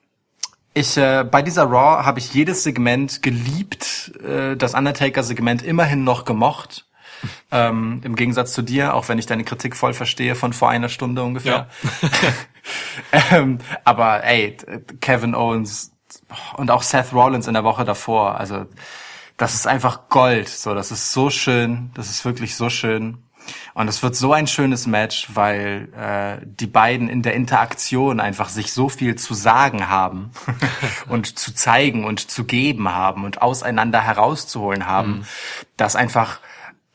ich äh, bei dieser Raw habe ich jedes Segment geliebt, äh, das Undertaker-Segment immerhin noch gemocht. Ähm, Im Gegensatz zu dir, auch wenn ich deine Kritik voll verstehe von vor einer Stunde ungefähr. ähm, aber ey, Kevin Owens und auch Seth Rollins in der Woche davor, also das ist einfach Gold. So, das ist so schön, das ist wirklich so schön. Und es wird so ein schönes Match, weil äh, die beiden in der Interaktion einfach sich so viel zu sagen haben und zu zeigen und zu geben haben und auseinander herauszuholen haben, dass einfach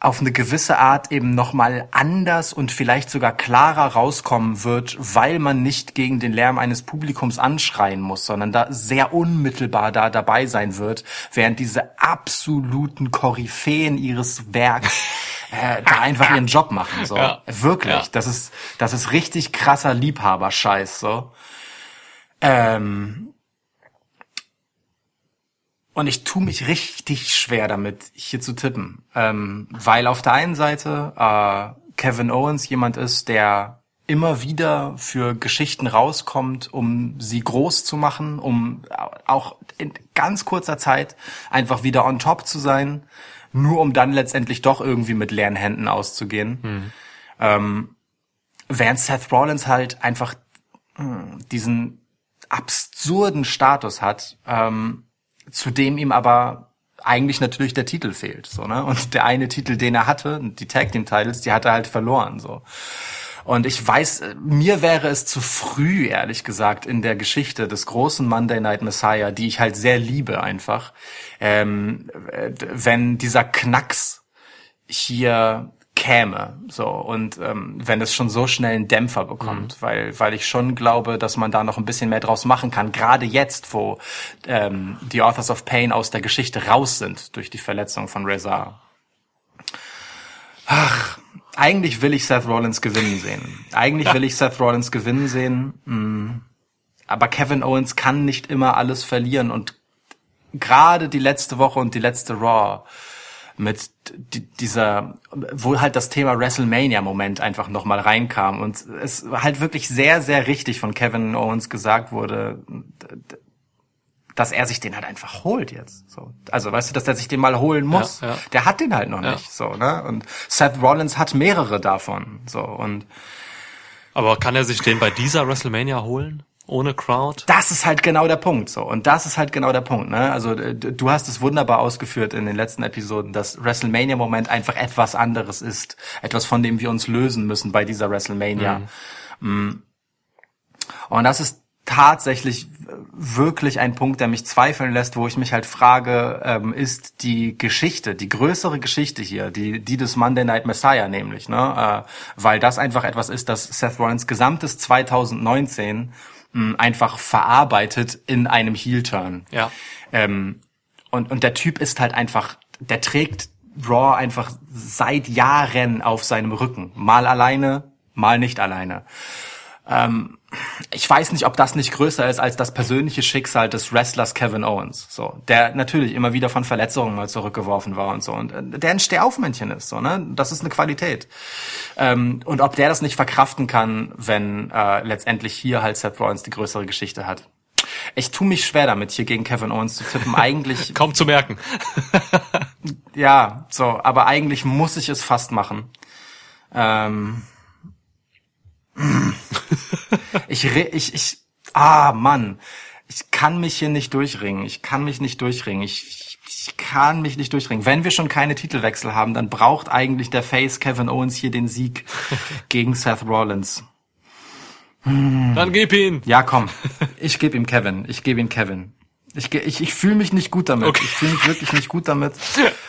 auf eine gewisse Art eben nochmal anders und vielleicht sogar klarer rauskommen wird, weil man nicht gegen den Lärm eines Publikums anschreien muss, sondern da sehr unmittelbar da dabei sein wird, während diese absoluten Koryphäen ihres Werks äh, da einfach ihren Job machen. So Ja. wirklich, Ja. das ist das ist richtig krasser Liebhaberscheiß. So. Ähm, und ich tue mich richtig schwer damit, hier zu tippen. Ähm, weil auf der einen Seite äh, Kevin Owens jemand ist, der immer wieder für Geschichten rauskommt, um sie groß zu machen, um auch in ganz kurzer Zeit einfach wieder on top zu sein, nur um dann letztendlich doch irgendwie mit leeren Händen auszugehen. Ähm, während Seth Rollins halt einfach mh, diesen absurden Status hat, ähm, zu dem ihm aber eigentlich natürlich der Titel fehlt, so, ne? Und der eine Titel, den er hatte, die Tag Team Titles, die hat er halt verloren, so. Und ich weiß, äh, mir wäre es zu früh, ehrlich gesagt, in der Geschichte des großen Monday Night Messiah, die ich halt sehr liebe einfach, ähm, äh, wenn dieser Knacks hier käme so und ähm, wenn es schon so schnell einen Dämpfer bekommt, weil weil ich schon glaube, dass man da noch ein bisschen mehr draus machen kann, gerade jetzt, wo ähm, die Authors of Pain aus der Geschichte raus sind durch die Verletzung von Reza. Ach, eigentlich will ich Seth Rollins gewinnen sehen. Eigentlich will ich Seth Rollins gewinnen sehen. mm. Aber Kevin Owens kann nicht immer alles verlieren und gerade die letzte Woche und die letzte Raw mit di- dieser, wo halt das Thema WrestleMania-Moment einfach nochmal reinkam und es halt wirklich sehr, sehr richtig von Kevin Owens gesagt wurde, dass er sich den halt einfach holt jetzt. So. Also weißt du, dass er sich den mal holen muss. Ja, ja. Der hat den halt noch Ja. nicht. So, ne? Und Seth Rollins hat mehrere davon. So und Aber kann er sich den bei dieser WrestleMania holen? Ohne Crowd? das ist halt genau der Punkt so. Und das ist halt genau der Punkt ne? Also du hast es wunderbar ausgeführt in den letzten Episoden dass WrestleMania Moment einfach etwas anderes ist etwas von dem wir uns lösen müssen bei dieser WrestleMania. Mm. und das ist tatsächlich wirklich ein Punkt, der mich zweifeln lässt, wo ich mich halt frage, ähm, ist die Geschichte, die größere Geschichte hier, die, die des Monday Night Messiah nämlich, ne, äh, weil das einfach etwas ist, das Seth Rollins gesamtes 2019 mh, einfach verarbeitet in einem Heel-Turn. Ja. Ähm, und, und der Typ ist halt einfach, der trägt Raw einfach seit Jahren auf seinem Rücken. Mal alleine, mal nicht alleine. Ähm, ich weiß nicht, ob das nicht größer ist als das persönliche Schicksal des Wrestlers Kevin Owens, so, der natürlich immer wieder von Verletzungen mal zurückgeworfen war und so und äh, der ein Stehaufmännchen ist, so, ne, das ist eine Qualität. Ähm, und ob der das nicht verkraften kann, wenn äh, letztendlich hier halt Seth Rollins die größere Geschichte hat. Ich tue mich schwer damit, hier gegen Kevin Owens zu tippen. Eigentlich, Kaum zu merken. ja, so, aber eigentlich muss ich es fast machen. Ähm, ich, re- ich, ich, ah, Mann, ich kann mich hier nicht durchringen. Ich kann mich nicht durchringen. Ich, ich, ich kann mich nicht durchringen. Wenn wir schon keine Titelwechsel haben, dann braucht eigentlich der Face Kevin Owens hier den Sieg gegen Seth Rollins. Dann gib ihn. Ja, komm. Ich gebe ihm Kevin. Ich gebe ihm Kevin. Ich, ich, ich fühle mich nicht gut damit. Okay. Ich fühle mich wirklich nicht gut damit.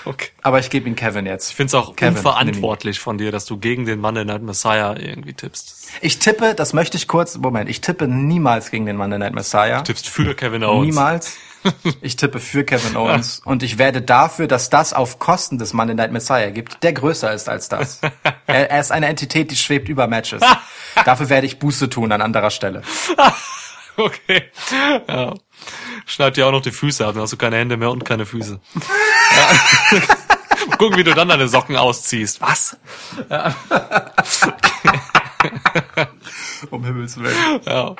Okay. Aber ich gebe ihn Kevin jetzt. Ich finde es auch Kevin, unverantwortlich von dir, dass du gegen den Monday Night Messiah irgendwie tippst. Ich tippe, das möchte ich kurz, Moment, ich tippe niemals gegen den Monday Night Messiah. Tippst für Kevin Owens. Niemals. Ich tippe für Kevin Owens und ich werde dafür, dass das auf Kosten des Monday Night Messiah gibt, der größer ist als das. Er, er ist eine Entität, die schwebt über Matches. Dafür werde ich Buße tun an anderer Stelle. Okay. Ja. Schneid dir auch noch die Füße ab, dann hast du keine Hände mehr und keine Füße. Ja. Gucken, wie du dann deine Socken ausziehst. Was? Um Himmels Willen. Ja.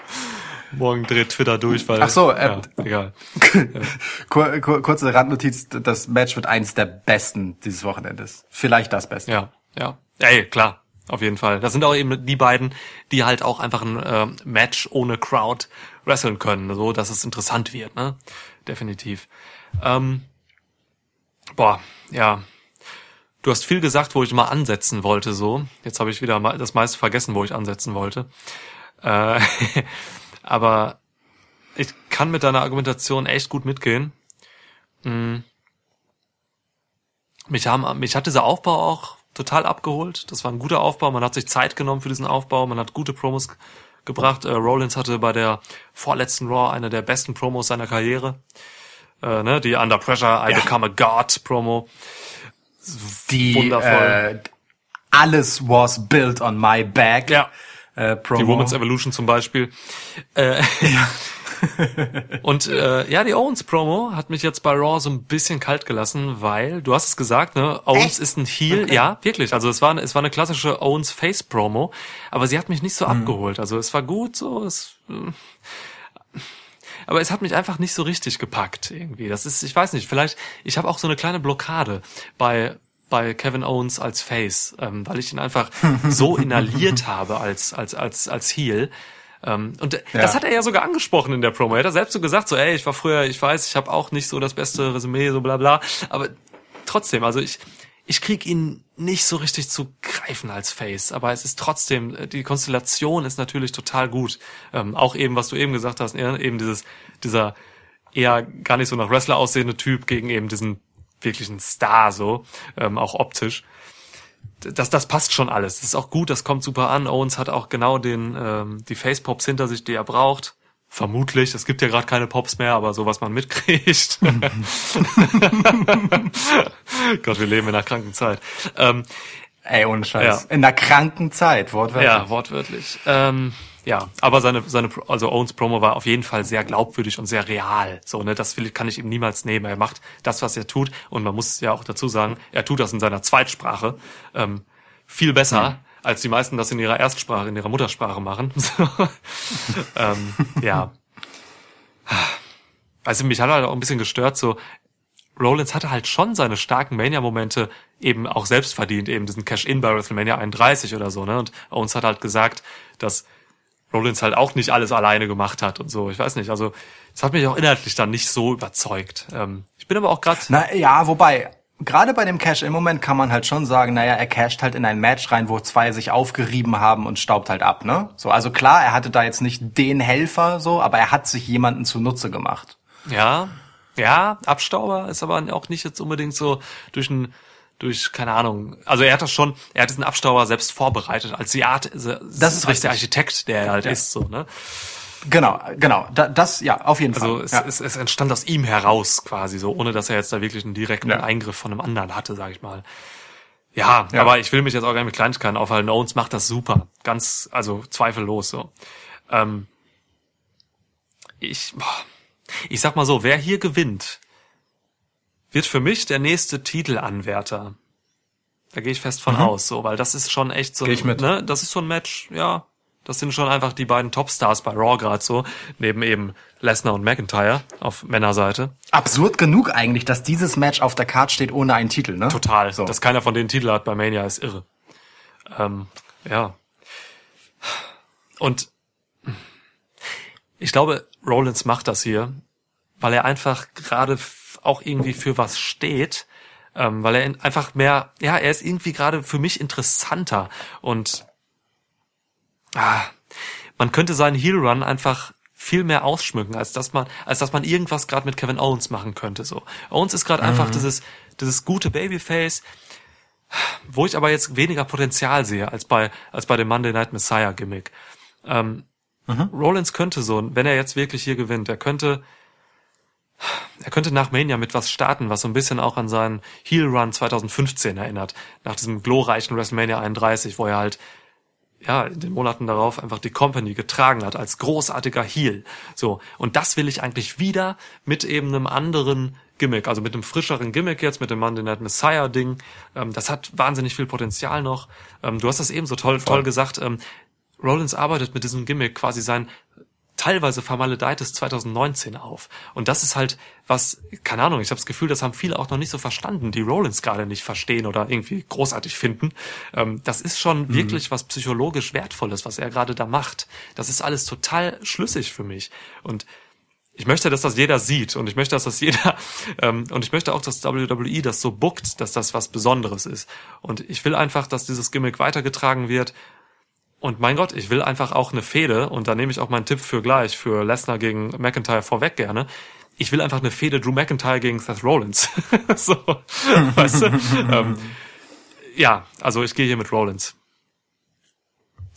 Morgen dreht Twitter durch, weil. Ach so, äh, ja, egal. Kur kur kurze Randnotiz, das Match wird eins der besten dieses Wochenendes. Vielleicht das Beste. Ja, ja. Ey, klar. Auf jeden Fall. Das sind auch eben die beiden, die halt auch einfach ein ähm, Match ohne Crowd wresteln können, so dass es interessant wird, ne? Definitiv. Ähm, boah, ja. Du hast viel gesagt, wo ich mal ansetzen wollte, so. Jetzt habe ich wieder das meiste vergessen, wo ich ansetzen wollte. Äh, aber ich kann mit deiner Argumentation echt gut mitgehen. Mm. Mich, haben, mich hat dieser Aufbau auch total abgeholt. Das war ein guter Aufbau. Man hat sich Zeit genommen für diesen Aufbau. Man hat gute Promos gebracht. Äh, Rollins hatte bei der vorletzten Raw eine der besten Promos seiner Karriere. Äh, ne, die Under Pressure, I Become a God Promo. Die Wundervoll. Äh, alles was built on my back. Ja. Äh, Promo. Die Women's Evolution zum Beispiel. Äh, und äh, ja, die Owens-Promo hat mich jetzt bei Raw so ein bisschen kalt gelassen, weil, du hast es gesagt, ne, Owens Echt? ist ein Heel, ja, wirklich. Also es war, es war eine klassische Owens-Face-Promo, aber sie hat mich nicht so Hm. abgeholt. Also es war gut so, es, äh, aber es hat mich einfach nicht so richtig gepackt irgendwie. Das ist, ich weiß nicht, vielleicht, ich habe auch so eine kleine Blockade bei bei Kevin Owens als Face, ähm, weil ich ihn einfach so inhaliert habe als als als als Heel. Ähm, und äh, das Ja. hat er ja sogar angesprochen in der Promo. Er hat ja selbst so gesagt, so, ey, ich war früher, ich weiß, ich habe auch nicht so das beste Resümee, so bla bla. Aber trotzdem, also ich ich krieg ihn nicht so richtig zu greifen als Face, aber es ist trotzdem, äh, die Konstellation ist natürlich total gut. Ähm, auch eben, was du eben gesagt hast, eher- eben dieses, dieser eher gar nicht so nach Wrestler aussehende Typ gegen eben diesen wirklichen Star so, ähm, auch optisch. Das, das passt schon alles. Das ist auch gut, das kommt super an. Owens hat auch genau den, ähm, die Facepops hinter sich, die er braucht. Vermutlich. Es gibt ja gerade keine Pops mehr, aber so was man mitkriegt. Gott, wir leben in einer kranken Zeit. Ähm, Ey, ohne Scheiß. Ja. In einer kranken Zeit, wortwörtlich. ja, wortwörtlich. Ähm, ja, aber seine, seine, also Owens Promo war auf jeden Fall sehr glaubwürdig und sehr real. So, ne, das kann ich ihm niemals nehmen. Er macht das, was er tut. Und man muss ja auch dazu sagen, er tut das in seiner Zweitsprache, ähm, viel besser, als die meisten das in ihrer Erstsprache, in ihrer Muttersprache machen. Ähm, ja. Also mich hat halt auch ein bisschen gestört, so, Rollins hatte halt schon seine starken Mania-Momente eben auch selbst verdient, eben diesen Cash-In bei WrestleMania 31 oder so, ne? Und Owens hat halt gesagt, dass Rollins halt auch nicht alles alleine gemacht hat und so. Ich weiß nicht, also es hat mich auch inhaltlich dann nicht so überzeugt. Ähm, ich bin aber auch gerade Na ja, wobei, gerade bei dem Cash im Moment kann man halt schon sagen, naja, er casht halt in ein Match rein, wo zwei sich aufgerieben haben und staubt halt ab, ne? So, also klar, er hatte da jetzt nicht den Helfer so, aber er hat sich jemanden zunutze gemacht. Ja, ja, Abstauber ist aber auch nicht jetzt unbedingt so durch ein durch keine Ahnung. Also er hat das schon, er hat diesen Abstauber selbst vorbereitet als die Art, das ist als richtig. der Architekt, der er halt ist so, ne? Genau, genau. Da, das, ja, auf jeden Also Fall. es, ja. es, es entstand aus ihm heraus quasi so, ohne dass er jetzt da wirklich einen direkten Ja. Eingriff von einem anderen hatte, sag ich mal. Ja, Ja. aber ich will mich jetzt auch gar nicht mit Kleinigkeiten aufhalten. Owens macht das super, ganz, also zweifellos so. Ähm, ich, boah, ich sag mal so, wer hier gewinnt, wird für mich der nächste Titelanwärter. Da gehe ich fest von aus, so, weil das ist schon echt so, Mhm. Ein, ne, das ist so ein Match, ja, das sind schon einfach die beiden Topstars bei Raw gerade so, neben eben Lesnar und McIntyre auf Männerseite. Absurd genug eigentlich, dass dieses Match auf der Karte steht ohne einen Titel, ne? Total. So. Dass keiner von denen Titel hat bei Mania ist irre. Ähm, ja. Und ich glaube, Rollins macht das hier, weil er einfach gerade auch irgendwie für was steht, ähm, weil er in- einfach mehr, ja, er ist irgendwie gerade für mich interessanter und ah, man könnte seinen Heel Run einfach viel mehr ausschmücken, als dass man, als dass man irgendwas gerade mit Kevin Owens machen könnte. So, Owens ist gerade einfach dieses, dieses gute Babyface, wo ich aber jetzt weniger Potenzial sehe als bei als bei dem Monday Night Messiah Gimmick. Ähm, Rollins könnte so, wenn er jetzt wirklich hier gewinnt, er könnte er könnte nach Mania mit was starten, was so ein bisschen auch an seinen Heel Run 2015 erinnert, nach diesem glorreichen WrestleMania 31, wo er halt ja, in den Monaten darauf einfach die Company getragen hat als großartiger Heel. So. Und das will ich eigentlich wieder mit eben einem anderen Gimmick, also mit einem frischeren Gimmick jetzt, mit dem Monday Night Messiah Ding. Ähm, das hat wahnsinnig viel Potenzial noch. Ähm, du hast das eben so toll, toll gesagt. Ähm, Rollins arbeitet mit diesem Gimmick quasi sein teilweise vermaledeites 2019 auf. Und das ist halt was, keine Ahnung, ich habe das Gefühl, das haben viele auch noch nicht so verstanden, die Rollins gerade nicht verstehen oder irgendwie großartig finden. Ähm, das ist schon wirklich was psychologisch Wertvolles, was er gerade da macht. Das ist alles total schlüssig für mich. Und ich möchte, dass das jeder sieht und ich möchte, dass das jeder ähm, und ich möchte auch, dass WWE das so bookt, dass das was Besonderes ist. Und ich will einfach, dass dieses Gimmick weitergetragen wird. Und mein Gott, ich will einfach auch eine Fehde und da nehme ich auch meinen Tipp für gleich für Lesnar gegen McIntyre vorweg gerne. Ich will einfach eine Fehde Drew McIntyre gegen Seth Rollins. so, weißt du? ähm, ja, also ich gehe hier mit Rollins.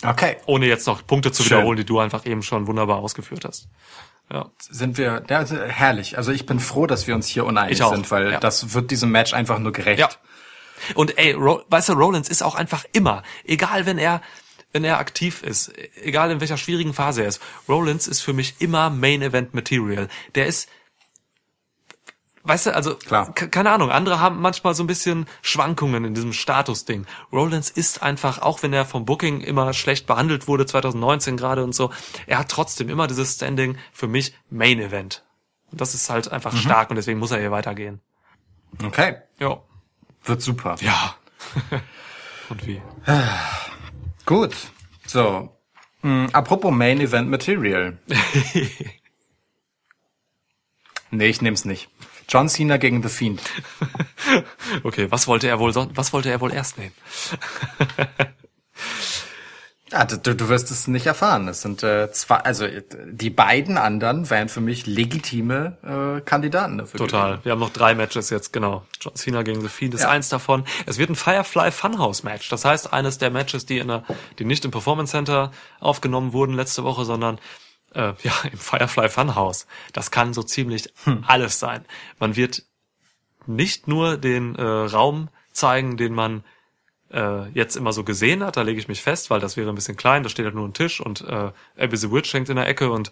Okay. Ohne jetzt noch Punkte zu Schön. wiederholen, die du einfach eben schon wunderbar ausgeführt hast. Ja. Sind wir, ja, herrlich. Also ich bin froh, dass wir uns hier uneinig sind, weil ja. das wird diesem Match einfach nur gerecht. Ja. Und ey, Ro weißt du, Rollins ist auch einfach immer, egal wenn er, wenn er aktiv ist, egal in welcher schwierigen Phase er ist, Rollins ist für mich immer Main Event Material. Der ist, weißt du, also, Klar. ke- keine Ahnung, andere haben manchmal so ein bisschen Schwankungen in diesem Status-Ding. Rollins ist einfach, auch wenn er vom Booking immer schlecht behandelt wurde, 2019 gerade und so, er hat trotzdem immer dieses Standing für mich Main Event. Und das ist halt einfach stark und deswegen muss er hier weitergehen. Okay. Ja. Wird super. Ja. und wie? Gut. So. Hm, apropos Main Event Material. nee, ich nehm's nicht. John Cena gegen The Fiend. Okay, was wollte er wohl was wollte er wohl erst nehmen? Ja, du, du wirst es nicht erfahren. Es sind äh, zwei, also äh, die beiden anderen wären für mich legitime äh, Kandidaten dafür. Total. Wir haben noch drei Matches jetzt, genau. John Cena gegen The Fiend ist Ja. eins davon. Es wird ein Firefly Funhouse Match. Das heißt, eines der Matches, die in der, die nicht im Performance Center aufgenommen wurden letzte Woche, sondern äh, ja, im Firefly Funhouse. Das kann so ziemlich alles sein. Man wird nicht nur den äh, Raum zeigen, den man äh, jetzt immer so gesehen hat, da lege ich mich fest, weil das wäre ein bisschen klein, da steht halt nur ein Tisch und äh, Abby the Witch hängt in der Ecke und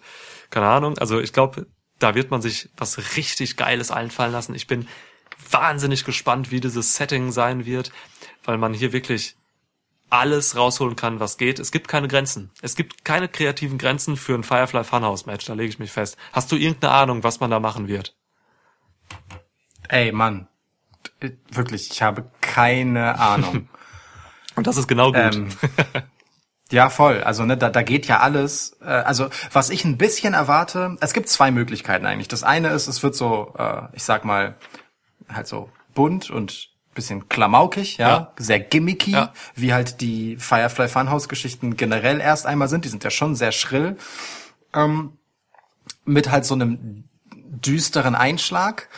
keine Ahnung. Also ich glaube, da wird man sich was richtig Geiles einfallen lassen. Ich bin wahnsinnig gespannt, wie dieses Setting sein wird, weil man hier wirklich alles rausholen kann, was geht. Es gibt keine Grenzen. Es gibt keine kreativen Grenzen für ein Firefly Funhouse Match, da lege ich mich fest. Hast du irgendeine Ahnung, was man da machen wird? Ey, Mann. Wirklich, ich habe keine Ahnung. Und das ist genau gut. Ähm, ja, voll. Also ne, da, da geht ja alles. Äh, also was ich ein bisschen erwarte, es gibt zwei Möglichkeiten eigentlich. Das eine ist, es wird so, äh, ich sag mal, halt so bunt und bisschen klamaukig, ja, Ja. sehr gimmicky, Ja. wie halt die Firefly Funhouse Geschichten generell erst einmal sind. Die sind ja schon sehr schrill. Ähm, mit halt so einem düsteren Einschlag.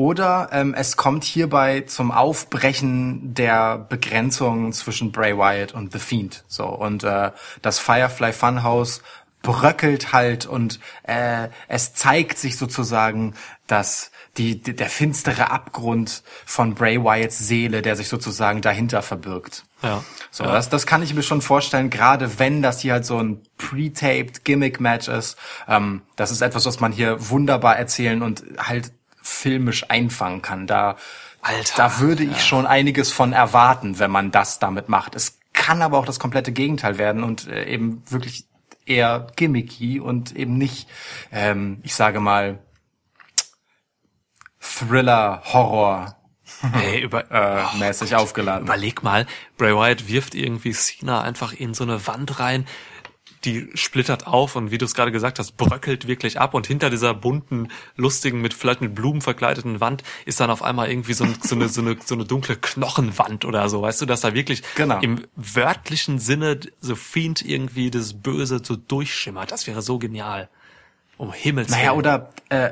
Oder ähm, es kommt hierbei zum Aufbrechen der Begrenzung zwischen Bray Wyatt und The Fiend. So und äh, das Firefly Funhouse bröckelt halt und äh, es zeigt sich sozusagen, dass die, die der finstere Abgrund von Bray Wyatts Seele, der sich sozusagen dahinter verbirgt. Ja. So, ja. das, das kann ich mir schon vorstellen, gerade wenn das hier halt so ein pre-taped Gimmick-Match ist. Ähm, das ist etwas, was man hier wunderbar erzählen und halt filmisch einfangen kann. Da, Alter, da würde ich schon einiges von erwarten, wenn man das damit macht. Es kann aber auch das komplette Gegenteil werden und äh, eben wirklich eher gimmicky und eben nicht, ähm, ich sage mal, Thriller, Horror Ey, über, äh, mäßig aufgeladen. Überleg mal, Bray Wyatt wirft irgendwie Cena einfach in so eine Wand rein, die splittert auf und wie du es gerade gesagt hast, bröckelt wirklich ab und hinter dieser bunten, lustigen, mit vielleicht mit Blumen verkleideten Wand ist dann auf einmal irgendwie so, ein, so, eine, so, eine, so eine dunkle Knochenwand oder so, weißt du, dass da wirklich Genau. im wörtlichen Sinne so Fiend irgendwie das Böse so durchschimmert. Das wäre so genial. Um Himmels Naja, Willen. oder, äh,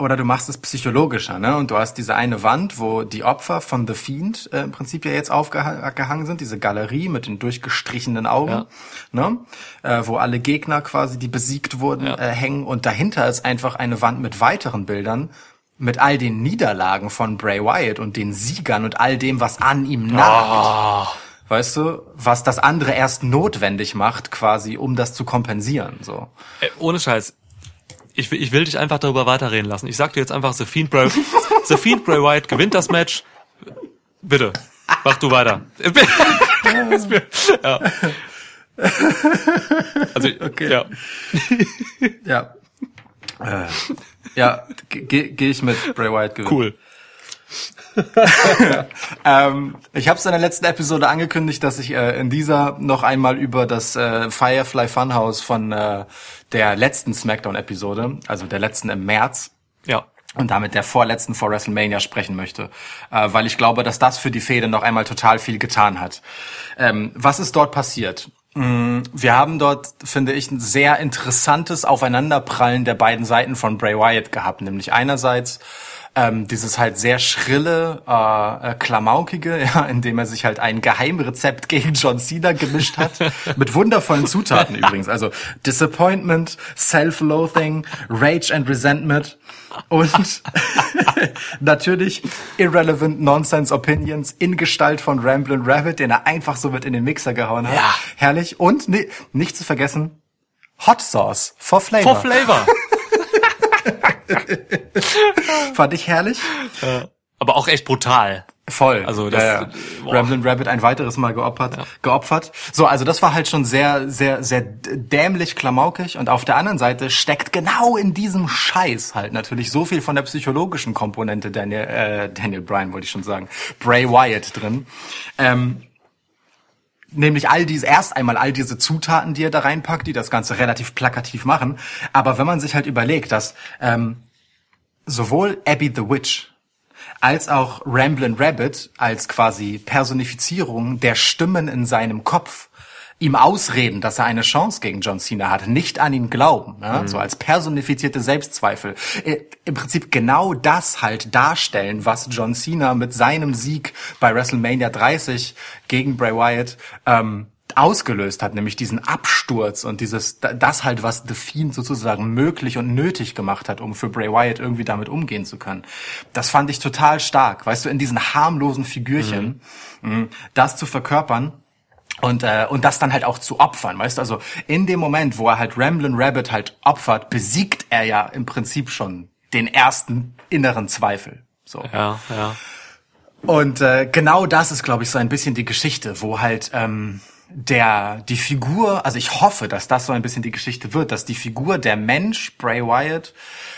oder du machst es psychologischer, ne? Und du hast diese eine Wand, wo die Opfer von The Fiend äh, im Prinzip ja jetzt aufgehangen sind, diese Galerie mit den durchgestrichenen Augen, Ja. ne? Äh, wo alle Gegner quasi, die besiegt wurden, Ja. äh, hängen. Und dahinter ist einfach eine Wand mit weiteren Bildern, mit all den Niederlagen von Bray Wyatt und den Siegern und all dem, was an ihm nagt. Weißt du, was das andere erst notwendig macht, quasi, um das zu kompensieren, so. Äh, ohne Scheiß. Ich, will- ich will dich einfach darüber weiterreden lassen. Ich sag dir jetzt einfach, The Fiend Bray, The Fiend Bray Wyatt gewinnt das Match. Bitte, mach du weiter. Ja. Also, ja. Ja. äh, ja, gehe geh ich mit Bray Wyatt gewinnen. Cool. Ähm, ich habe es in der letzten Episode angekündigt, dass ich äh, in dieser noch einmal über das äh, Firefly Funhouse von äh, der letzten Smackdown-Episode, also der letzten im März, Ja. und damit der vorletzten vor WrestleMania sprechen möchte, äh, weil ich glaube, dass das für die Fehde noch einmal total viel getan hat. Ähm, was ist dort passiert? Mm, Wir haben dort, finde ich, ein sehr interessantes Aufeinanderprallen der beiden Seiten von Bray Wyatt gehabt, nämlich einerseits ähm, dieses halt sehr schrille, äh, äh, klamaukige, ja, indem er sich halt ein Geheimrezept gegen John Cena gemischt hat, mit wundervollen Zutaten übrigens, also Disappointment, Self-Loathing, Rage and Resentment und natürlich irrelevant Nonsense Opinions in Gestalt von Ramblin' Rabbit, den er einfach so mit in den Mixer gehauen hat. Ja. Herrlich. Und nee, nicht zu vergessen, Hot Sauce for Flavor. For Flavor. Fand ich herrlich. Aber auch echt brutal. Voll. Also das- ja, ja. Ramblin' Rabbit ein weiteres Mal geopfert, geopfert. So, also das war halt schon sehr, sehr, sehr dämlich, klamaukig. Und auf der anderen Seite steckt genau in diesem Scheiß halt natürlich so viel von der psychologischen Komponente Daniel, äh, Daniel Bryan wollte ich schon sagen, Bray Wyatt drin. Ähm, nämlich all diese, erst einmal all diese Zutaten, die er da reinpackt, die das Ganze relativ plakativ machen. Aber wenn man sich halt überlegt, dass ähm, sowohl Abby the Witch als auch Ramblin' Rabbit als quasi Personifizierung der Stimmen in seinem Kopf ihm ausreden, dass er eine Chance gegen John Cena hat, nicht an ihn glauben, ne? so als personifizierte Selbstzweifel. Äh, Im Prinzip genau das halt darstellen, was John Cena mit seinem Sieg bei WrestleMania 30 gegen Bray Wyatt ähm, ausgelöst hat, nämlich diesen Absturz und dieses, das halt, was The Fiend sozusagen möglich und nötig gemacht hat, um für Bray Wyatt irgendwie damit umgehen zu können. Das fand ich total stark, weißt du, in diesen harmlosen Figürchen, mh, das zu verkörpern und, äh, und das dann halt auch zu opfern, weißt du, also in dem Moment, wo er halt Ramblin' Rabbit halt opfert, besiegt er ja im Prinzip schon den ersten inneren Zweifel. So. Ja, ja. Und äh, genau das ist, glaube ich, so ein bisschen die Geschichte, wo halt ähm, der die Figur, also ich hoffe, dass das so ein bisschen die Geschichte wird, dass die Figur der Mensch Bray Wyatt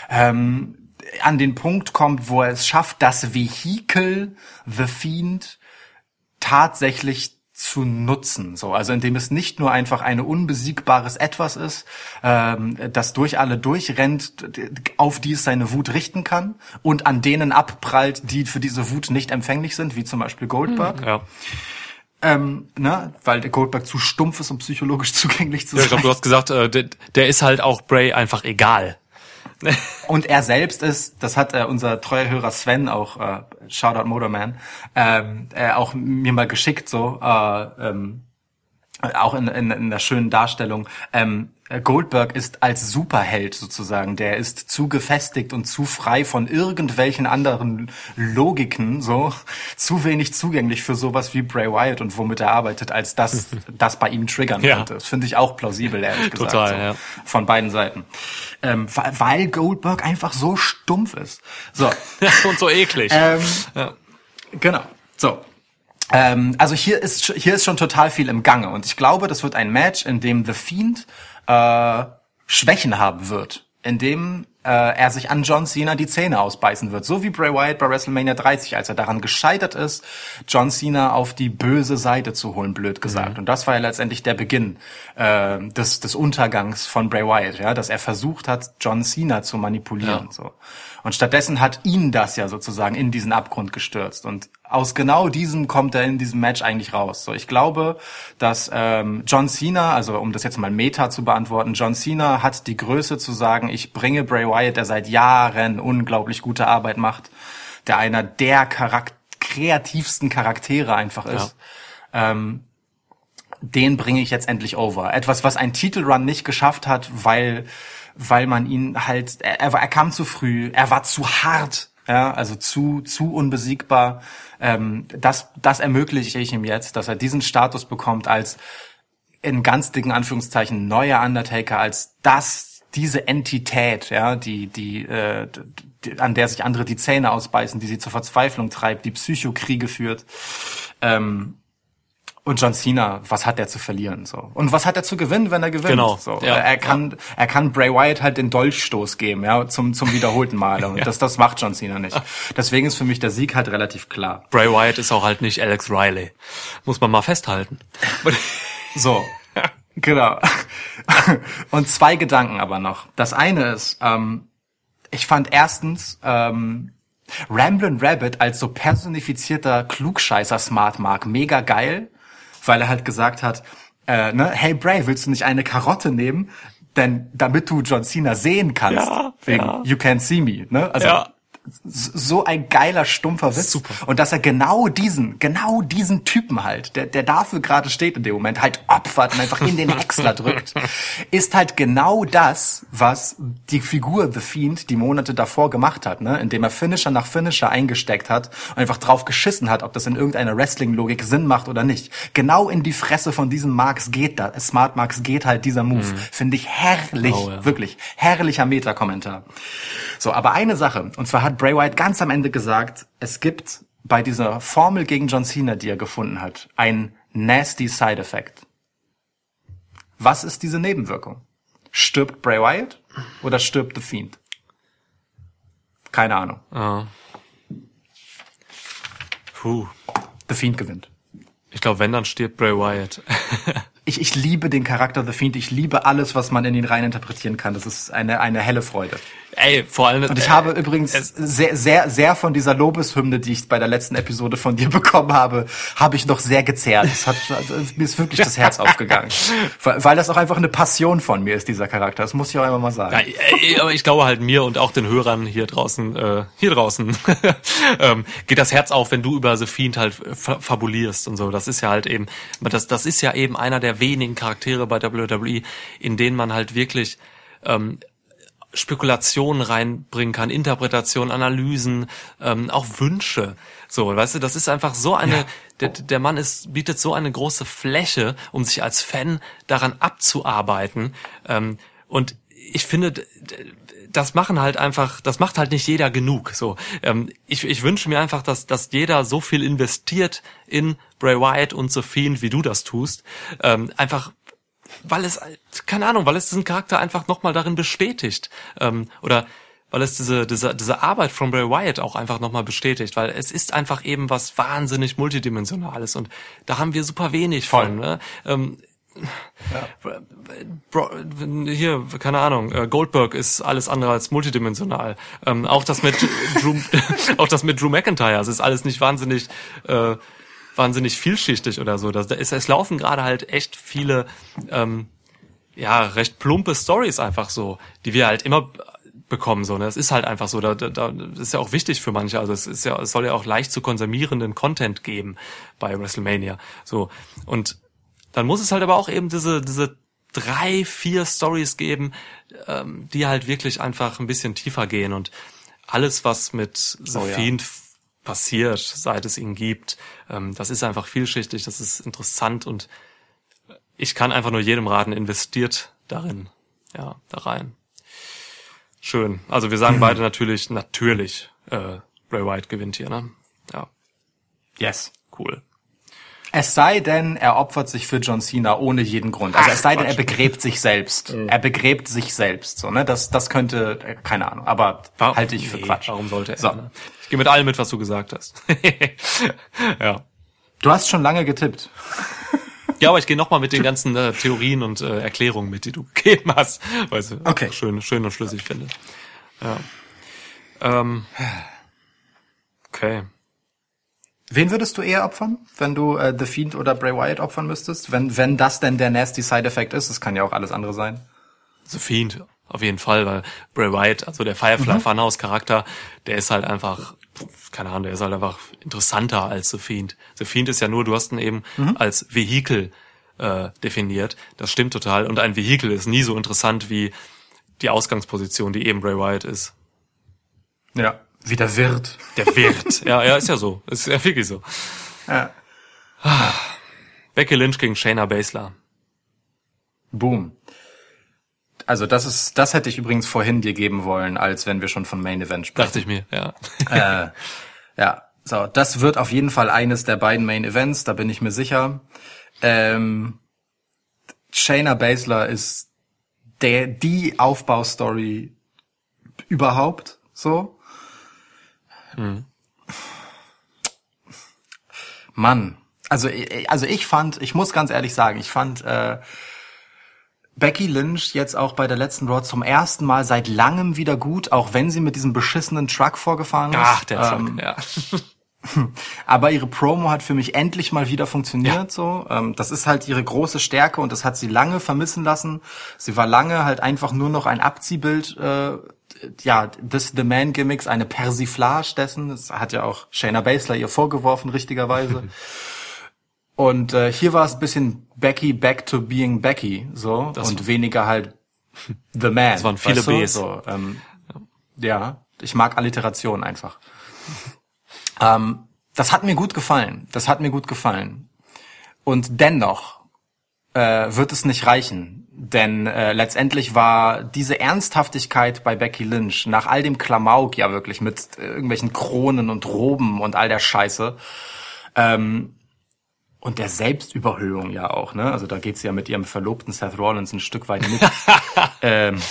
ähm, an den Punkt kommt, wo er es schafft, das Vehikel The Fiend tatsächlich zu nutzen, so also indem es nicht nur einfach ein unbesiegbares Etwas ist, ähm, das durch alle durchrennt, auf die es seine Wut richten kann und an denen abprallt, die für diese Wut nicht empfänglich sind, wie zum Beispiel Goldberg, ja. Ähm, ne, weil der Goldberg zu stumpf ist, um psychologisch zugänglich zu Ja, sein. ich glaube, du hast gesagt, äh, der, der ist halt auch Bray einfach egal. Und er selbst ist, das hat äh, unser treuer Hörer Sven auch, äh, Shoutout Motorman, ähm, äh, auch mir mal geschickt, so, äh, ähm, äh, auch in, in, in der schönen Darstellung. Ähm, äh, Goldberg ist als Superheld sozusagen, der ist zu gefestigt und zu frei von irgendwelchen anderen Logiken, so, zu wenig zugänglich für sowas wie Bray Wyatt und womit er arbeitet, als das, das bei ihm triggern Ja. könnte. Das finde ich auch plausibel, ehrlich gesagt. Total, so, ja. Von beiden Seiten. Ähm, weil- Goldberg einfach so stumpf ist. So. Und so eklig. Ähm, Ja. Genau. So. Ähm, also hier ist hier ist schon total viel im Gange und ich glaube, das wird ein Match, in dem The Fiend äh, Schwächen haben wird, in dem äh, er sich an John Cena die Zähne ausbeißen wird, so wie Bray Wyatt bei WrestleMania 30, als er daran gescheitert ist, John Cena auf die böse Seite zu holen, blöd gesagt. Und das war ja letztendlich der Beginn äh, des, des Untergangs von Bray Wyatt, ja, dass er versucht hat, John Cena zu manipulieren. Ja. So. Und stattdessen hat ihn das ja sozusagen in diesen Abgrund gestürzt. Und aus genau diesem kommt er in diesem Match eigentlich raus. So, ich glaube, dass ähm, John Cena, also um das jetzt mal Meta zu beantworten, John Cena hat die Größe zu sagen, ich bringe Bray Wyatt, der seit Jahren unglaublich gute Arbeit macht, der einer der Charak kreativsten Charaktere einfach ist. Ähm, den bringe ich jetzt endlich over. Etwas, was ein Titelrun nicht geschafft hat, weil weil man ihn halt er, er kam zu früh, er war zu hart, ja, also zu zu unbesiegbar. Ähm, das das ermögliche ich ihm jetzt, dass er diesen Status bekommt als in ganz dicken Anführungszeichen neuer Undertaker, als das diese Entität, ja, die die, äh, die an der sich andere die Zähne ausbeißen, die sie zur Verzweiflung treibt, die Psychokriege führt. Ähm, und John Cena, was hat er zu verlieren so? Und was hat er zu gewinnen, wenn er gewinnt? Genau, So, ja, er kann er kann Bray Wyatt halt den Dolchstoß geben, ja, zum zum wiederholten Male. Und das das macht John Cena nicht. Deswegen ist für mich der Sieg halt relativ klar. Bray Wyatt ist auch halt nicht Alex Riley. Muss man mal festhalten. So, genau. Und zwei Gedanken aber noch. Das eine ist, ähm, ich fand erstens ähm, Ramblin' Rabbit als so personifizierter Klugscheißer Smart Mark mega geil, weil er halt gesagt hat, äh, ne, hey Bray, willst du nicht eine Karotte nehmen? Denn damit du John Cena sehen kannst, Ja, wegen ja. You Can't See Me, ne? Also Ja. So ein geiler, stumpfer Witz. Super. Und dass er genau diesen, genau diesen Typen halt, der, der dafür gerade steht in dem Moment, halt opfert und einfach in den Häcksler drückt, ist halt genau das, was die Figur The Fiend die Monate davor gemacht hat, ne? indem er Finisher nach Finisher eingesteckt hat und einfach drauf geschissen hat, ob das in irgendeiner Wrestling-Logik Sinn macht oder nicht. Genau in die Fresse von diesem Marks geht da, Smart Marks geht halt dieser Move. Finde ich herrlich, Oh, ja. wirklich herrlicher Meta-Kommentar. So, aber eine Sache, und zwar hat Bray Wyatt ganz am Ende gesagt, es gibt bei dieser Formel gegen John Cena, die er gefunden hat, ein nasty Side-Effect. Was ist diese Nebenwirkung? Stirbt Bray Wyatt oder stirbt The Fiend? Keine Ahnung. Ja. Puh. The Fiend gewinnt. Ich glaube, wenn, dann stirbt Bray Wyatt. Ich, ich liebe den Charakter The Fiend. Ich liebe alles, was man in ihn rein interpretieren kann. Das ist eine, eine helle Freude. Ey, vor allem. Und ich habe übrigens sehr, sehr, sehr von dieser Lobeshymne, die ich bei der letzten Episode von dir bekommen habe, habe ich noch sehr gezerrt. Es hat, also, mir ist wirklich das Herz aufgegangen. Weil, weil das auch einfach eine Passion von mir ist, dieser Charakter. Das muss ich auch einfach mal sagen. Ja, aber ich glaube halt mir und auch den Hörern hier draußen, äh, hier draußen, ähm, geht das Herz auf, wenn du über The Fiend halt fa fabulierst und so. Das ist ja halt eben, das, das ist ja eben einer der wenigen Charaktere bei WWE, in denen man halt wirklich ähm, Spekulationen reinbringen kann, Interpretationen, Analysen, ähm, auch Wünsche. So, weißt du, das ist einfach so eine, der, der Mann ist, bietet so eine große Fläche, um sich als Fan daran abzuarbeiten. Ähm, und ich finde, das machen halt einfach, das macht halt nicht jeder genug. So, ähm, ich, ich wünsche mir einfach, dass, dass jeder so viel investiert in Bray Wyatt und The Fiend, wie du das tust. Ähm, einfach weil es, keine Ahnung, weil es diesen Charakter einfach nochmal darin bestätigt. Ähm, oder weil es diese, diese, diese Arbeit von Bray Wyatt auch einfach nochmal bestätigt, weil es ist einfach eben was wahnsinnig multidimensionales und da haben wir super wenig Voll. von. Ne? Ähm, Bro, hier, keine Ahnung, äh, Goldberg ist alles andere als multidimensional. Ähm, auch das mit Drew, auch das mit Drew McIntyre, es ist alles nicht wahnsinnig, äh, wahnsinnig vielschichtig oder so. Das, da ist, es laufen gerade halt echt viele, ähm, ja, recht plumpe Stories einfach so, die wir halt immer bekommen so. Ne? Das ist halt einfach so. Da, da, da das ist ja auch wichtig für manche. Also es ist ja, es soll ja auch leicht zu konsumierenden Content geben bei WrestleMania. So und dann muss es halt aber auch eben diese diese drei, vier Stories geben, ähm, die halt wirklich einfach ein bisschen tiefer gehen und alles, was mit The Oh ja. Fiend f- passiert, seit es ihn gibt, ähm, das ist einfach vielschichtig, das ist interessant und ich kann einfach nur jedem raten, investiert darin, ja, da rein. Schön. Also wir sagen beide natürlich, natürlich, äh, Bray Wyatt gewinnt hier, ne? Ja, Yes. cool. Es sei denn, er opfert sich für John Cena ohne jeden Grund. Also Ach, es sei denn, er begräbt sich selbst. Er begräbt sich selbst. So, ne? Das, das könnte, keine Ahnung, aber Warum- halte ich für nee, Quatsch. Warum sollte er? So. Ne? Ich gehe mit allem mit, was du gesagt hast. ja. Du hast schon lange getippt. Ja, aber ich gehe nochmal mit den ganzen äh, Theorien und äh, Erklärungen mit, die du gegeben hast, weil ich Okay. schön, schön und schlüssig finde. Ja. Ähm, okay. Wen würdest du eher opfern, wenn du äh, The Fiend oder Bray Wyatt opfern müsstest? Wenn, wenn das denn der nasty Side-Effekt ist, das kann ja auch alles andere sein. The Fiend, auf jeden Fall, weil Bray Wyatt, also der Firefly Funhouse Charakter, der ist halt einfach, keine Ahnung, der ist halt einfach interessanter als The Fiend. The Fiend ist ja nur, du hast ihn eben als Vehikel äh, definiert. Das stimmt total. Und ein Vehikel ist nie so interessant wie die Ausgangsposition, die eben Bray Wyatt ist. Ja. Wie der Wirt. Der Wirt. ja, ja, ist ja so. Ist ja wirklich so. Ja. Becky Lynch gegen Shayna Baszler. Boom. Also das ist, das hätte ich übrigens vorhin dir geben wollen, als wenn wir schon von Main Event sprechen. Dachte ich mir, ja. äh, ja, so, das wird auf jeden Fall eines der beiden Main Events, da bin ich mir sicher. Ähm, Shayna Baszler ist der, die Aufbaustory überhaupt, so. Mann, also, also ich fand, ich muss ganz ehrlich sagen, ich fand, äh, Becky Lynch jetzt auch bei der letzten Raw zum ersten Mal seit langem wieder gut, auch wenn sie mit diesem beschissenen Truck vorgefahren ist. Ach, der Truck, Ähm, ja. aber ihre Promo hat für mich endlich mal wieder funktioniert. Ja. So, ähm, das ist halt ihre große Stärke und das hat sie lange vermissen lassen. Sie war lange halt einfach nur noch ein Abziehbild. Äh, ja, des The Man Gimmicks, eine Persiflage dessen. Das hat ja auch Shayna Baszler ihr vorgeworfen, richtigerweise. und äh, hier war es ein bisschen Becky back to being Becky, so Das und weniger halt The Man. Das waren viele weißt du? Bs. So, ähm, ja, ich mag Alliteration einfach. Ähm, das hat mir gut gefallen. Das hat mir gut gefallen. Und dennoch äh, wird es nicht reichen. Denn äh, letztendlich war diese Ernsthaftigkeit bei Becky Lynch nach all dem Klamauk ja wirklich mit äh, irgendwelchen Kronen und Roben und all der Scheiße ähm, und der Selbstüberhöhung ja auch, ne? Also da geht sie ja mit ihrem Verlobten Seth Rollins ein Stück weit mit. ähm,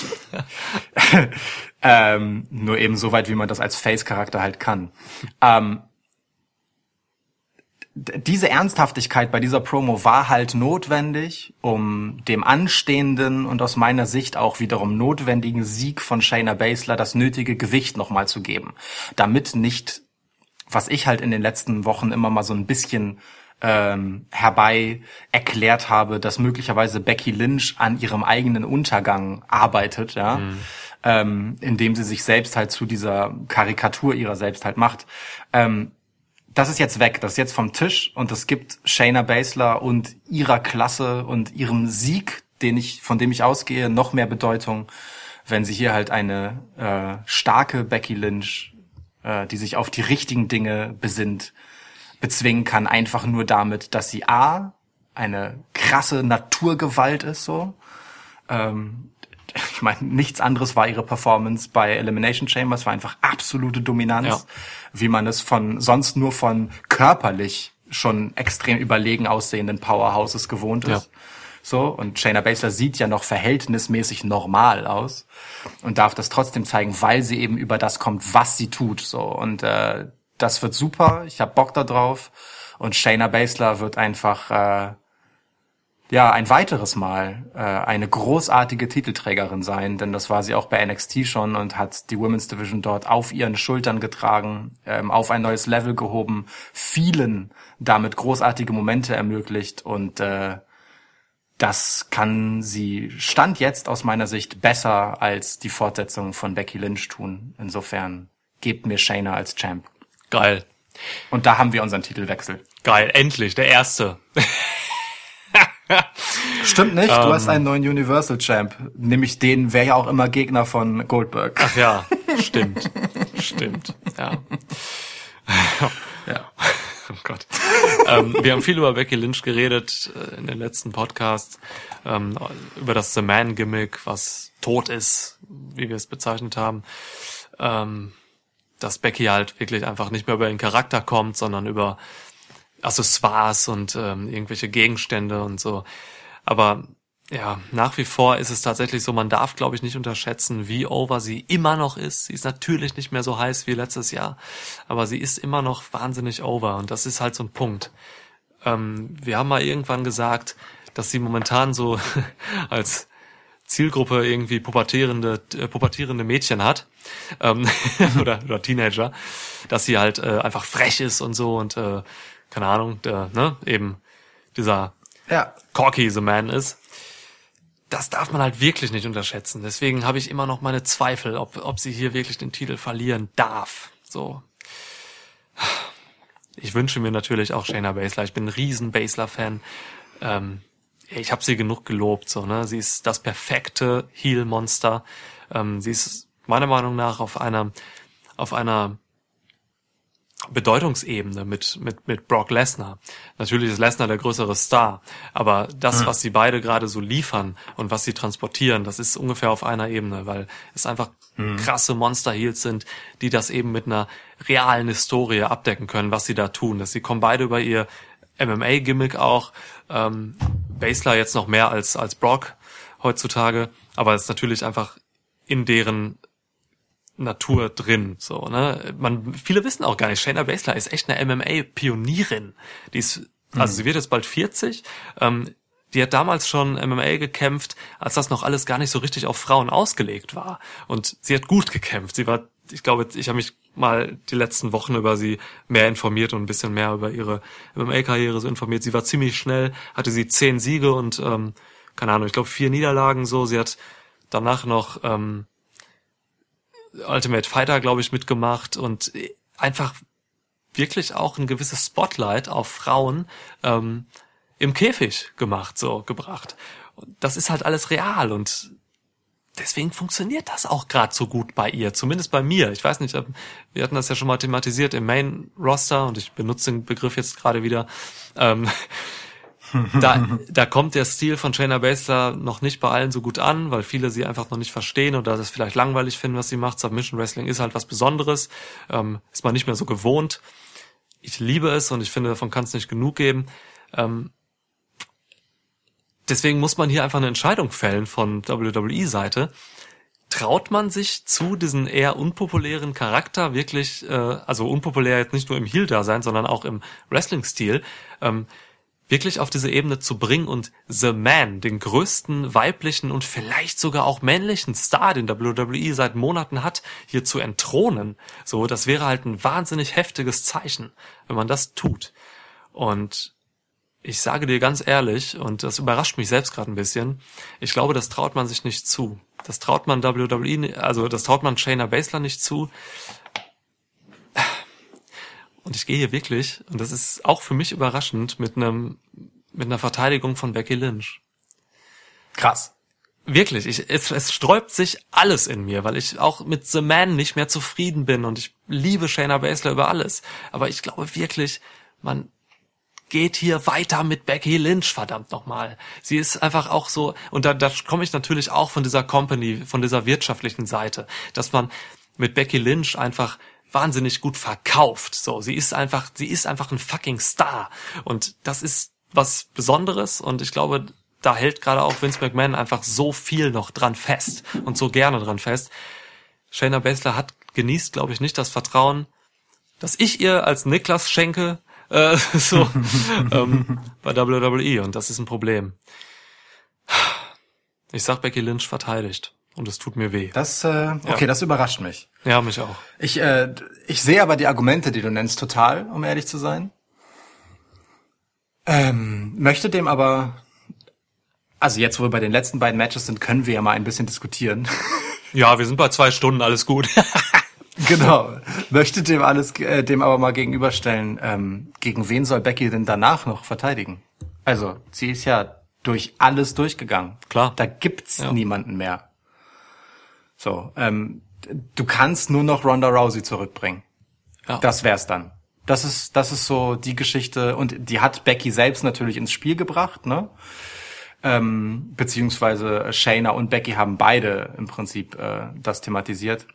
ähm, nur eben so weit, wie man das als Face-Charakter halt kann. Ähm, diese Ernsthaftigkeit bei dieser Promo war halt notwendig, um dem anstehenden und aus meiner Sicht auch wiederum notwendigen Sieg von Shayna Baszler das nötige Gewicht nochmal zu geben. Damit nicht, was ich halt in den letzten Wochen immer mal so ein bisschen ähm, herbei erklärt habe, dass möglicherweise Becky Lynch an ihrem eigenen Untergang arbeitet, ja, ähm, indem sie sich selbst halt zu dieser Karikatur ihrer selbst halt macht. Ähm, das ist jetzt weg, das ist jetzt vom Tisch und es gibt Shayna Baszler und ihrer Klasse und ihrem Sieg, den ich, von dem ich ausgehe, noch mehr Bedeutung, wenn sie hier halt eine äh, starke Becky Lynch, äh, die sich auf die richtigen Dinge besinnt, bezwingen kann, einfach nur damit, dass sie A, eine krasse Naturgewalt ist, so. Ähm, ich meine, nichts anderes war ihre Performance bei Elimination Chamber. Es war einfach absolute Dominanz, Ja. wie man es von sonst nur von körperlich schon extrem überlegen aussehenden Powerhouses gewohnt ist. Ja. So, und Shayna Baszler sieht ja noch verhältnismäßig normal aus und darf das trotzdem zeigen, weil sie eben über das kommt, was sie tut. So, und äh, das wird super. Ich hab Bock da drauf. Und Shayna Baszler wird einfach äh, ja ein weiteres Mal äh, eine großartige Titelträgerin sein, denn das war sie auch bei NXT schon und hat die Women's Division dort auf ihren Schultern getragen, ähm, auf ein neues Level gehoben, vielen damit großartige Momente ermöglicht und äh, das kann sie Stand jetzt aus meiner Sicht besser als die Fortsetzung von Becky Lynch tun. Insofern gebt mir Shayna als Champ. Geil. Und da haben wir unseren Titelwechsel. Geil. Endlich. Der erste. Stimmt nicht, du hast einen neuen Universal Champ. Nämlich den, wer ja auch immer Gegner von Goldberg. Ach ja. Stimmt. Stimmt. Ja. Ja. Oh Gott. ähm, wir haben viel über Becky Lynch geredet äh, in den letzten Podcasts, ähm, über das The Man Gimmick, was tot ist, wie wir es bezeichnet haben. Ähm, dass Becky halt wirklich einfach nicht mehr über ihren Charakter kommt, sondern über Accessoires und ähm, irgendwelche Gegenstände und so. Aber ja, nach wie vor ist es tatsächlich so, man darf, glaube ich, nicht unterschätzen, wie over sie immer noch ist. Sie ist natürlich nicht mehr so heiß wie letztes Jahr, aber sie ist immer noch wahnsinnig over und das ist halt so ein Punkt. Ähm, wir haben mal irgendwann gesagt, dass sie momentan so als Zielgruppe irgendwie pubertierende, äh, pubertierende Mädchen hat ähm, oder, oder Teenager, dass sie halt äh, einfach frech ist und so und äh, keine Ahnung, der, ne, eben dieser Ja. Corky the Man ist. Das darf man halt wirklich nicht unterschätzen. Deswegen habe ich immer noch meine Zweifel, ob, ob sie hier wirklich den Titel verlieren darf. So. Ich wünsche mir natürlich auch Shayna Baszler. Ich bin ein riesen Baszler-Fan. Ähm, ich habe sie genug gelobt. So, ne? Sie ist das perfekte Heel-Monster. Ähm, sie ist meiner Meinung nach auf einer auf einer Bedeutungsebene mit, mit, mit Brock Lesnar. Natürlich ist Lesnar der größere Star, aber das, was sie beide gerade so liefern und was sie transportieren, das ist ungefähr auf einer Ebene, weil es einfach krasse Monster-Heels sind, die das eben mit einer realen Historie abdecken können, was sie da tun. Dass sie kommen beide über ihr MMA-Gimmick auch. Ähm, Baszler jetzt noch mehr als, als Brock heutzutage, aber es ist natürlich einfach in deren Natur drin, so, ne? Man, viele wissen auch gar nicht, Shayna Baszler ist echt eine MMA-Pionierin. Die ist, also sie wird jetzt bald 40, ähm, die hat damals schon MMA gekämpft, als das noch alles gar nicht so richtig auf Frauen ausgelegt war. Und sie hat gut gekämpft. Sie war, ich glaube, ich habe mich mal die letzten Wochen über sie mehr informiert und ein bisschen mehr über ihre MMA-Karriere so informiert. Sie war ziemlich schnell, hatte sie zehn Siege und, ähm, keine Ahnung, ich glaube vier Niederlagen so. Sie hat danach noch ähm, Ultimate Fighter, glaube ich, mitgemacht und einfach wirklich auch ein gewisses Spotlight auf Frauen ähm, im Käfig gemacht, so gebracht. Und das ist halt alles real und deswegen funktioniert das auch gerade so gut bei ihr, zumindest bei mir. Ich weiß nicht, wir hatten das ja schon mal thematisiert im Main Roster und ich benutze den Begriff jetzt gerade wieder. Ähm, da, da kommt der Stil von Shayna Baszler noch nicht bei allen so gut an, weil viele sie einfach noch nicht verstehen oder das vielleicht langweilig finden, was sie macht. Submission Wrestling ist halt was Besonderes, ähm, ist man nicht mehr so gewohnt. Ich liebe es und ich finde, davon kann es nicht genug geben. Ähm, deswegen muss man hier einfach eine Entscheidung fällen von WWE-Seite. Traut man sich zu, diesen eher unpopulären Charakter wirklich, äh, also unpopulär jetzt nicht nur im Heel-Dasein, sondern auch im Wrestling-Stil, ähm, wirklich auf diese Ebene zu bringen und The Man, den größten weiblichen und vielleicht sogar auch männlichen Star, den WWE seit Monaten hat, hier zu entthronen. So, das wäre halt ein wahnsinnig heftiges Zeichen, wenn man das tut. Und ich sage dir ganz ehrlich, und das überrascht mich selbst gerade ein bisschen, ich glaube, das traut man sich nicht zu. Das traut man WWE, also das traut man Shayna Baszler nicht zu. Und ich gehe hier wirklich, und das ist auch für mich überraschend, mit einem, mit einer Verteidigung von Becky Lynch. Krass. Wirklich, ich, es, es sträubt sich alles in mir, weil ich auch mit The Man nicht mehr zufrieden bin und ich liebe Shayna Baszler über alles. Aber ich glaube wirklich, man geht hier weiter mit Becky Lynch, verdammt nochmal. Sie ist einfach auch so, und da, da komme ich natürlich auch von dieser Company, von dieser wirtschaftlichen Seite, dass man mit Becky Lynch einfach wahnsinnig gut verkauft. So, sie ist einfach, sie ist einfach ein fucking Star. Und das ist was Besonderes und ich glaube, da hält gerade auch Vince McMahon einfach so viel noch dran fest und so gerne dran fest. Shayna Baszler hat genießt, glaube ich, nicht das Vertrauen, das ich ihr als Niklas schenke, äh, so ähm, bei WWE und das ist ein Problem. Ich sag Becky Lynch verteidigt und es tut mir weh. Das, äh, okay, Ja. das überrascht mich. Ja, mich auch. Ich, äh, ich sehe aber die Argumente, die du nennst, total, um ehrlich zu sein. Ähm, möchte dem aber, also jetzt, wo wir bei den letzten beiden Matches sind, können wir ja mal ein bisschen diskutieren. Ja, wir sind bei zwei Stunden, alles gut. genau. Möchte dem alles, äh, dem aber mal gegenüberstellen, ähm, gegen wen soll Becky denn danach noch verteidigen? Also, sie ist ja durch alles durchgegangen. Klar. Da gibt's Ja. niemanden mehr. So, ähm, du kannst nur noch Ronda Rousey zurückbringen. Ja. Das wär's dann. Das ist, das ist so die Geschichte und die hat Becky selbst natürlich ins Spiel gebracht, ne? Ähm, beziehungsweise Shayna und Becky haben beide im Prinzip äh, das thematisiert.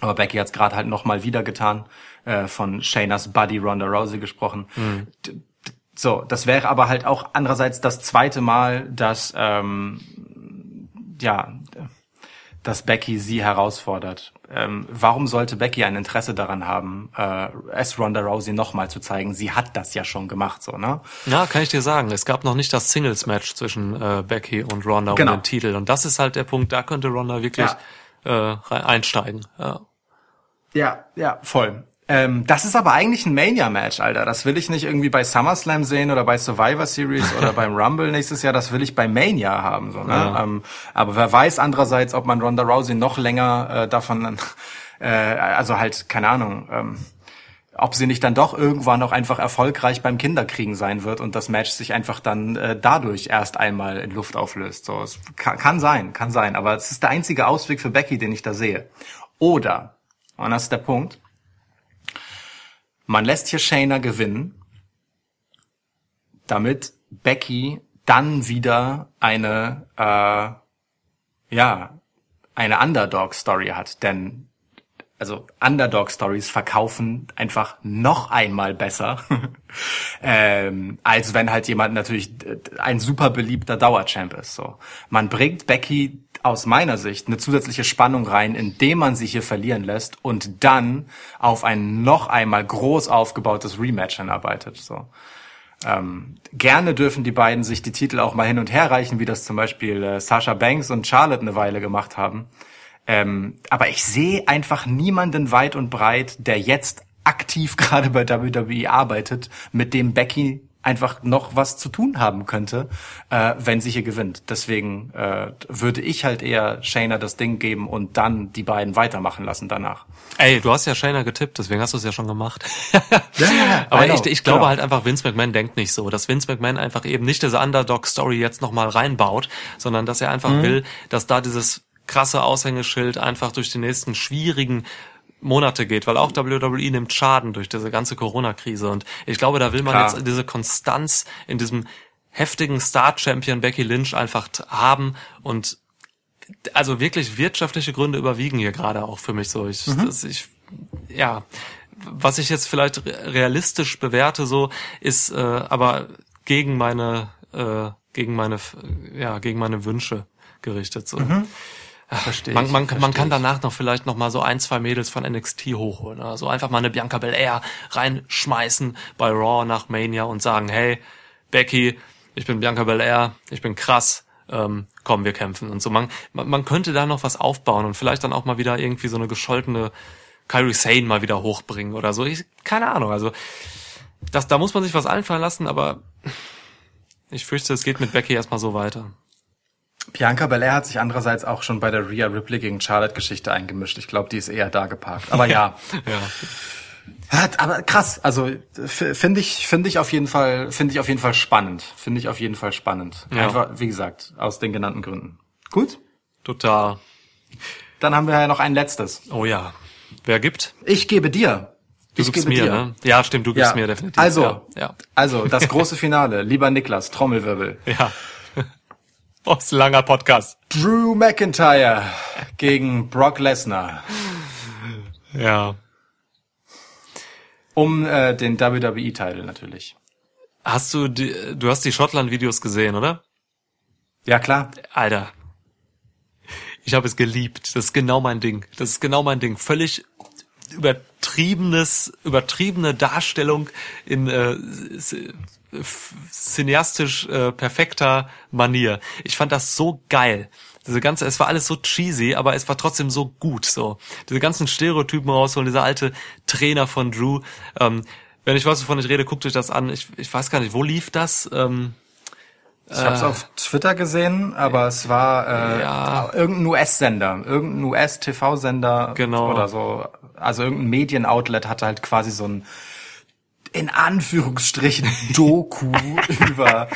Aber Becky hat's gerade halt nochmal wieder getan, äh, von Shaynas Buddy Ronda Rousey gesprochen. D- So, das wäre aber halt auch andererseits das zweite Mal, dass ähm, ja dass Becky sie herausfordert. Ähm, warum sollte Becky ein Interesse daran haben, äh, es Ronda Rousey nochmal zu zeigen? Sie hat das ja schon gemacht, so, ne? Ja, kann ich dir sagen. Es gab noch nicht das Singles-Match zwischen äh, Becky und Ronda Genau. um den Titel. Und das ist halt der Punkt, da könnte Ronda wirklich äh, rein- einsteigen. Ja. Ja, ja, voll. Ähm, das ist aber eigentlich ein Mania-Match, Alter. Das will ich nicht irgendwie bei SummerSlam sehen oder bei Survivor Series oder beim Rumble nächstes Jahr. Das will ich bei Mania haben, so, ne? Ja. Ähm, aber wer weiß andererseits, ob man Ronda Rousey noch länger äh, davon, äh, also halt, keine Ahnung, ähm, ob sie nicht dann doch irgendwann noch einfach erfolgreich beim Kinderkriegen sein wird und das Match sich einfach dann äh, dadurch erst einmal in Luft auflöst. So, es kann, kann sein, kann sein, aber es ist der einzige Ausweg für Becky, den ich da sehe. Oder, und das ist der Punkt, man lässt hier Shayna gewinnen, damit Becky dann wieder eine, äh, ja, eine Underdog-Story hat. Denn also Underdog-Stories verkaufen einfach noch einmal besser, ähm, als wenn halt jemand natürlich ein super beliebter Dauerchamp ist. So, man bringt Becky aus meiner Sicht eine zusätzliche Spannung rein, indem man sie hier verlieren lässt und dann auf ein noch einmal groß aufgebautes Rematch hinarbeitet. So. Ähm, gerne dürfen die beiden sich die Titel auch mal hin und her reichen, wie das zum Beispiel äh, Sasha Banks und Charlotte eine Weile gemacht haben. Ähm, aber ich sehe einfach niemanden weit und breit, der jetzt aktiv gerade bei WWE arbeitet, mit dem Becky einfach noch was zu tun haben könnte, äh, wenn sie hier gewinnt. Deswegen äh, würde ich halt eher Shayna das Ding geben und dann die beiden weitermachen lassen danach. Ey, du hast ja Shayna getippt, deswegen hast du es ja schon gemacht. Ja, Aber know, ich, ich glaube genau. halt einfach, Vince McMahon denkt nicht so, dass Vince McMahon einfach eben nicht diese Underdog-Story jetzt nochmal reinbaut, sondern dass er einfach Mhm. will, dass da dieses krasse Aushängeschild einfach durch die nächsten schwierigen Monate geht, weil auch WWE nimmt Schaden durch diese ganze Corona-Krise und ich glaube, da will man Klar. jetzt diese Konstanz in diesem heftigen Star-Champion Becky Lynch einfach haben und also wirklich wirtschaftliche Gründe überwiegen hier gerade auch für mich so. Ich, das, ich ja, was ich jetzt vielleicht re- realistisch bewerte so ist äh, aber gegen meine äh, gegen meine ja gegen meine Wünsche gerichtet so. Verstehe Man, man, man verstehe kann ich. danach noch vielleicht noch mal so ein, zwei Mädels von NXT hochholen. Also einfach mal eine Bianca Belair reinschmeißen bei Raw nach Mania und sagen, hey, Becky, ich bin Bianca Belair, ich bin krass, ähm, komm, wir kämpfen und so. Man, man, man könnte da noch was aufbauen und vielleicht dann auch mal wieder irgendwie so eine gescholtene Kyrie Sane mal wieder hochbringen oder so. Ich, keine Ahnung, also das, da muss man sich was einfallen lassen, aber ich fürchte, es geht mit Becky erstmal so weiter. Bianca Belair hat sich andererseits auch schon bei der Rhea Ripley gegen Charlotte Geschichte eingemischt. Ich glaube, die ist eher da geparkt. Aber ja. Ja. Hat, aber krass, also finde ich finde ich auf jeden Fall finde ich auf jeden Fall spannend, finde ich auf jeden Fall spannend. Ja. Einfach wie gesagt aus den genannten Gründen. Gut, Total. dann haben wir ja noch ein letztes. Oh ja. Wer gibt? Ich gebe dir. Du ich gibst gebe mir, dir. ne? Ja, stimmt, du gibst mir definitiv. Also, ja, ja. also das große Finale, lieber Niklas, Trommelwirbel. ja. Ein langer Podcast. Drew McIntyre gegen Brock Lesnar Ja. um äh, den WWE-Titel natürlich. Hast du die, du hast die Schottland-Videos gesehen, oder? Ja klar. Alter. Ich habe es geliebt. Das ist genau mein Ding. Das ist genau mein Ding. Völlig übertriebenes, übertriebene Darstellung in äh, cineastisch äh, perfekter Manier. Ich fand das so geil. Diese ganze, es war alles so cheesy, aber es war trotzdem so gut. So diese ganzen Stereotypen rausholen. Dieser alte Trainer von Drew. Ähm, wenn ich weiß, wovon ich rede, guckt euch das an. Ich, ich weiß gar nicht, wo lief das? Ähm, Ich habe es auf Twitter gesehen, aber es war äh, Ja. irgendein US-Sender, irgendein US-TV-Sender Genau. oder so. Also irgendein Medien-Outlet hatte halt quasi so ein in Anführungsstrichen Doku über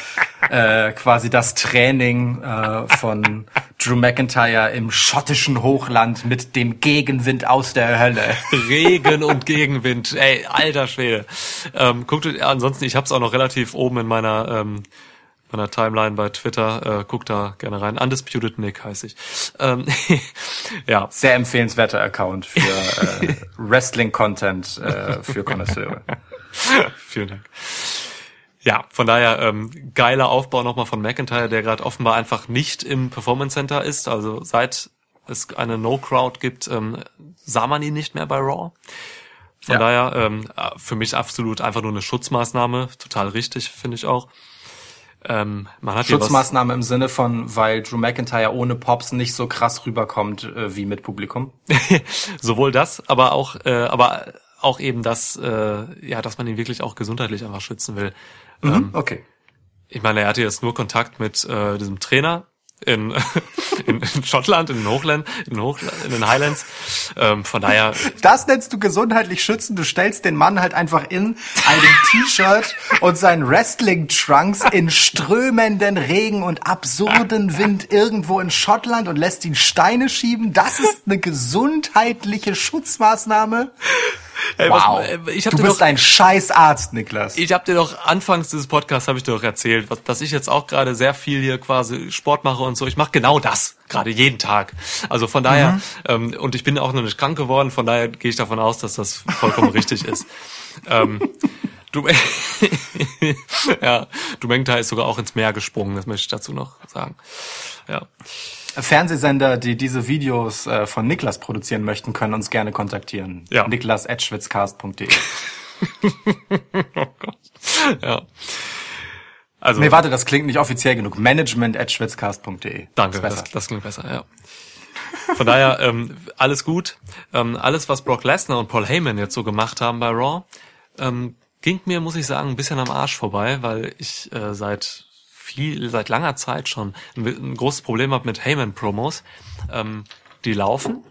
äh, quasi das Training äh, von Drew McIntyre im schottischen Hochland mit dem Gegenwind aus der Hölle. Regen und Gegenwind. Ey, alter Schwede. Ähm, guckt euch, ansonsten, ich hab's auch noch relativ oben in meiner ähm, meiner Timeline bei Twitter. Äh, guckt da gerne rein. Undisputed Nick heiße ich. Ähm, ja, Sehr empfehlenswerter Account für äh, Wrestling-Content äh, für Konnoisseure. vielen Dank. Ja, von daher ähm, geiler Aufbau nochmal von McIntyre, der gerade offenbar einfach nicht im Performance Center ist. Also seit es eine No-Crowd gibt, ähm, sah man ihn nicht mehr bei Raw. Von Ja. daher ähm, für mich absolut einfach nur eine Schutzmaßnahme, total richtig, finde ich auch. Ähm, Schutzmaßnahme im Sinne von, weil Drew McIntyre ohne Pops nicht so krass rüberkommt äh, wie mit Publikum. sowohl das, aber auch, äh, aber auch eben das, äh, ja, dass man ihn wirklich auch gesundheitlich einfach schützen will. Ähm, Okay. ich meine, er hatte jetzt nur Kontakt mit äh, diesem Trainer in, in, in Schottland, in den Hochland, in Hochland, in den Highlands. Ähm, von daher, Das nennst du gesundheitlich schützen. Du stellst den Mann halt einfach in einem T-Shirt und seinen Wrestling-Trunks in strömenden Regen und absurden Wind irgendwo in Schottland und lässt ihn Steine schieben. Das ist eine gesundheitliche Schutzmaßnahme. Ey, Wow. was, ich hab du bist doch, ein scheiß Arzt, Niklas. ich habe dir doch anfangs dieses Podcasts habe ich dir doch erzählt, was, dass ich jetzt auch gerade sehr viel hier quasi Sport mache und so. Ich mache genau das gerade jeden Tag. Also von daher ähm, und ich bin auch noch nicht krank geworden. Von daher gehe ich davon aus, dass das vollkommen richtig ist. Ähm, du, ja, du McIntyre ist sogar auch ins Meer gesprungen. Das möchte ich dazu noch sagen. Ja. Fernsehsender, die diese Videos äh, von Niklas produzieren möchten, können uns gerne kontaktieren. Ja. Niklas@schwitzcast.de. ja. Also, Nee, warte, das klingt nicht offiziell genug. Management@schwitzcast.de. danke, Ist besser. das, das klingt besser, ja. Von daher, ähm, alles gut. Ähm, alles, was Brock Lesnar und Paul Heyman jetzt so gemacht haben bei Raw, ähm, ging mir, muss ich sagen, ein bisschen am Arsch vorbei, weil ich äh, seit viel, seit langer Zeit schon ein, ein großes Problem habe mit Heyman-Promos. Ähm, die laufen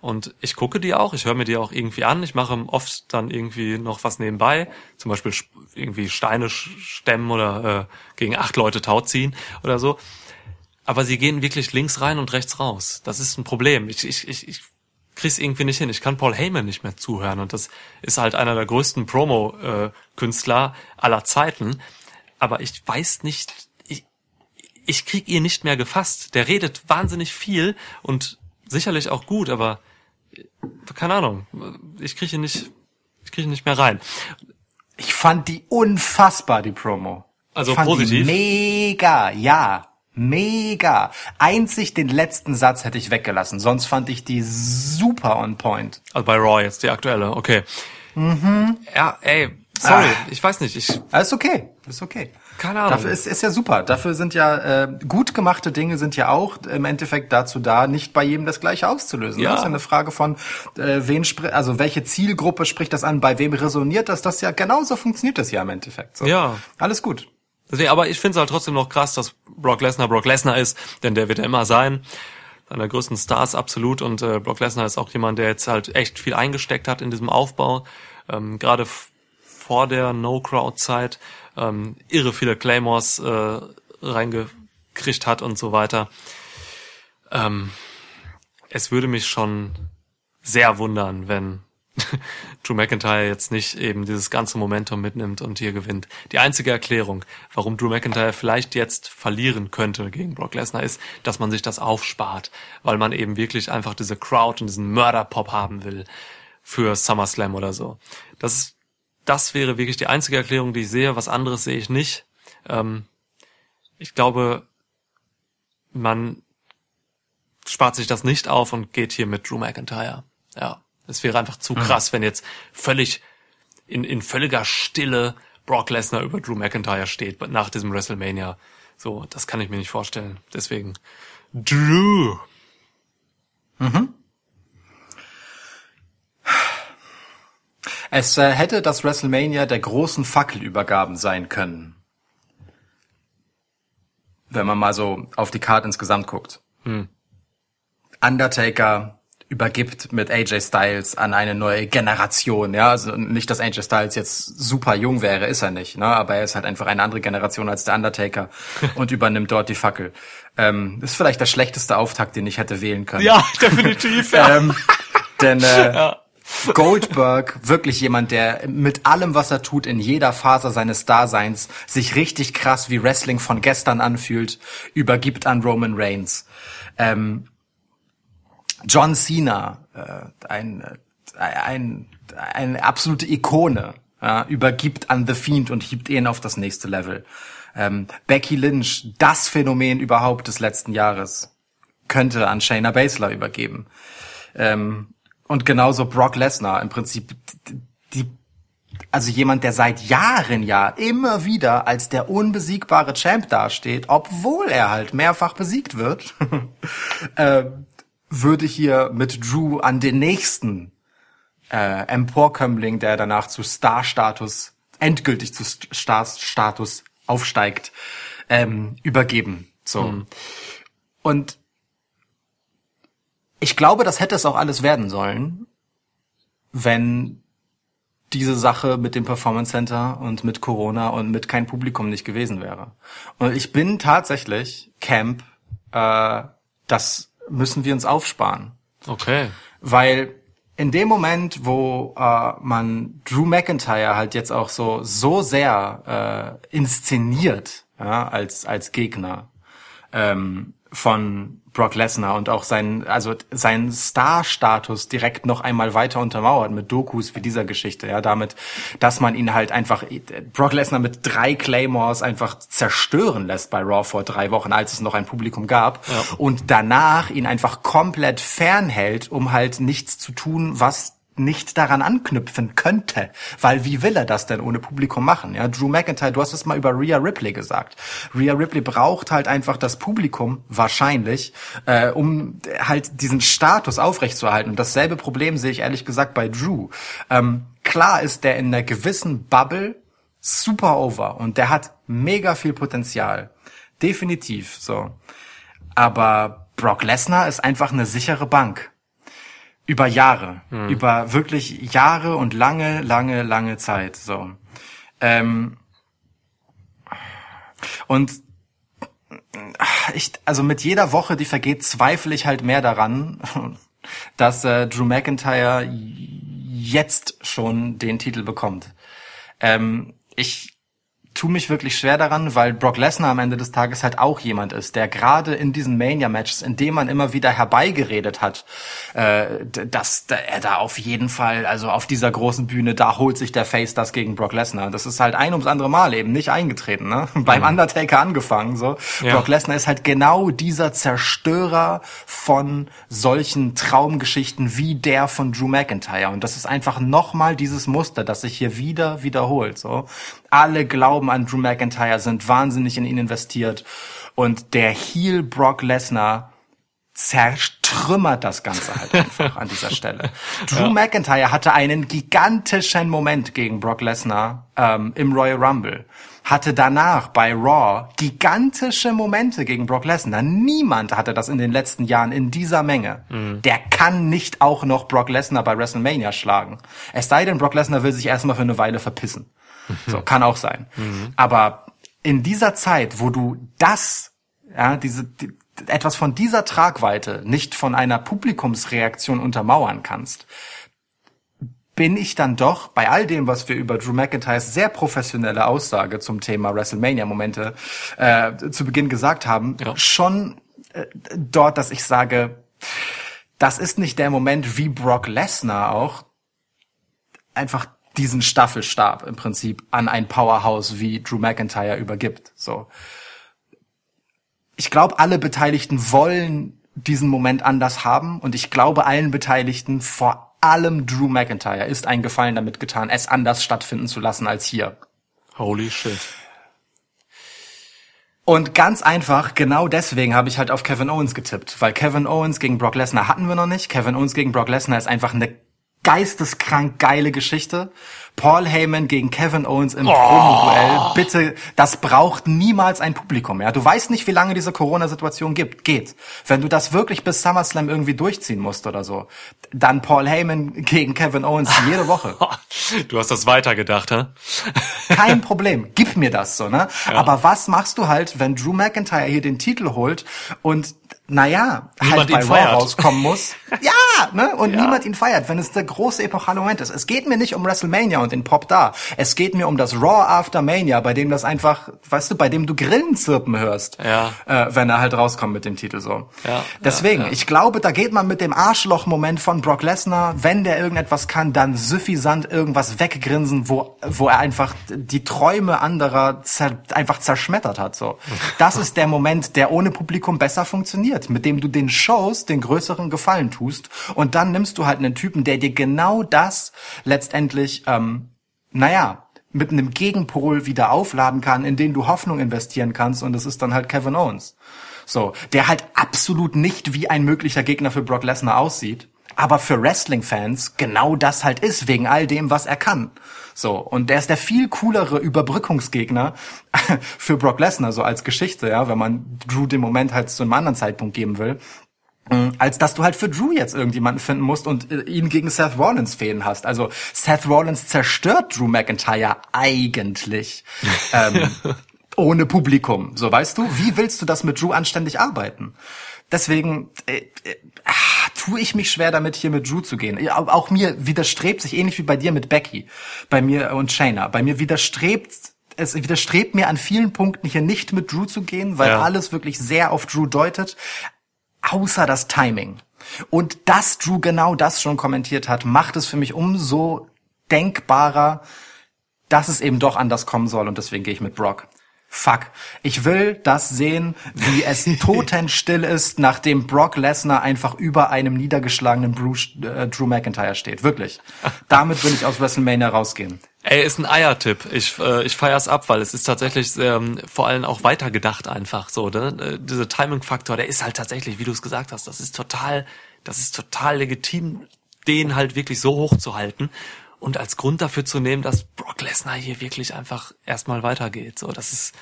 und ich gucke die auch, ich höre mir die auch irgendwie an. Ich mache oft dann irgendwie noch was nebenbei, zum Beispiel sp- irgendwie Steine stemmen oder äh, gegen acht Leute Tau ziehen oder so. Aber sie gehen wirklich links rein und rechts raus. Das ist ein Problem. Ich, ich, ich, ich krieg's irgendwie nicht hin. Ich kann Paul Heyman nicht mehr zuhören und das ist halt einer der größten Promo-Künstler aller Zeiten. Aber ich weiß nicht, ich, krieg ihn nicht mehr gefasst. Der redet wahnsinnig viel und sicherlich auch gut, aber äh, keine Ahnung. Ich kriege ihn nicht, ich kriege ihn nicht mehr rein. Ich fand die unfassbar, die Promo. Also ich fand positiv? Die mega, ja. Mega. Einzig den letzten Satz hätte ich weggelassen. Sonst fand ich die super on point. Also bei Raw jetzt, die aktuelle, okay. Ja, ey, sorry, Ah. ich weiß nicht, ich, ist okay. Ist okay. Keine Ahnung. Dafür ist, ist ja super. Dafür sind ja äh, gut gemachte Dinge sind ja auch im Endeffekt dazu da, nicht bei jedem das Gleiche auszulösen. Ja. Das ist ja eine Frage von, äh, wen also welche Zielgruppe spricht das an, bei wem resoniert das? Das ja genauso funktioniert das ja im Endeffekt. So. Ja. Alles gut. Deswegen, aber ich finde es halt trotzdem noch krass, dass Brock Lesnar Brock Lesnar ist, denn der wird er immer sein. Einer der größten Stars absolut und äh, Brock Lesnar ist auch jemand, der jetzt halt echt viel eingesteckt hat in diesem Aufbau. Ähm, Gerade vor der No-Crowd-Zeit ähm, irre viele Claymores äh, reingekriegt hat und so weiter. Ähm, es würde mich schon sehr wundern, wenn Drew McIntyre jetzt nicht eben dieses ganze Momentum mitnimmt und hier gewinnt. Die einzige Erklärung, warum Drew McIntyre vielleicht jetzt verlieren könnte gegen Brock Lesnar, ist, dass man sich das aufspart, weil man eben wirklich einfach diese Crowd und diesen Mörderpop haben will für SummerSlam oder so. Das, ist- das wäre wirklich die einzige Erklärung, die ich sehe. Was anderes sehe ich nicht. Ähm, ich glaube, man spart sich das nicht auf und geht hier mit Drew McIntyre. Ja, es wäre einfach zu krass, wenn jetzt völlig in, in völliger Stille Brock Lesnar über Drew McIntyre steht nach diesem WrestleMania. So, das kann ich mir nicht vorstellen. Deswegen Drew. Es äh, hätte das WrestleMania der großen Fackelübergaben sein können. Wenn man mal so auf die Karte insgesamt guckt. Undertaker übergibt mit AJ Styles an eine neue Generation, ja, also nicht, dass AJ Styles jetzt super jung wäre, ist er nicht, ne, aber er ist halt einfach eine andere Generation als der Undertaker und übernimmt dort die Fackel. Ähm, ist vielleicht der schlechteste Auftakt, den ich hätte wählen können. Ja, definitiv. Ja. Ähm, denn äh, Goldberg, wirklich jemand, der mit allem, was er tut, in jeder Phase seines Daseins sich richtig krass wie Wrestling von gestern anfühlt, übergibt an Roman Reigns. Ähm, John Cena, äh, ein, äh, ein, eine absolute Ikone, ja, übergibt an The Fiend und hebt ihn auf das nächste Level. Ähm, Becky Lynch, das Phänomen überhaupt des letzten Jahres, könnte an Shayna Baszler übergeben. Ähm, und genauso Brock Lesnar im Prinzip die also jemand, der seit Jahren ja immer wieder als der unbesiegbare Champ dasteht, obwohl er halt mehrfach besiegt wird, äh, würde hier mit Drew an den nächsten äh, Emporkömmling, der danach zu Star-Status, endgültig zu Star-Status aufsteigt, ähm, übergeben. So. Mhm. Und ich glaube, das hätte es auch alles werden sollen, wenn diese Sache mit dem Performance Center und mit Corona und mit kein Publikum nicht gewesen wäre. Und ich bin tatsächlich Camp, äh, das müssen wir uns aufsparen. Okay. Weil in dem Moment, wo äh, man Drew McIntyre halt jetzt auch so so sehr äh, inszeniert ja, als als Gegner ähm, von Brock Lesnar und auch sein, also sein Star-Status direkt noch einmal weiter untermauert mit Dokus wie dieser Geschichte, ja, damit, dass man ihn halt einfach, Brock Lesnar mit drei Claymores einfach zerstören lässt bei Raw vor drei Wochen, als es noch ein Publikum gab ja. und danach ihn einfach komplett fernhält, um halt nichts zu tun, was nicht daran anknüpfen könnte. Weil wie will er das denn ohne Publikum machen? Ja, Drew McIntyre, du hast es mal über Rhea Ripley gesagt. Rhea Ripley braucht halt einfach das Publikum, wahrscheinlich, äh, um halt diesen Status aufrechtzuerhalten. Und dasselbe Problem sehe ich ehrlich gesagt bei Drew. Ähm, klar ist der in einer gewissen Bubble super over und der hat mega viel Potenzial. Definitiv, so. Aber Brock Lesnar ist einfach eine sichere Bank. Über Jahre. Hm. Über wirklich Jahre und lange, lange, lange Zeit. So. Ähm, und ich, also mit jeder Woche, die vergeht, zweifle ich halt mehr daran, dass äh, Drew McIntyre jetzt schon den Titel bekommt. Ähm, ich tue mich wirklich schwer daran, weil Brock Lesnar am Ende des Tages halt auch jemand ist, der gerade in diesen Mania-Matches, in dem man immer wieder herbeigeredet hat, äh, dass er da auf jeden Fall, also auf dieser großen Bühne, da holt sich der Face das gegen Brock Lesnar. Das ist halt ein ums andere Mal eben nicht eingetreten, ne? Beim mhm. Undertaker angefangen, so. Ja. Brock Lesnar ist halt genau dieser Zerstörer von solchen Traumgeschichten wie der von Drew McIntyre. Und das ist einfach nochmal dieses Muster, das sich hier wieder wiederholt, so. Alle glauben an Drew McIntyre, sind wahnsinnig in ihn investiert. Und der Heel Brock Lesnar zertrümmert das Ganze halt einfach an dieser Stelle. Drew ja. McIntyre hatte einen gigantischen Moment gegen Brock Lesnar ähm, im Royal Rumble. Hatte danach bei Raw gigantische Momente gegen Brock Lesnar. Niemand hatte das in den letzten Jahren in dieser Menge. Mhm. Der kann nicht auch noch Brock Lesnar bei WrestleMania schlagen. Es sei denn, Brock Lesnar will sich erstmal für eine Weile verpissen. So, kann auch sein. Mhm. Aber in dieser Zeit, wo du das, ja, diese, die, etwas von dieser Tragweite nicht von einer Publikumsreaktion untermauern kannst, bin ich dann doch bei all dem, was wir über Drew McIntyres sehr professionelle Aussage zum Thema WrestleMania-Momente äh, zu Beginn gesagt haben, ja. schon äh, dort, dass ich sage, das ist nicht der Moment wie Brock Lesnar auch einfach diesen Staffelstab im Prinzip an ein Powerhouse wie Drew McIntyre übergibt. So. Ich glaube, alle Beteiligten wollen diesen Moment anders haben und ich glaube allen Beteiligten, vor allem Drew McIntyre, ist ein Gefallen damit getan, es anders stattfinden zu lassen als hier. Holy shit. Und ganz einfach, genau deswegen habe ich halt auf Kevin Owens getippt, weil Kevin Owens gegen Brock Lesnar hatten wir noch nicht. Kevin Owens gegen Brock Lesnar ist einfach eine geisteskrank geile Geschichte. Paul Heyman gegen Kevin Owens im oh. Promo-Duell. Bitte, das braucht niemals ein Publikum, ja. Du weißt nicht, wie lange diese Corona-Situation gibt, geht. Wenn du das wirklich bis SummerSlam irgendwie durchziehen musst oder so, dann Paul Heyman gegen Kevin Owens jede Woche. Du hast das weitergedacht, hä? Kein Problem. Gib mir das so, ne? Ja. Aber was machst du halt, wenn Drew McIntyre hier den Titel holt und naja, niemand halt bei Raw rauskommen muss. ja, ne? Und ja. niemand ihn feiert, wenn es der große epochale Moment ist. Es geht mir nicht um WrestleMania und den Pop da. Es geht mir um das Raw After Mania, bei dem das einfach, weißt du, bei dem du Grillen zirpen hörst, ja. äh, wenn er halt rauskommt mit dem Titel so. Ja. Deswegen, ja, ich glaube, da geht man mit dem Arschloch-Moment von Brock Lesnar, wenn der irgendetwas kann, dann suffisant irgendwas weggrinsen, wo, wo er einfach die Träume anderer zer einfach zerschmettert hat, so. Das ist der Moment, der ohne Publikum besser funktioniert funktioniert, mit dem du den Shows den größeren Gefallen tust. Und dann nimmst du halt einen Typen, der dir genau das letztendlich, ähm, naja, mit einem Gegenpol wieder aufladen kann, in den du Hoffnung investieren kannst. Und das ist dann halt Kevin Owens. So, der halt absolut nicht wie ein möglicher Gegner für Brock Lesnar aussieht, aber für Wrestling-Fans genau das halt ist, wegen all dem, was er kann. So, und der ist der viel coolere Überbrückungsgegner für Brock Lesnar, so als Geschichte, ja, wenn man Drew den Moment halt zu einem anderen Zeitpunkt geben will mm, als dass du halt für Drew jetzt irgendjemanden finden musst und äh, ihn gegen Seth Rollins fäden hast. Also Seth Rollins zerstört Drew McIntyre eigentlich. ähm, ohne Publikum. So, weißt du? Wie willst du das mit Drew anständig arbeiten? Deswegen äh, äh, ah, tue ich mich schwer damit, hier mit Drew zu gehen. Auch mir widerstrebt sich, ähnlich wie bei dir mit Becky, bei mir und Shayna, bei mir widerstrebt es widerstrebt mir an vielen Punkten hier nicht mit Drew zu gehen, weil Ja. alles wirklich sehr auf Drew deutet, außer das Timing. Und dass Drew genau das schon kommentiert hat, macht es für mich umso denkbarer, dass es eben doch anders kommen soll und deswegen gehe ich mit Brock. Fuck. Ich will das sehen, wie es totenstill ist, nachdem Brock Lesnar einfach über einem niedergeschlagenen Bruce, äh, Drew McIntyre steht. Wirklich. Damit will ich aus WrestleMania rausgehen. Ey, ist ein Eiertipp. Ich, äh, ich feier's ab, weil es ist tatsächlich ähm, vor allem auch weitergedacht einfach so. Ne? Äh, Dieser Timing-Faktor, der ist halt tatsächlich, wie du es gesagt hast, das ist total, das ist total legitim, den halt wirklich so hoch zu halten und als Grund dafür zu nehmen, dass Brock Lesnar hier wirklich einfach erstmal weitergeht. So, das ist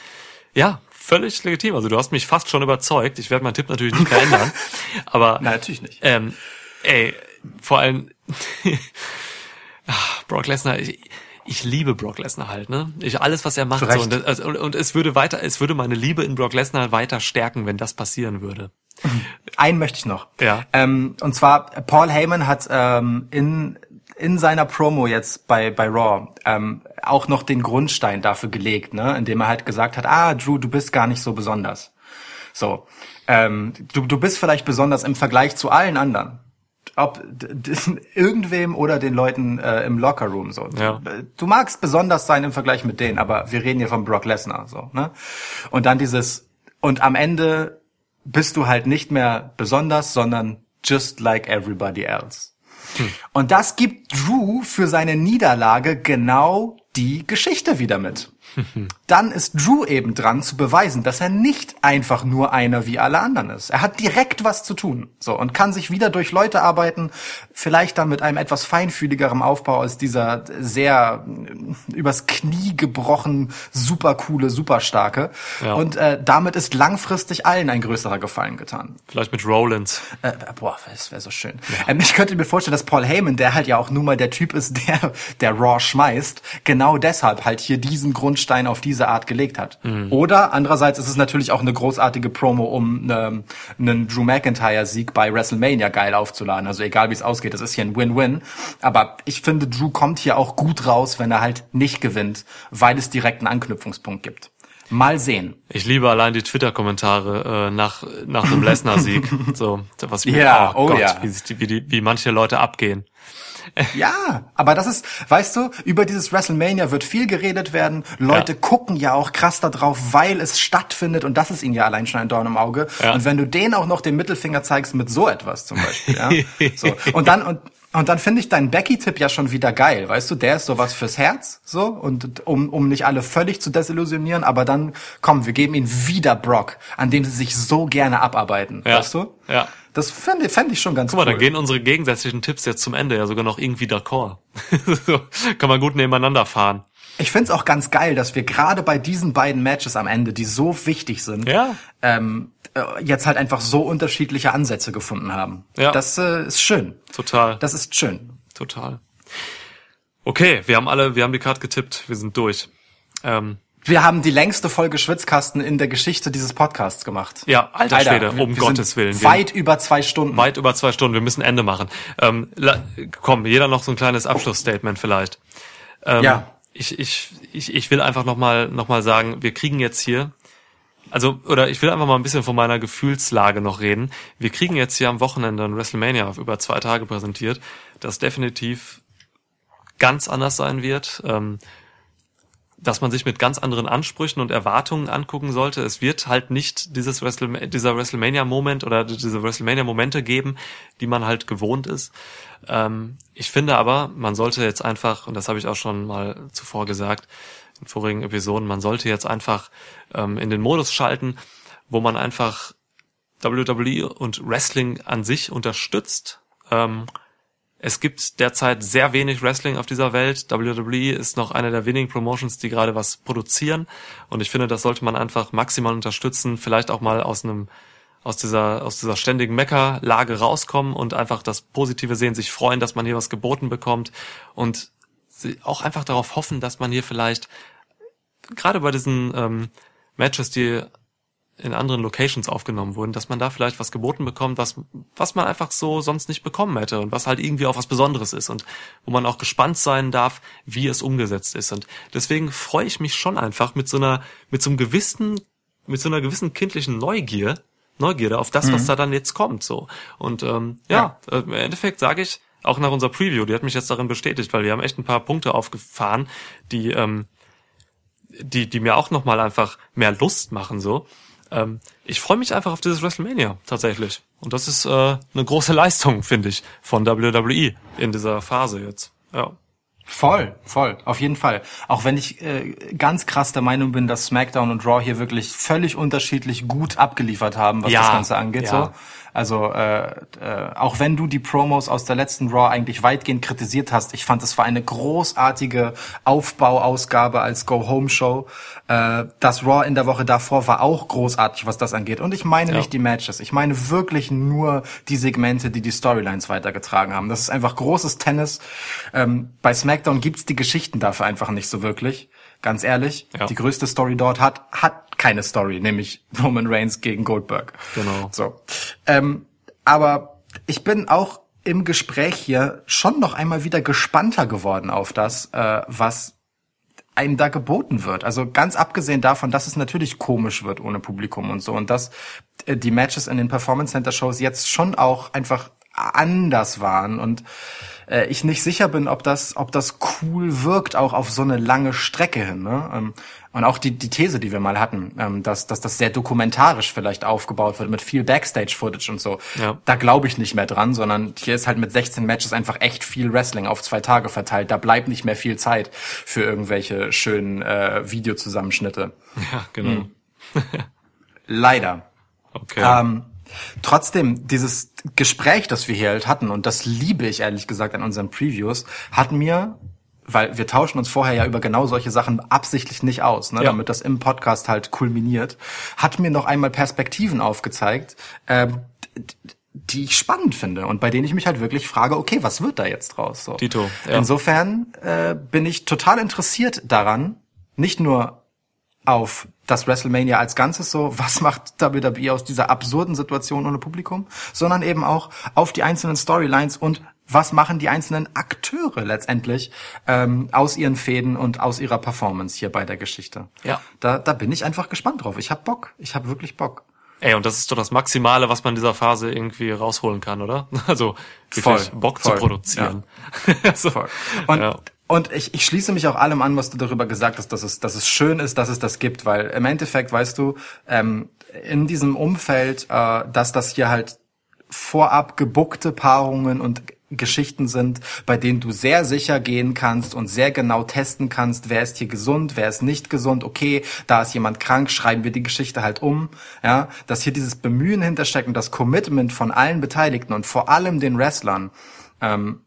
ja völlig legitim. Also du hast mich fast schon überzeugt. Ich werde meinen Tipp natürlich nicht verändern, aber Nein, natürlich nicht. ähm, ey, vor allem Ah, Brock Lesnar, ich, ich liebe Brock Lesnar halt, ne? Ich alles, was er macht, so und, das- also, und, und es würde weiter, es würde meine Liebe in Brock Lesnar weiter stärken, wenn das passieren würde. Einen möchte ich noch. Ja. Ähm, und zwar, Paul Heyman hat ähm, in, in seiner Promo jetzt bei, bei Raw ähm, auch noch den Grundstein dafür gelegt, ne? indem er halt gesagt hat, ah, Drew, du bist gar nicht so besonders. So. Ähm, du, du bist vielleicht besonders im Vergleich zu allen anderen. Ob irgendwem oder den Leuten äh, im Lockerroom so. Ja. Du magst besonders sein im Vergleich mit denen, aber wir reden hier von Brock Lesnar so, ne? Und dann dieses und am Ende bist du halt nicht mehr besonders, sondern just like everybody else. Und das gibt Drew für seine Niederlage genau die Geschichte wieder mit. Dann ist Drew eben dran zu beweisen, dass er nicht einfach nur einer wie alle anderen ist. Er hat direkt was zu tun. So. Und kann sich wieder durch Leute arbeiten, vielleicht dann mit einem etwas feinfühligeren Aufbau als dieser sehr äh, übers Knie gebrochen, super coole, super starke. Ja. Und äh, damit ist langfristig allen ein größerer Gefallen getan. Vielleicht mit Rollins. Äh, boah, das wäre so schön. Ähm, ich könnte mir vorstellen, dass Paul Heyman, der halt ja auch nun mal der Typ ist, der, der Raw schmeißt, genau deshalb halt hier diesen Grundstein auf diese Art gelegt hat. Oder andererseits ist es natürlich auch eine großartige Promo, um ähm, einen Drew McIntyre-Sieg bei WrestleMania geil aufzuladen. Also egal wie es ausgeht, das ist hier ein Win-Win. Aber ich finde, Drew kommt hier auch gut raus, wenn er halt nicht gewinnt, weil es direkt einen Anknüpfungspunkt gibt. Mal sehen. Ich liebe allein die Twitter-Kommentare äh, nach nach einem Lesnar-Sieg. so, was wie, Ja, oh Gott, ja. wie, wie, die, wie manche Leute abgehen. Ja, aber das ist, weißt du, über dieses WrestleMania wird viel geredet werden. Leute Ja. gucken ja auch krass da drauf, weil es stattfindet und das ist ihnen ja allein schon ein Dorn im Auge. Ja. Und wenn du denen auch noch den Mittelfinger zeigst mit so etwas zum Beispiel, ja, so. und dann und und dann finde ich deinen Becky-Tipp ja schon wieder geil, weißt du, der ist sowas fürs Herz, so, und um, um nicht alle völlig zu desillusionieren, aber dann, komm, wir geben ihnen wieder Brock, an dem sie sich so gerne abarbeiten, Ja. weißt du? Ja. Das fände fänd ich schon ganz Guck mal, cool. dann gehen unsere gegensätzlichen Tipps jetzt zum Ende ja sogar noch irgendwie d'accord. so, kann man gut nebeneinander fahren. Ich find's auch ganz geil, dass wir gerade bei diesen beiden Matches am Ende, die so wichtig sind, Ja. ähm, äh, jetzt halt einfach so unterschiedliche Ansätze gefunden haben. Ja. Das äh, ist schön. Total. Das ist schön. Total. Okay, wir haben alle, wir haben die Karte getippt, wir sind durch. Ähm, Wir haben die längste Folge Schwitzkasten in der Geschichte dieses Podcasts gemacht. ja, alter Schwede, wir- um Gottes Willen. Weit über zwei Stunden. weit über zwei Stunden, wir müssen Ende machen. Ähm, komm, jeder noch so ein kleines Abschlussstatement vielleicht. Ähm, Ja. Ich, ich, ich, ich will einfach nochmal noch mal sagen, wir kriegen jetzt hier, also, oder ich will einfach mal ein bisschen von meiner Gefühlslage noch reden. Wir kriegen jetzt hier am Wochenende ein WrestleMania auf über zwei Tage präsentiert, das definitiv ganz anders sein wird. Ähm, dass man sich mit ganz anderen Ansprüchen und Erwartungen angucken sollte. Es wird halt nicht dieses Wrestle dieser WrestleMania-Moment oder diese WrestleMania-Momente geben, die man halt gewohnt ist. Ähm, ich finde aber, man sollte jetzt einfach, und das habe ich auch schon mal zuvor gesagt, in vorigen Episoden, man sollte jetzt einfach ähm, in den Modus schalten, wo man einfach WWE und Wrestling an sich unterstützt. Ähm, es gibt derzeit sehr wenig Wrestling auf dieser Welt. WWE ist noch eine der wenigen Promotions, die gerade was produzieren. Und ich finde, das sollte man einfach maximal unterstützen. Vielleicht auch mal aus einem, aus dieser, aus dieser ständigen Meckerlage rauskommen und einfach das Positive sehen, sich freuen, dass man hier was geboten bekommt und auch einfach darauf hoffen, dass man hier vielleicht gerade bei diesen ähm, Matches, die in anderen Locations aufgenommen wurden, dass man da vielleicht was geboten bekommt, was, was man einfach so sonst nicht bekommen hätte und was halt irgendwie auch was Besonderes ist und wo man auch gespannt sein darf, wie es umgesetzt ist. Und deswegen freue ich mich schon einfach mit so einer, mit so einem gewissen, mit so einer gewissen kindlichen Neugier, Neugierde auf das, mhm. was da dann jetzt kommt, so. Und ähm, ja, ja. Äh, im Endeffekt sage ich, auch nach unserer Preview, die hat mich jetzt darin bestätigt, weil wir haben echt ein paar Punkte aufgefahren, die, ähm, die, die mir auch nochmal einfach mehr Lust machen, so ähm, ich freue mich einfach auf dieses WrestleMania tatsächlich. Und das ist äh, eine große Leistung, finde ich, von WWE in dieser Phase jetzt. Ja. Voll, voll, auf jeden Fall. Auch wenn ich äh, ganz krass der Meinung bin, dass SmackDown und Raw hier wirklich völlig unterschiedlich gut abgeliefert haben, was ja, das Ganze angeht. Ja. So. Also äh, äh, auch wenn du die Promos aus der letzten Raw eigentlich weitgehend kritisiert hast, ich fand, es war eine großartige Aufbauausgabe als Go-Home-Show. Äh, das Raw in der Woche davor war auch großartig, was das angeht. Und ich meine ja. nicht die Matches, ich meine wirklich nur die Segmente, die die Storylines weitergetragen haben. Das ist einfach großes Tennis. Ähm, bei SmackDown gibt's die Geschichten dafür einfach nicht so wirklich. Ganz ehrlich, ja. die größte Story dort hat, hat keine Story, nämlich Roman Reigns gegen Goldberg. Genau. So. Ähm, aber ich bin auch im Gespräch hier schon noch einmal wieder gespannter geworden auf das, äh, was einem da geboten wird. Also ganz abgesehen davon, dass es natürlich komisch wird ohne Publikum und so und dass äh, die Matches in den Performance Center Shows jetzt schon auch einfach anders waren und äh, ich nicht sicher bin, ob das, ob das cool wirkt, auch auf so eine lange Strecke hin. Ne? Ähm, und auch die, die These, die wir mal hatten, ähm, dass, dass das sehr dokumentarisch vielleicht aufgebaut wird, mit viel Backstage-Footage und so. Ja. Da glaube ich nicht mehr dran, sondern hier ist halt mit 16 Matches einfach echt viel Wrestling auf zwei Tage verteilt. Da bleibt nicht mehr viel Zeit für irgendwelche schönen äh, Videozusammenschnitte. Ja, genau. Hm. Leider. Okay. Ähm, Trotzdem, dieses Gespräch, das wir hier halt hatten, und das liebe ich ehrlich gesagt an unseren Previews, hat mir weil wir tauschen uns vorher ja über genau solche Sachen absichtlich nicht aus, ne, ja. damit das im Podcast halt kulminiert, hat mir noch einmal Perspektiven aufgezeigt, äh, die ich spannend finde und bei denen ich mich halt wirklich frage, okay, was wird da jetzt draus? So. Tito. Ja. Insofern äh, bin ich total interessiert daran, nicht nur auf das WrestleMania als Ganzes so, was macht WWE aus dieser absurden Situation ohne Publikum, sondern eben auch auf die einzelnen Storylines und was machen die einzelnen Akteure letztendlich ähm, aus ihren Fäden und aus ihrer Performance hier bei der Geschichte. Ja. Da, da bin ich einfach gespannt drauf. Ich hab Bock. Ich hab wirklich Bock. Ey, und das ist doch das Maximale, was man in dieser Phase irgendwie rausholen kann, oder? Also wirklich voll, Bock voll, zu produzieren. Ja. so. voll. Und ja. Und ich, ich schließe mich auch allem an, was du darüber gesagt hast, dass es, dass es schön ist, dass es das gibt, weil im Endeffekt, weißt du, ähm, in diesem Umfeld, äh, dass das hier halt vorab gebuckte Paarungen und Geschichten sind, bei denen du sehr sicher gehen kannst und sehr genau testen kannst, wer ist hier gesund, wer ist nicht gesund, okay, da ist jemand krank, schreiben wir die Geschichte halt um, ja, dass hier dieses Bemühen hintersteckt und das Commitment von allen Beteiligten und vor allem den Wrestlern, ähm,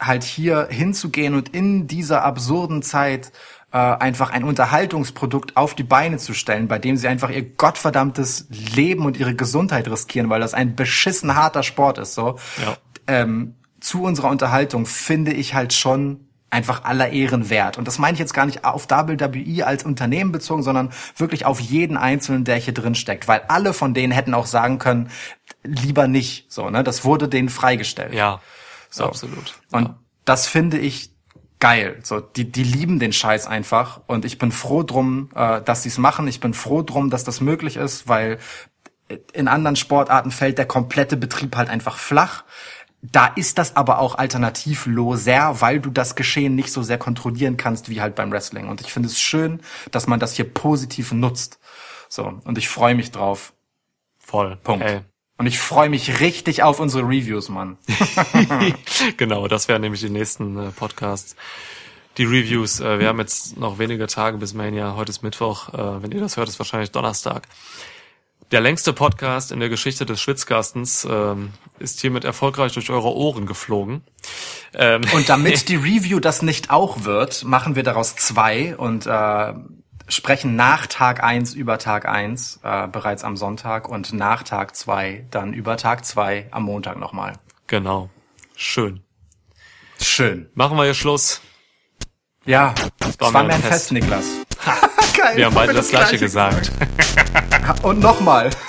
halt hier hinzugehen und in dieser absurden Zeit äh, einfach ein Unterhaltungsprodukt auf die Beine zu stellen, bei dem sie einfach ihr gottverdammtes Leben und ihre Gesundheit riskieren, weil das ein beschissen harter Sport ist. So ja. ähm, zu unserer Unterhaltung finde ich halt schon einfach aller Ehren wert. Und das meine ich jetzt gar nicht auf WWE als Unternehmen bezogen, sondern wirklich auf jeden Einzelnen, der hier drin steckt. Weil alle von denen hätten auch sagen können, lieber nicht. So, ne? Das wurde denen freigestellt. Ja. So. Absolut. Und ja. das finde ich geil. So, die, die lieben den Scheiß einfach. Und ich bin froh drum, äh, dass sie es machen. Ich bin froh drum, dass das möglich ist, weil in anderen Sportarten fällt der komplette Betrieb halt einfach flach. da ist das aber auch alternativloser, weil du das Geschehen nicht so sehr kontrollieren kannst wie halt beim Wrestling. Und ich finde es schön, dass man das hier positiv nutzt. So, und ich freue mich drauf. Voll. Punkt. Ey. Und ich freue mich richtig auf unsere Reviews, Mann. genau, das wären nämlich die nächsten äh, Podcasts. Die Reviews, äh, wir haben jetzt noch wenige Tage bis Mania, heute ist Mittwoch, äh, wenn ihr das hört, ist wahrscheinlich Donnerstag. Der längste Podcast in der Geschichte des Schwitzkastens ähm, ist hiermit erfolgreich durch eure Ohren geflogen. Ähm, Und damit die Review das nicht auch wird, machen wir daraus zwei und äh, sprechen nach Tag eins über Tag eins äh, bereits am Sonntag und nach Tag zwei dann über Tag zwei am Montag nochmal. genau. Schön. Schön. Machen wir hier Schluss. Ja, das war war mir ein Fest. Fest, Niklas. Geil, Wir haben beide wir das gleiche gesagt. Und nochmal.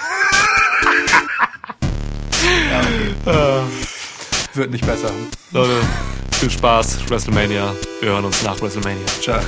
Wird nicht besser. Leute, viel Spaß. WrestleMania. Wir hören uns nach WrestleMania. Ciao.